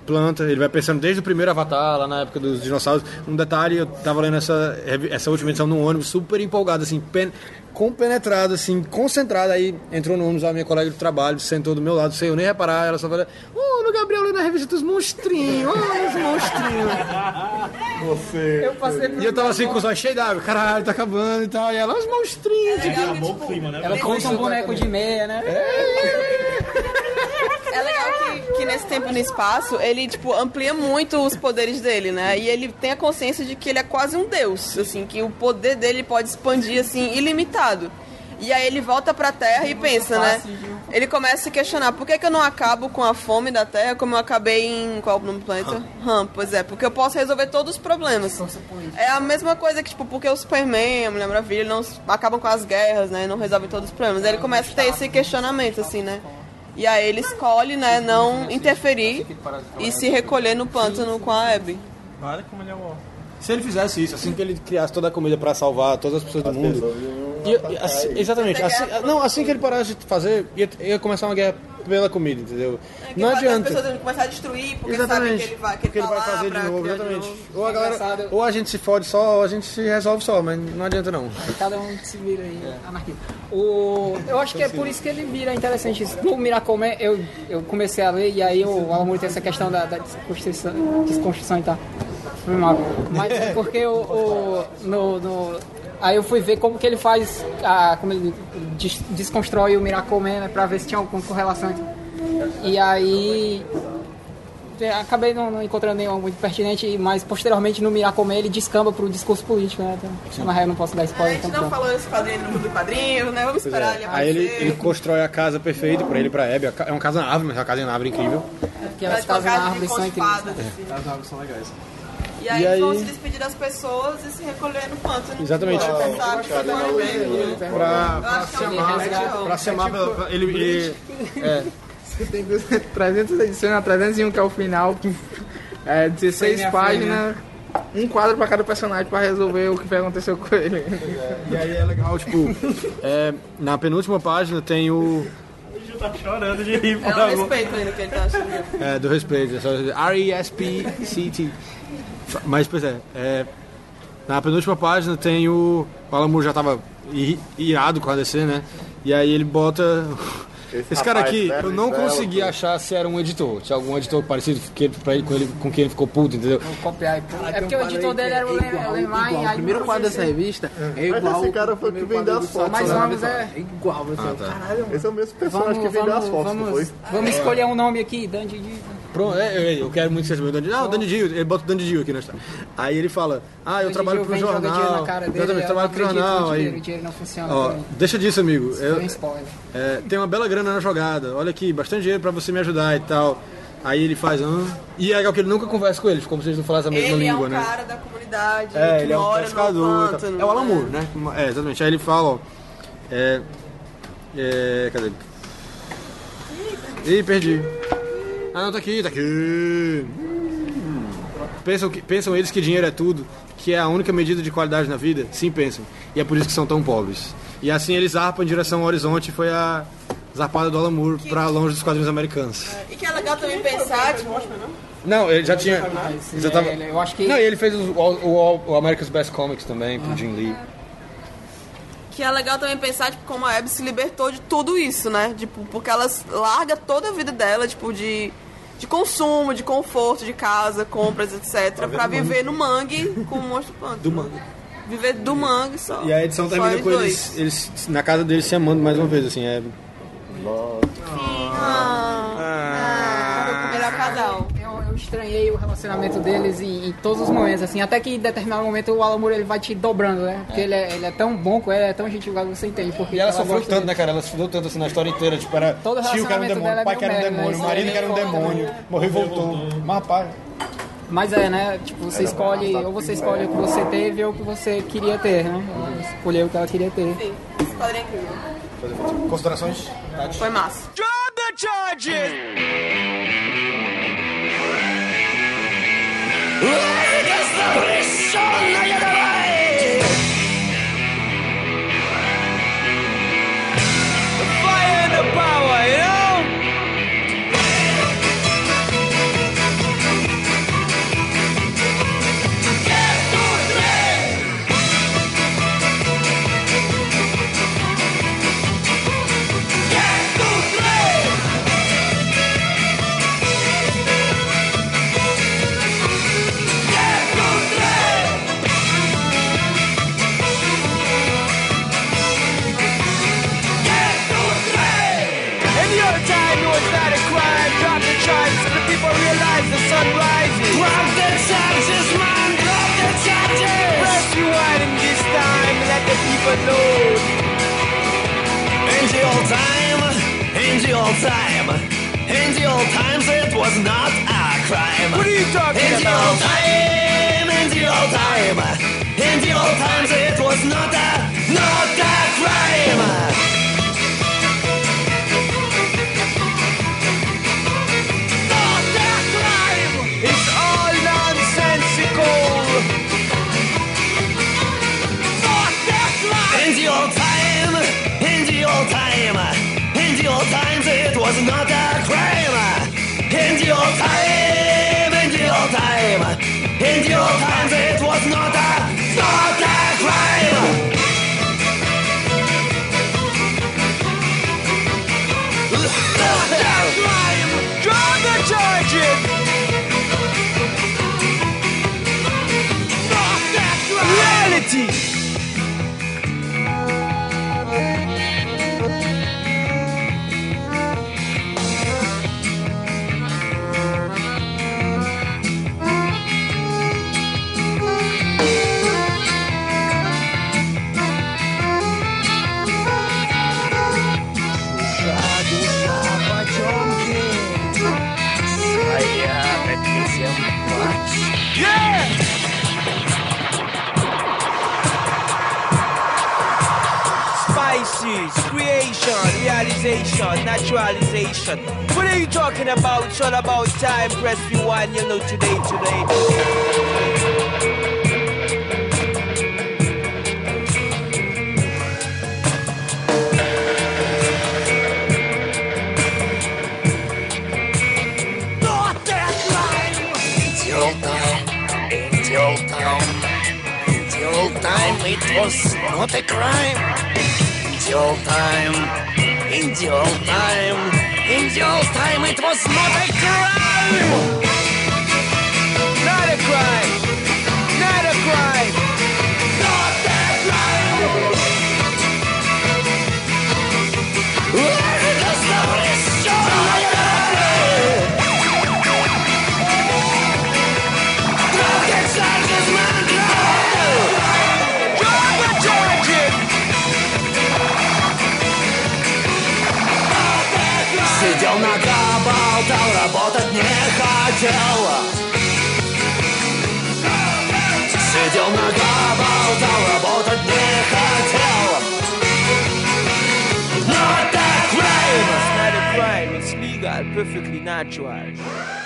planta. Ele vai pensando desde o primeiro Avatar, lá na época dos dinossauros. Um detalhe, eu tava lendo essa, essa última edição no ônibus, super empolgado, assim, pen, compenetrado, assim, concentrado. Aí entrou no ônibus a minha colega de trabalho, sentou do meu lado, sem eu nem reparar. Ela só falou: Ô, o Gabriel lendo a revista dos monstrinhos, olha os monstrinhos. Você. Eu passei E eu tava assim com os olhos cheios d'água, caralho, tá acabando e tal. E ela, os monstrinhos. tipo, Acabou o clima, né? Ela compra um boneco de meia, né? É legal que, que nesse tempo e no espaço, ele, tipo, amplia muito os poderes dele, né? E ele tem a consciência de que ele é quase um deus, assim, que o poder dele pode expandir, assim, ilimitado. E aí ele volta pra Terra e pensa, né? Ele começa a se questionar, por que, que eu não acabo com a fome da Terra como eu acabei em... qual é o nome do planeta? Pois é, porque eu posso resolver todos os problemas. É a mesma coisa que, tipo, porque o Superman, a Mulher Maravilha, não acabam com as guerras, né? Não resolvem todos os problemas. Aí ele começa a ter esse questionamento, assim, né? E aí ele escolhe, né, não interferir e se recolher no pântano com a Abby. Olha como ele é bom. Se ele fizesse isso, assim que ele criasse toda a comida pra salvar todas as pessoas do mundo. ia- ia- assim- exatamente. Assim, não, assim que ele parasse de fazer, ia, ia começar uma guerra pela comida, entendeu? Que Não faz As adianta. pessoas vão começar a destruir porque sabem Exatamente. que ele vai, que ele ele tá vai fazer de novo, exatamente. novo. Ou a galera, ou a gente se fode só, ou a gente se resolve só, mas não adianta não. Cada um se vira aí, anarquia. O, eu acho que é por isso que ele vira interessante isso. No Miracomé, eu, eu comecei a ler e aí o Alan Moore tem essa questão da, da desconstrução, desconstrução e tal. Mas é porque o, o- no, no- aí eu fui ver como que ele faz, a, como ele des- desconstrói o Miracomé, né, pra ver se tinha alguma correlação. E aí é, acabei não, não encontrando nenhum muito pertinente, mas posteriormente no Miracomé ele descamba pro discurso político, né? Então, na real eu não posso dar A spoiler. gente então não pronto. falou esse quadrinho no do quadrinho, né? Vamos Pois esperar é. ele Aí ele, aparecer. ele constrói a casa perfeita pra ele e pra Abby. A ca- É uma casa na árvore, mas é uma casa na árvore incrível. Porque elas Vai casam tocar na árvore são incríveis. assim. As árvores são legais. E aí, E aí- vão se despedir das pessoas e se recolher no pântano. Exatamente. Você sabe bem, né? Pra, pra se é amar, pra se amar pela- pra- ele, é, Tem 300 edições, a 301 que é o final, é, 16 minha páginas, um quadro pra cada personagem pra resolver o que vai acontecer com ele. E aí é legal, tipo, é, na penúltima página tem o. O Gil tá chorando de rir. É um respeito ainda que ele tá achando. É, do respeito, é só R-E-S-P-C-T. Mas, pois é, é, na penúltima página tem o. O Alan Moore já tava irado com a DC, né? E aí ele bota. Esse, cara rapaz, aqui, velho, eu não velho, consegui tudo. achar se era um editor. Se algum editor parecido que ele, pra ele, com, ele, com quem ele ficou puto, entendeu? Vou copiar e pôr. É porque o editor dele era o Len- o primeiro quadro dessa revista é Mas igual. esse cara foi o que vendeu as fotos. Mas né? vamos, é. É igual, você. Caralho, Esse é o mesmo personagem Vamos, que vendeu as vamos, fotos, não vamos, foi? vamos escolher um nome aqui, Dandy. Pronto, é, é, eu quero muito que seja meu Dandy. Não, o Dandy Dio, ele bota o Dandy Dio aqui na história. Aí ele fala, ah, eu trabalho pro jornal. dele, eu trabalho não pro jornal. dinheiro, Aí, o dinheiro não funciona. ó, deixa disso, amigo. Eu, Tem spoiler. É, tem uma bela grana na jogada. Olha aqui, bastante dinheiro pra você me ajudar e tal. Aí ele faz, ah. E é legal que ele nunca conversa com eles, como se eles não falassem a mesma Ele é língua, um né? cara da comunidade É, que ele é um pescador. pântano. É o Alan né? Né? É, exatamente. Aí ele fala, ó. É. É. Cadê? Ih, perdi. Ah, não, tá aqui, tá aqui. Pensam, que, pensam eles que dinheiro é tudo, que é a única medida de qualidade na vida? Sim, pensam. E é por isso que são tão pobres. E assim eles zarpam em direção ao horizonte. Foi a zarpada do Alan Moore pra longe dos quadrinhos americanos. E que é legal também pensar, tipo, Não, ele já tinha. ele já tava- É, eu acho que. Não, e ele fez o, o, o America's Best Comics também, com o Jim Lee. que é legal também pensar, tipo, como a Abby se libertou de tudo isso, né? Tipo, porque ela larga toda a vida dela, tipo, de, de consumo, de conforto, de casa, compras, etc. Pra, viver no mangue com o monstro pântano. Do mangue. Viver do mangue só. E a edição termina eles com dois. eles, eles na casa deles se amando mais uma vez, assim, é. Ah, melhor casal. Eu, eu estranhei o relacionamento deles em, em todos os momentos, assim, até que em determinado momento o Alan Moore ele vai te dobrando, né? Porque ele, é, ele é tão bom com ela, é tão gentil que você entende. Porque E ela sofreu gosta tanto, dele. né, cara? Ela sofreu tanto assim na história inteira. Tipo, era Todo tio que era um demônio, é pai que era um demônio, né? marido que era um é demônio, morreu e voltou. Mas rapaz. Mas é, né? Tipo, você escolhe, ou você escolhe o que você teve ou o que você queria ter, né? Ela escolheu o que ela queria ter. Sim, quadrinho é incrível. Considerações? Foi massa. Запрещенная давай! crime, no it's not a crime. Drop the charges so the people realize the sun rises. Drop the charges, man, drop the charges. Press rewind in this time. And let the people know. In the old time, in the old time In the old times it was not a crime. What are you talking in about? In the old time, in the old time In the old times it was not a, not a crime. Was not a crime. In the old time, in the old time, in the old times it was not a, not a crime. Naturalization. What are you talking about? It's all about time. Press rewind, you know today, today. Old time, it was not a crime. The time, in the old time, in the old time it was not a crime. Not a crime. Not a crime. болтал, работать не хотел Сидел нога, болтал, работать не хотел Not a crime! It's not a crime. It's legal, perfectly natural.